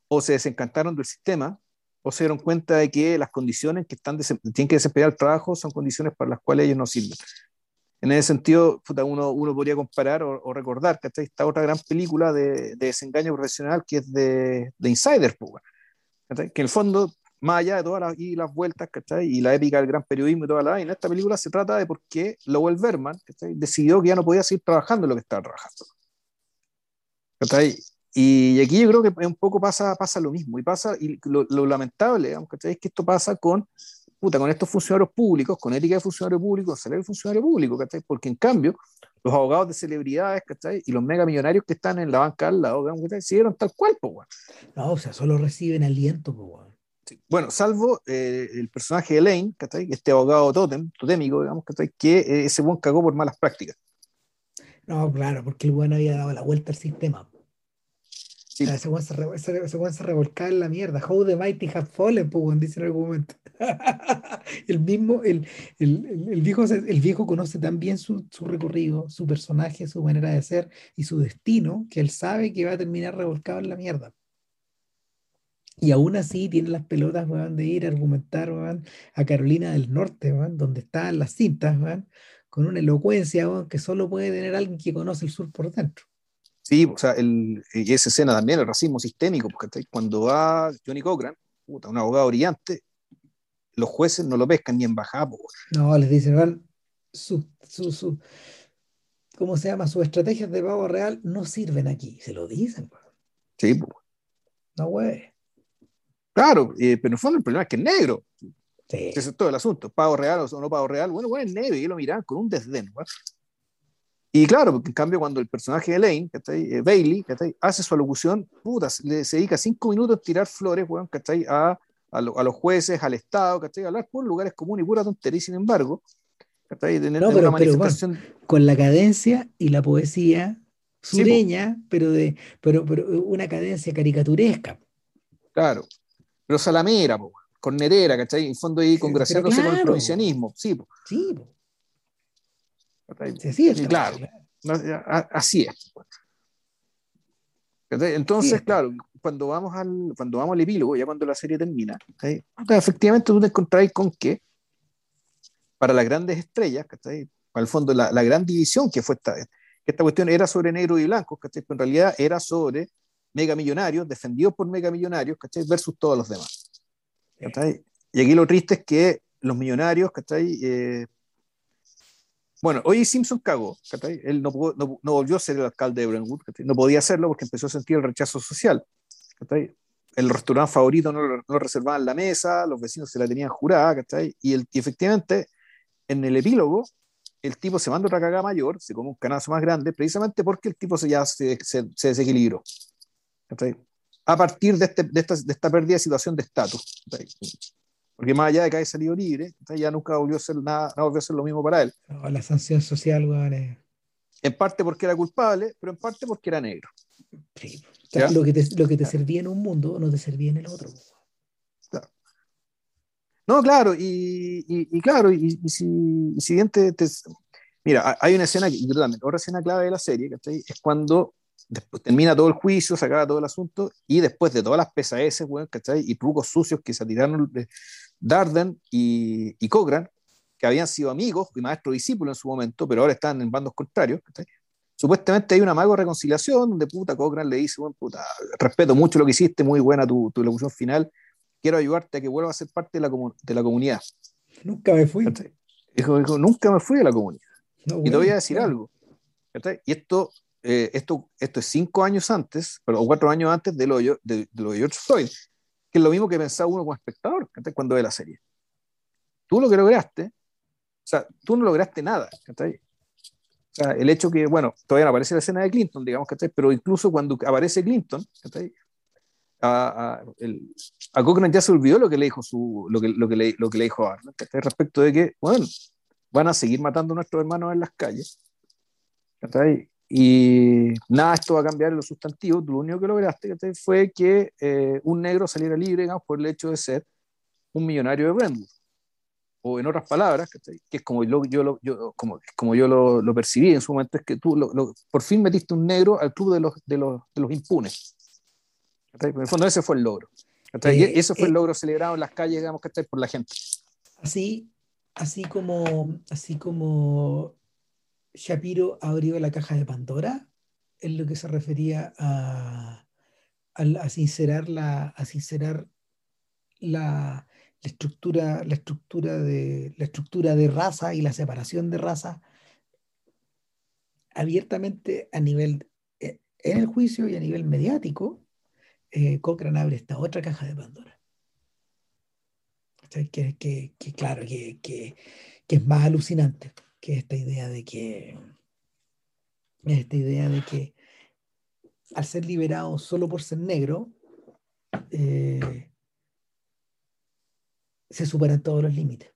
o se desencantaron del sistema o se dieron cuenta de que las condiciones que están tienen que desempeñar el trabajo son condiciones para las cuales ellos no sirven en ese sentido, uno, uno podría comparar o, recordar que esta otra gran película de, desengaño profesional que es de, de Insider, que en el fondo, más allá de todas las, y las vueltas y la épica del gran periodismo y toda la en esta película se trata de por qué Lowell Berman decidió que ya no podía seguir trabajando en lo que estaba trabajando. Y aquí yo creo que un poco pasa, pasa lo mismo, y pasa, y lo, lamentable, es que esto pasa con puta, con estos funcionarios públicos, con ética de funcionario público, salario de funcionario público, ¿cachai? Porque en cambio, los abogados de celebridades, ¿cachai? Y los mega millonarios que están en la banca al lado, ¿cachai? Siguieron tal cual, pues, No, o sea, solo reciben aliento, pues, Bueno, salvo eh, el personaje de Lane, ¿cachai? Este abogado totem, totémico, digamos, ¿cachai? Que eh, ese buen cagó por malas prácticas. No, claro, porque el buen había dado la vuelta al sistema. Sí. ese buen se, se, en la mierda. How the mighty have fallen, pues, dice en algún momento. el mismo, el, el, el, viejo, el viejo conoce tan bien su, su, recorrido, su personaje, su manera de ser y su destino, que él sabe que va a terminar revolcado en la mierda. Y aún así tiene las pelotas de ir a argumentar a Carolina del Norte, donde están las cintas, con una elocuencia que solo puede tener alguien que conoce el sur por dentro. Sí, o sea, el, y esa escena también, el racismo sistémico, porque cuando va Johnny Cochran, un abogado brillante, los jueces no lo pescan ni en bajada. No, les dicen, van, su, su, su, ¿cómo se llama? Sus estrategias de pago real no sirven aquí, se lo dicen. Sí, pues. No, güey. Claro, eh, pero en el fondo el problema es que es negro. Sí. Ese es todo el asunto. Pago real o no pago real. Bueno, bueno, es negro y lo miran con un desdén. Y claro, en cambio cuando el personaje de Lane, eh, Bailey, hace su alocución, puta, le, se dedica cinco minutos a tirar flores, bueno, a a, los jueces, al Estado, ¿cachai? hablar por lugares comunes y pura tontería, sin embargo, con la cadencia y la poesía sureña, pero, de, pero, pero una cadencia caricaturesca. Claro, pero salamera, po, cornerera, ¿cachai? En fondo ahí congraciándose con el provincianismo, sí. Po. Sí, po. Sí, es, claro, así es. Entonces, claro, cuando vamos al, cuando vamos al epílogo, ya cuando la serie termina, efectivamente tú te encontrás con que para las grandes estrellas, ¿cachai? para el fondo la, la, gran división que fue esta, esta cuestión era sobre negros y blancos, ¿cachai? pero en realidad era sobre megamillonarios, defendidos por megamillonarios, versus todos los demás. Y aquí lo triste es que los millonarios, ¿cachai? Eh, bueno, hoy Simpson cagó, ¿cachai? Él no, no, no, volvió a ser el alcalde de Brentwood, ¿cachai? No podía hacerlo porque empezó a sentir el rechazo social, ¿cachai? El restaurante favorito no lo, no reservaban la mesa, los vecinos se la tenían jurada, ¿cachai? Y, el, y efectivamente, en el epílogo, el tipo se manda otra cagada mayor, se come un canazo más grande, precisamente porque el tipo se, ya se, se, se desequilibró. ¿cachai? A partir de, este, de, esta, de esta pérdida de situación de estatus. Porque más allá de que haya salido libre, ya nunca volvió a ser nada, no volvió a ser lo mismo para él. No, la sanción social, weón. Es... En parte porque era culpable, pero en parte porque era negro. Sí. O sea, lo, que te, lo que te servía en un mundo no te servía en el otro. Claro. No, claro, y, y, y claro, y, y, si, y si bien te, te, Mira, hay una escena, que, otra escena clave de la serie, ¿cachai? Es cuando después termina todo el juicio, se acaba todo el asunto, y después de todas las pesadeces, weón, ¿cachai? Y trucos sucios que se tiraron de Darden y, y Cochran, que habían sido amigos y maestro discípulo en su momento, pero ahora están en bandos contrarios, ¿cachai? Supuestamente hay un amago de reconciliación donde puta Cochran le dice, bueno, puta, respeto mucho lo que hiciste, muy buena tu, tu locución final, quiero ayudarte a que vuelva a ser parte de la, de la comunidad. Nunca me fui. Dijo, dijo, nunca me fui de la comunidad. No, y te voy a decir bueno. algo. ¿cachai? Y esto, eh, esto, esto es cinco años antes, o cuatro años antes de lo, de, de lo de George Floyd, que es lo mismo que pensaba uno como espectador cuando ve la serie. Tú lo que lograste, o sea, tú no lograste nada. ¿cachai? O sea, el hecho que, bueno, todavía no aparece la escena de Clinton, digamos, ¿cachai? pero incluso cuando aparece Clinton, ¿cachai? A, a, a Cochran ya se olvidó lo que le dijo, su, lo que, lo que, le, lo que le dijo Arnold, ¿cachai? respecto de que, bueno, van a seguir matando a nuestros hermanos en las calles. ¿cachai? Y nada, esto va a cambiar en los sustantivos. Lo único que lograste fue que eh, un negro saliera libre digamos, por el hecho de ser un millonario de Brentwood o en otras palabras, que es como yo, yo, lo, yo, como, como yo lo, lo, percibí en su momento, es que tú lo, lo, por fin metiste un negro al club de los, de los, de los impunes. En el fondo ese fue el logro. Eh, y eso fue eh, el logro celebrado en las calles, digamos, por la gente. Así, así como, así como Shapiro abrió la caja de Pandora, es lo que se refería a, a, sincerar la, a sincerar la estructura, la estructura de la estructura de raza y la separación de raza abiertamente a nivel eh, en el juicio y a nivel mediático, eh, Cochrane abre esta otra caja de Pandora. Que, que, que claro, que, que, es más alucinante que esta idea de que esta idea de que al ser liberado solo por ser negro, eh, se superan todos los límites.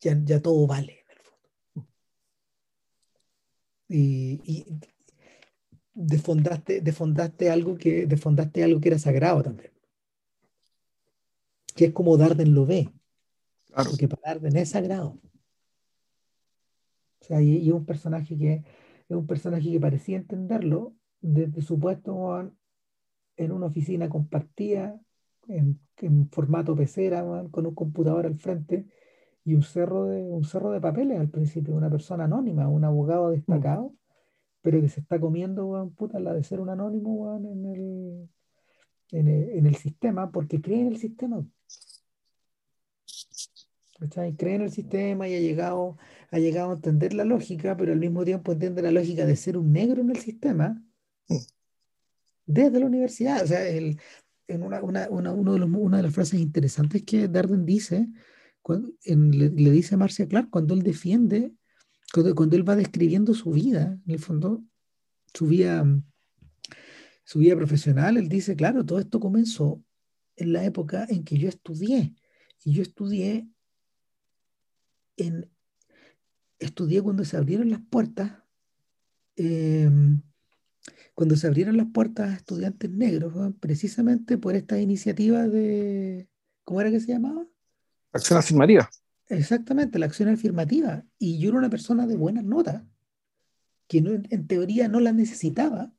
Ya, ya todo vale, en el fondo. Y, y defondaste, defondaste, algo que, algo que era sagrado también. Que es como Darden lo ve. Claro. Porque para Darden es sagrado. Sea, y, y un personaje que es un personaje que parecía entenderlo desde su puesto en una oficina compartida en, en formato pecera, man, con un computador al frente y un cerro de, un cerro de papeles al principio, una persona anónima, un abogado destacado, mm. pero que se está comiendo, man, puta, la de ser un anónimo man, en, el, en, el, en el sistema, porque cree en el sistema. ¿Cachai? Cree en el sistema y ha llegado, ha llegado a entender la lógica, pero al mismo tiempo entiende la lógica de ser un negro en el sistema desde la universidad. O sea, el, en una, una, una, uno de los, una de las frases interesantes que Darden dice, cuando, en, le, le, dice a Marcia Clark cuando él defiende, cuando, cuando, él va describiendo su vida, en el fondo, su vida, su vida profesional, él dice, claro, todo esto comenzó en la época en que yo estudié. Y yo estudié en, estudié cuando se abrieron las puertas eh, cuando se abrieron las puertas a estudiantes negros, ¿no? precisamente por esta iniciativa de, ¿cómo era que se llamaba? Acción afirmativa. Exactamente, la acción afirmativa. Y yo era una persona de buenas notas, que no, en teoría no las necesitaba,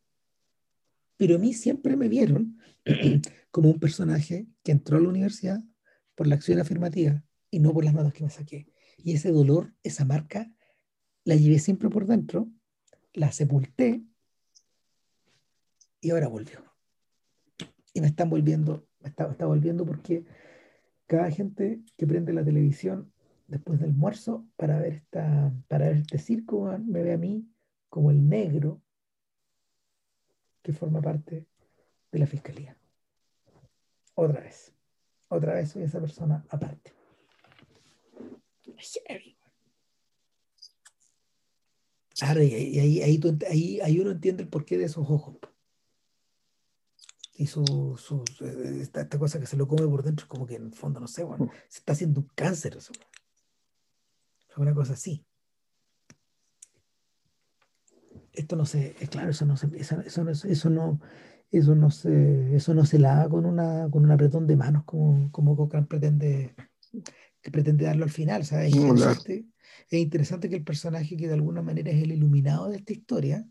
pero a mí siempre me vieron como un personaje que entró a la universidad por la acción afirmativa y no por las notas que me saqué. Y ese dolor, esa marca, la llevé siempre por dentro, la sepulté y ahora volvió. Y me están volviendo, me está, está volviendo porque, cada gente que prende la televisión después del almuerzo para ver, esta, para ver este circo me ve a mí como el negro que forma parte de la fiscalía. Otra vez. Otra vez soy esa persona aparte. Claro, y ahí, ahí, ahí, uno entiende el porqué de esos ojos. Y su, su esta, cosa que se lo come por dentro, como que en el fondo, no sé, bueno, mm. se está haciendo un cáncer. Eso, una cosa así. Esto no se, es claro, eso no se, eso, eso, no, eso no, eso no se, eso no se lava con una, con un apretón de manos como, como Cochran pretende, que pretende darlo al final. es, interesante, es interesante que el personaje que de alguna manera es el iluminado de esta historia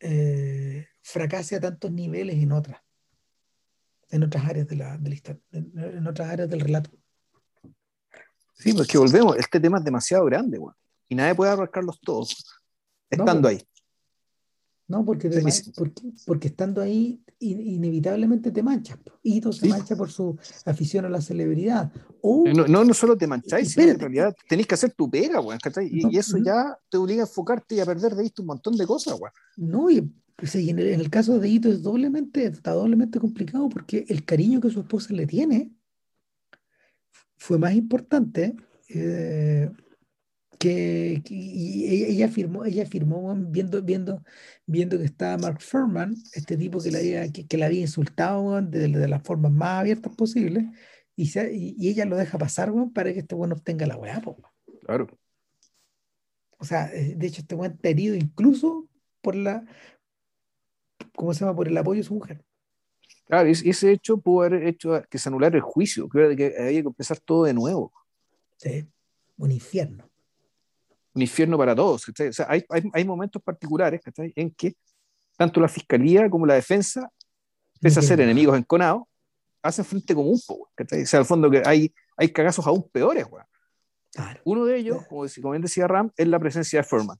eh, fracase a tantos niveles en otras, en otras áreas de la, de la historia, en otras áreas del relato. Sí, pues que volvemos, este tema es demasiado grande, güey. Y nadie puede abarcarlos todos estando ahí. No, porque, porque, estando ahí inevitablemente te manchas. Y todo se mancha por su afición a la celebridad. no, no, solo te mancháis, sino en realidad tenés que hacer tu pega, güey. Y, eso ya te obliga a enfocarte y a perder de vista un montón de cosas, güey. No, y, pues, en, el, en, el, caso de Hito es doblemente, está doblemente complicado porque el cariño que su esposa le tiene fue más importante eh, que, y ella firmó, ella firmó viendo, viendo, viendo que estaba Mark Furman, este tipo que la había, que, la había insultado de, de, las formas más abiertas posibles, y, y, ella lo deja pasar para que este bueno obtenga la weá. Claro. O sea, eh, de hecho, este buen está herido incluso por la, ¿cómo se llama? Por el apoyo de su mujer. Claro, ese hecho pudo haber hecho que se anulara el juicio, que, había que empezar todo de nuevo. Sí, un infierno. Un infierno para todos. O sea, hay, hay, hay, momentos particulares en que tanto la fiscalía como la defensa, pese a ser enemigos enconados, hacen frente común. O sea, al fondo que hay, hay cagazos aún peores. Claro. Uno de ellos, como, bien decía Ram, es la presencia de Furman,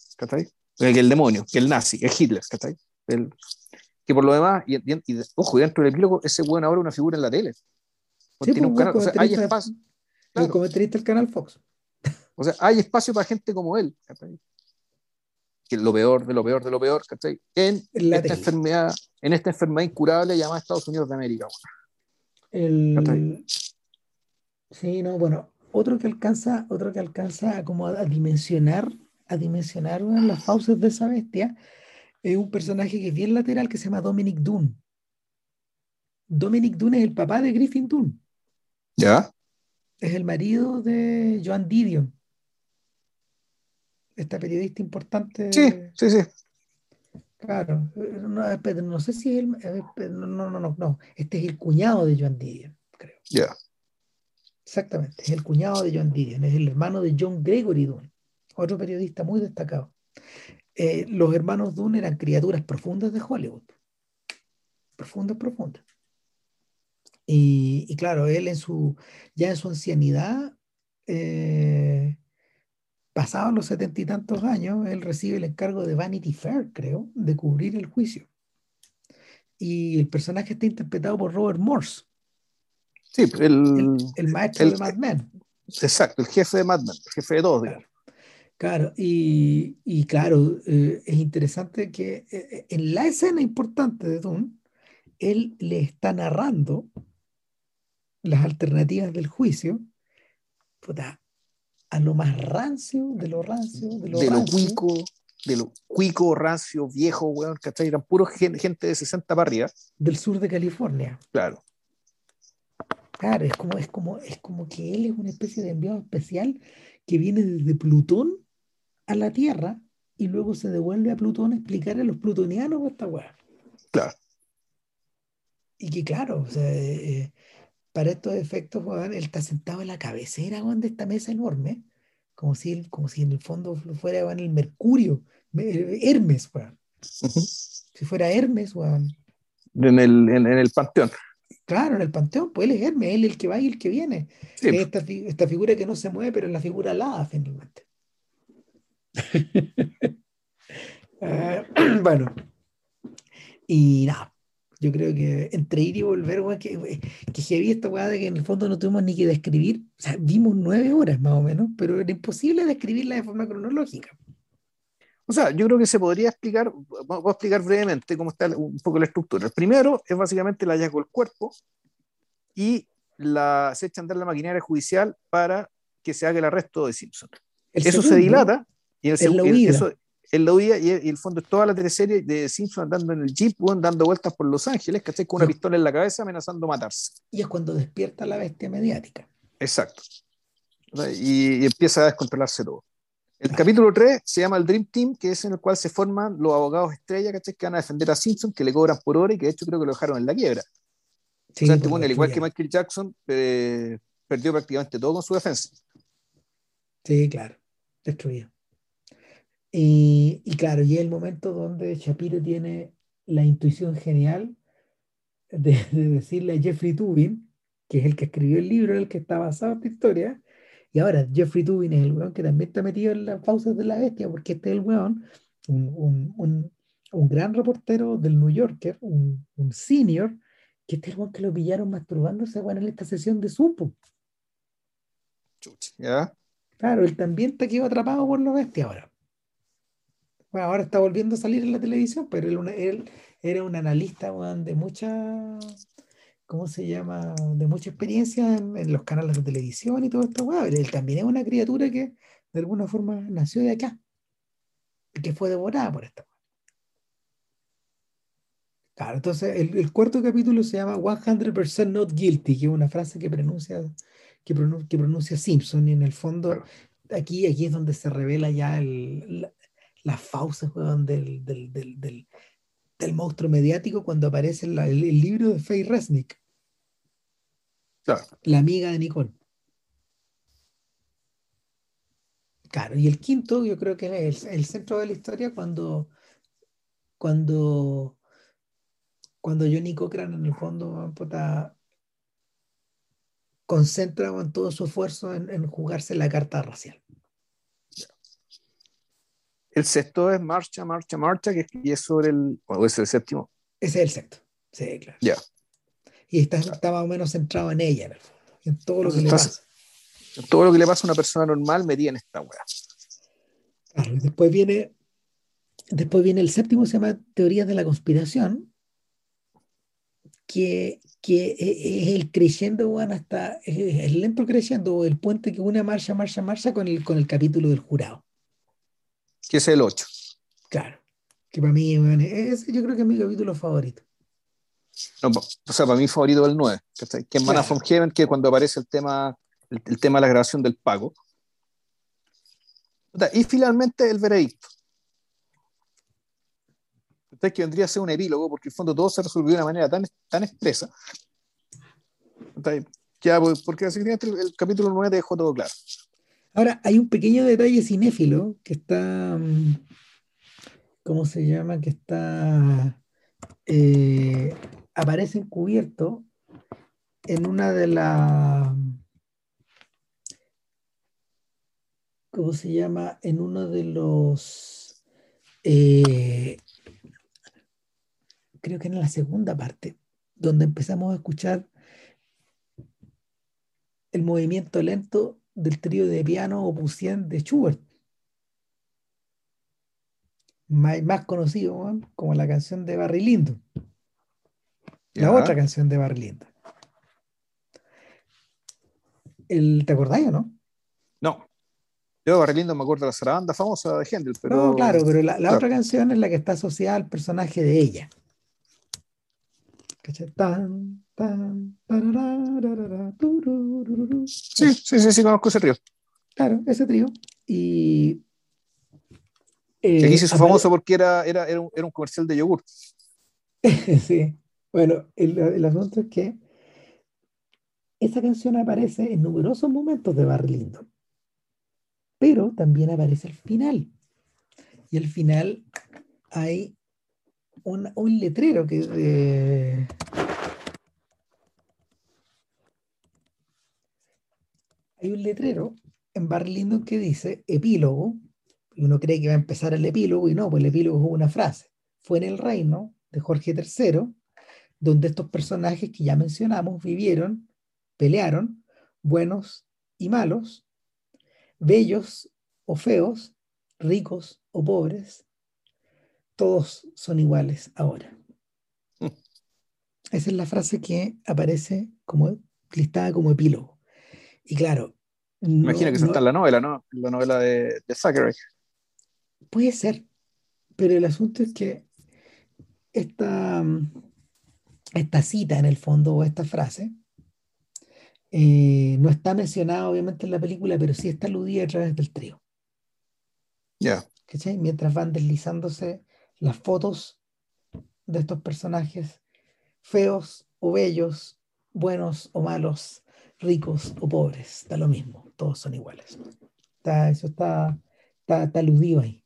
que el demonio, que el nazi, que Hitler, el, que por lo demás, y, ojo, dentro del epílogo, ese buen ahora una figura en la tele. Sí, tiene un canal, o sea, hay espacio. Claro. Como el canal Fox. O sea, hay espacio para gente como él. Que es lo peor de lo peor de lo peor, ¿cachai? En esta enfermedad, en esta enfermedad incurable llamada Estados Unidos de América. El... Sí, no, bueno, otro que alcanza, otro que alcanza a como a dimensionar, a dimensionar las fauces de esa bestia, es un personaje que es bien lateral que se llama Dominic Dunn. Dominic Dunn es el papá de Griffin Dunn. ¿Ya? Es el marido de Joan Didion. Esta periodista importante. Sí, sí, sí. Claro. No, sé si es el. No, no, no, no. Este es el cuñado de Joan Didion, creo. Ya. Exactamente. Es el cuñado de Joan Didion. Es el hermano de John Gregory Dunn. Otro periodista muy destacado. Eh, los hermanos Dunn eran criaturas profundas de Hollywood. Profundas, profundas. Y, claro, él en su, ya en su ancianidad, eh, pasados los setenta y tantos años, él recibe el encargo de Vanity Fair, creo, de cubrir el juicio. Y el personaje está interpretado por Robert Morse. Sí, el, el, maestro de Mad Men. Exacto, el jefe de Mad Men, el jefe de todos, digamos. Claro, y, claro, eh, es interesante que eh, en la escena importante de Dune, él le está narrando las alternativas del juicio a lo más rancio, de lo rancio, de lo, de lo cuico, de lo cuico, rancio, viejo, weón, ¿cachai? Eran puros gente de 60 para arriba. Del sur de California. Claro. Claro, es como, es como, es como que él es una especie de enviado especial que viene desde Plutón a la Tierra y luego se devuelve a Plutón a explicar a los plutonianos esta weá. Claro. Y que claro, o sea, eh, eh, para estos efectos, él está sentado en la cabecera de esta mesa enorme, como si, como si en el fondo fuera el Mercurio, Hermes, Si fuera Hermes, En el, en, el panteón. Claro, en el panteón, pues él es Hermes, él es el que va y el que viene. Esta, esta, figura que no se mueve, pero es la figura alada, finalmente. Ah, bueno, y nada, Yo creo que entre ir y volver, weón, que, que heavy esta weá de que en el fondo no tuvimos ni que describir. O sea, vimos nueve horas más o menos, pero era imposible describirla de forma cronológica. O sea, yo creo que se podría explicar, voy a explicar brevemente cómo está un poco la estructura. El primero es básicamente el hallazgo del cuerpo y la, se echa a andar la maquinaria judicial para que se haga el arresto de Simpson. El eso se segundo dilata y el, es la el- eso, en la huida y, y el fondo es toda la teleserie de Simpson andando en el jeep, dando vueltas por Los Ángeles, ¿cachai? Con una Sí. pistola en la cabeza amenazando matarse. Y es cuando despierta la bestia mediática. Exacto. Y, y empieza a descontrolarse todo. El capítulo 3 se llama el Dream Team, que es en el cual se forman los abogados estrella, ¿cachai? Que van a defender a Simpson, que le cobran por hora y que de hecho creo que lo dejaron en la quiebra. Sí, o sea, este pues, al igual que. Michael Jackson, eh, perdió prácticamente todo con su defensa. Sí, claro, destruido. Y, y claro, y es el momento donde Shapiro tiene la intuición genial de, de decirle a Jeffrey Tubin, que es el que escribió el libro en el que está basada esta historia, y ahora Jeffrey Tubin es el weón que también está metido en las pausas de la bestia, porque este es el weón, un, un, un, un gran reportero del New Yorker, un, un senior, que este es el weón que lo pillaron masturbándose weón, en esta sesión de Supo. ¿ya? Claro, él también está quedó atrapado por la bestia ahora. Bueno, ahora está volviendo a salir en la televisión, pero él, una- él era un analista de mucha, ¿cómo se llama? De mucha experiencia en, en los canales de televisión y todo esto, weón. Él también es una criatura que de alguna forma nació de acá y que fue devorada por esta. Claro, entonces el, el cuarto capítulo se llama 100% Not Guilty, que es una frase que pronuncia, que pronun- que pronuncia Simpson y en el fondo aquí, aquí es donde se revela ya el, la, las fauces weón, del, del, del, del, monstruo mediático cuando aparece la- el, el libro de Faye Resnick, Claro. la amiga de Nicole. Claro, y el quinto yo creo que es el, el centro de la historia cuando, cuando, cuando Johnny Cochran en el fondo puta, concentra todo su esfuerzo en, en jugarse la carta racial. El sexto es Marcha, Marcha, Marcha, que es sobre el. O es el séptimo. Ese es el sexto. Sí, claro. Ya. Y está, está más o menos centrado en ella, en el fondo, en todo lo que le pasa. Todo lo que le pasa a una persona normal metida en esta weá. Claro, y después viene, después viene el séptimo, se llama Teorías de la Conspiración, que, que e- es el creyendo, weón, hasta es el lento creyendo, el puente que une marcha, marcha, marcha con el, con el capítulo del jurado. Que es el 8. Claro, que para mí, ese yo creo que es mi capítulo favorito. No, o sea, para mí favorito el 9. ¿cachai? Que es Mana from Heaven, que cuando aparece el tema, el, el tema de la grabación del pago. Y finalmente el veredicto. ¿Cachai? Que vendría a ser un epílogo, porque en el fondo todo se resolvió de una manera tan, tan expresa. ¿Cachai? Ya, pues, porque el capítulo 9 te dejó todo claro. Ahora, hay un pequeño detalle cinéfilo que está, mm, ¿cómo se llama? Que está, eh, aparece encubierto en una de las, ¿cómo se llama? En uno de los, eh, creo que en la segunda parte, donde empezamos a escuchar el movimiento lento del trío de piano Opus 100 de Schubert. Más, más conocido como la canción de Barry Lyndon. La otra canción de Barry Lyndon. El, ¿Te acordáis o no? No. Yo, Barrilindo, me acuerdo de la zarabanda famosa de Händel, pero. no, claro, pero la, la claro. otra canción es la que está asociada al personaje de ella. ¿Cachai? Sí, sí, sí, sí, conozco ese río. Claro, ese trío. Y. Eh, aquí se hizo famoso porque era, era, era, un, era un comercial de yogur. Sí, bueno, el, el asunto es que esa canción aparece en numerosos momentos de Barry Lyndon, pero también aparece al final. Y al final hay un, un letrero que eh, hay un letrero en Barry Lyndon que dice epílogo, y uno cree que va a empezar el epílogo, y no, pues el epílogo es una frase. Fue en el reino de Jorge III, donde estos personajes que ya mencionamos vivieron, pelearon, buenos y malos, bellos o feos, ricos o pobres, todos son iguales ahora. Esa es la frase que aparece como listada como epílogo. Y claro. Imagina que está en la novela, ¿no? La novela de, de Puede ser, pero el asunto es que esta, esta cita en el fondo, o esta frase, eh, no está mencionada obviamente en la película, pero sí está aludida a través del trío. Ya. Mientras van deslizándose las fotos de estos personajes, feos o bellos, buenos o malos, ricos o pobres, da lo mismo, todos son iguales. Está, eso está, está, aludido ahí.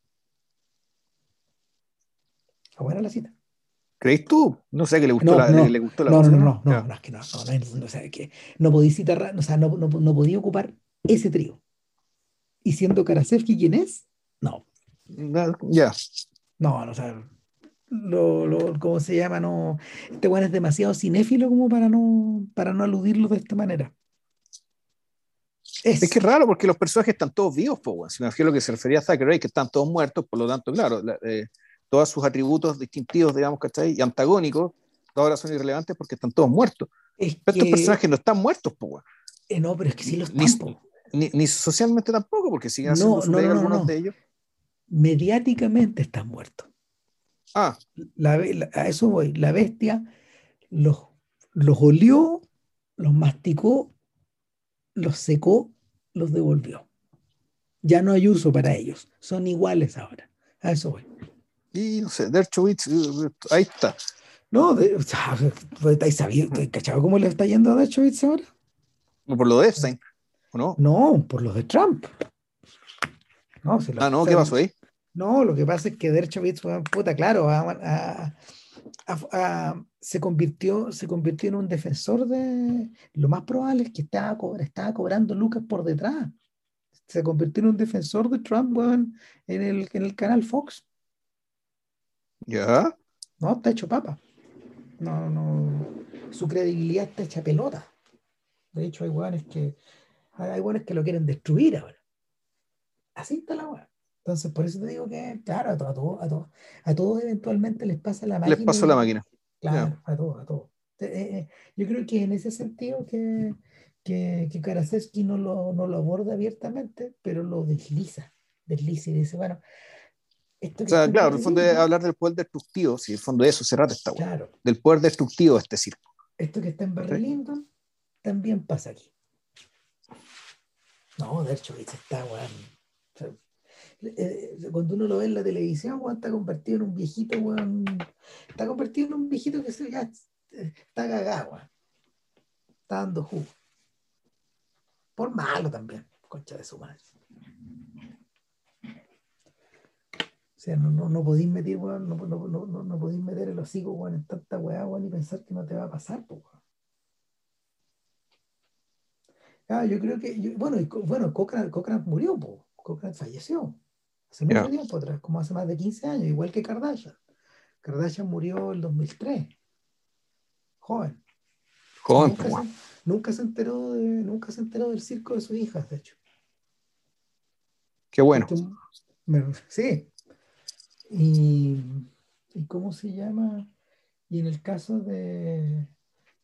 Está buena la cita. ¿Crees tú? No sé que le gustó la, no, le, gustó la no, no, no, no, no, es que no, no, no, no, sé, que no podía citar, o sea, no, no, no podía ocupar ese trío. Y siendo Karasevsky quien es, no. Ya. No, no, o sea, lo, lo, ¿cómo se llama? No, este bueno es demasiado cinéfilo como para no, para no aludirlo de esta manera. Es, que es raro porque los personajes están todos vivos, pues, si me refiero a lo que se refería a Thackeray, que están todos muertos, por lo tanto, claro, eh, todos sus atributos distintivos, digamos, ¿cachai? Y antagónicos, ahora son irrelevantes porque están todos muertos. pero estos personajes no están muertos, pues. Eh, no, pero es que sí los están. Ni, ni, socialmente tampoco, porque siguen haciendo no, no, algunos de ellos mediáticamente están muertos. Ah. La, a eso voy. La bestia los, los olió, los masticó, los secó, los devolvió. Ya no hay uso para ellos. Son iguales ahora. A eso voy. Y no sé, Dershowitz, eh, ahí está. No, de, ¿estáis sabiendo, cachado cómo le está yendo a Dershowitz ahora? Por lo de Epstein, no? No, por los de Trump. No, ah, no, ¿qué pasó ahí? No, lo que pasa es que Dershowitz, puta, claro, se, convirtió, se convirtió en un defensor de. Lo más probable es que estaba, estaba cobrando lucas por detrás. Se convirtió en un defensor de Trump, en el, en el canal Fox. ¿Ya? No, está hecho papa. No, no. Su credibilidad está hecha pelota. De hecho, hay hueones que. Hay hueones que lo quieren destruir ahora. Así está la hueá. Entonces, por eso te digo que, claro, a todos a todo, a todos eventualmente les pasa la máquina. Les pasa la máquina. Claro, a todos, a todos. Eh, eh, yo creo que en ese sentido que, que, que no lo, no lo aborda abiertamente, pero lo desliza, desliza y dice, bueno, esto o sea, claro, el fondo de hablar del poder destructivo, si el fondo de eso se trata esta claro. del poder destructivo de este circo. Esto que está en Barry Lyndon también pasa aquí. No, de hecho, está, weón. Eh, cuando uno lo ve en la televisión, está convertido en un viejito, está convertido en un viejito que se, ya está cagado, está dando jugo. Por malo también, concha de su madre. O sea, no, no, no podéis meter, no, no, no, no, podéis meter el hocico, en tanta weá, y pensar que no te va a pasar, Ah, yo creo que, bueno, bueno, Cochrane, murió, po. Cochrane falleció. Hace mucho tiempo atrás, como hace más de 15 años, igual que Kardashian. Kardashian murió en 2003. Joven. Joven. Nunca, se, nunca, se, enteró de, nunca se enteró del circo de sus hijas, de hecho. Qué bueno. sí. Y, y, cómo se llama? Y en el caso de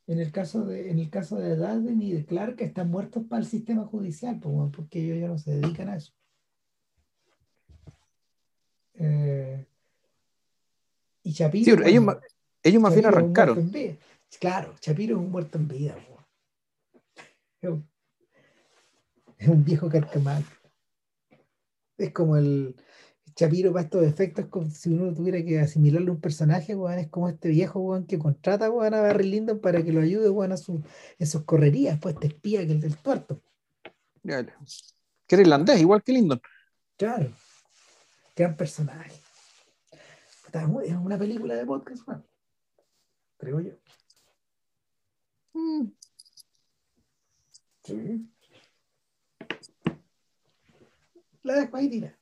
en el caso de en el caso de Darden y de Clark están muertos para el sistema judicial, porque ellos ya no se dedican a eso. Eh, y Chapiro. ellos, más bien arrancaron. Claro, Chapiro es un muerto en vida. Es un, viejo carcamal. Es como el Chapiro para estos efectos, como si uno tuviera que asimilarle un personaje, es como este viejo que contrata a Barry Lyndon para que lo ayude a su, en sus correrías, pues este espía que el del tuerto. Que era irlandés, igual que Lyndon. Claro. Gran personaje. Es una película de podcast, creo yo. Mm. Sí. La dejo ahí tira.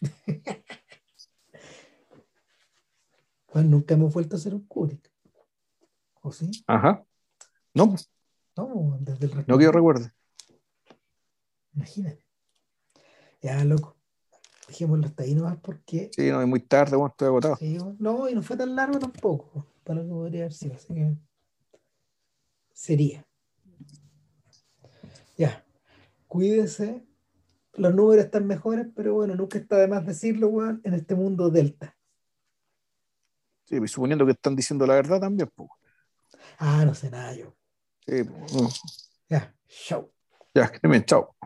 Juan, nunca hemos vuelto a hacer un Kubrick. ¿O sí? Ajá. No, No, desde el no que yo recuerde. Imagínate. Ya, loco. Dejémoslo hasta ahí nomás porque. Sí, no, es muy tarde, bueno, estoy agotado. sí, no, y no fue tan largo tampoco. Para lo que podría haber sido. Así que. Sería. Ya. Cuídese. Los números están mejores, pero bueno, nunca está de más decirlo, weón, en este mundo delta. Sí, pues, suponiendo que están diciendo la verdad también, pues. Ah, no sé nada yo. Sí, pues, no. Ya, chao. Ya, que chao.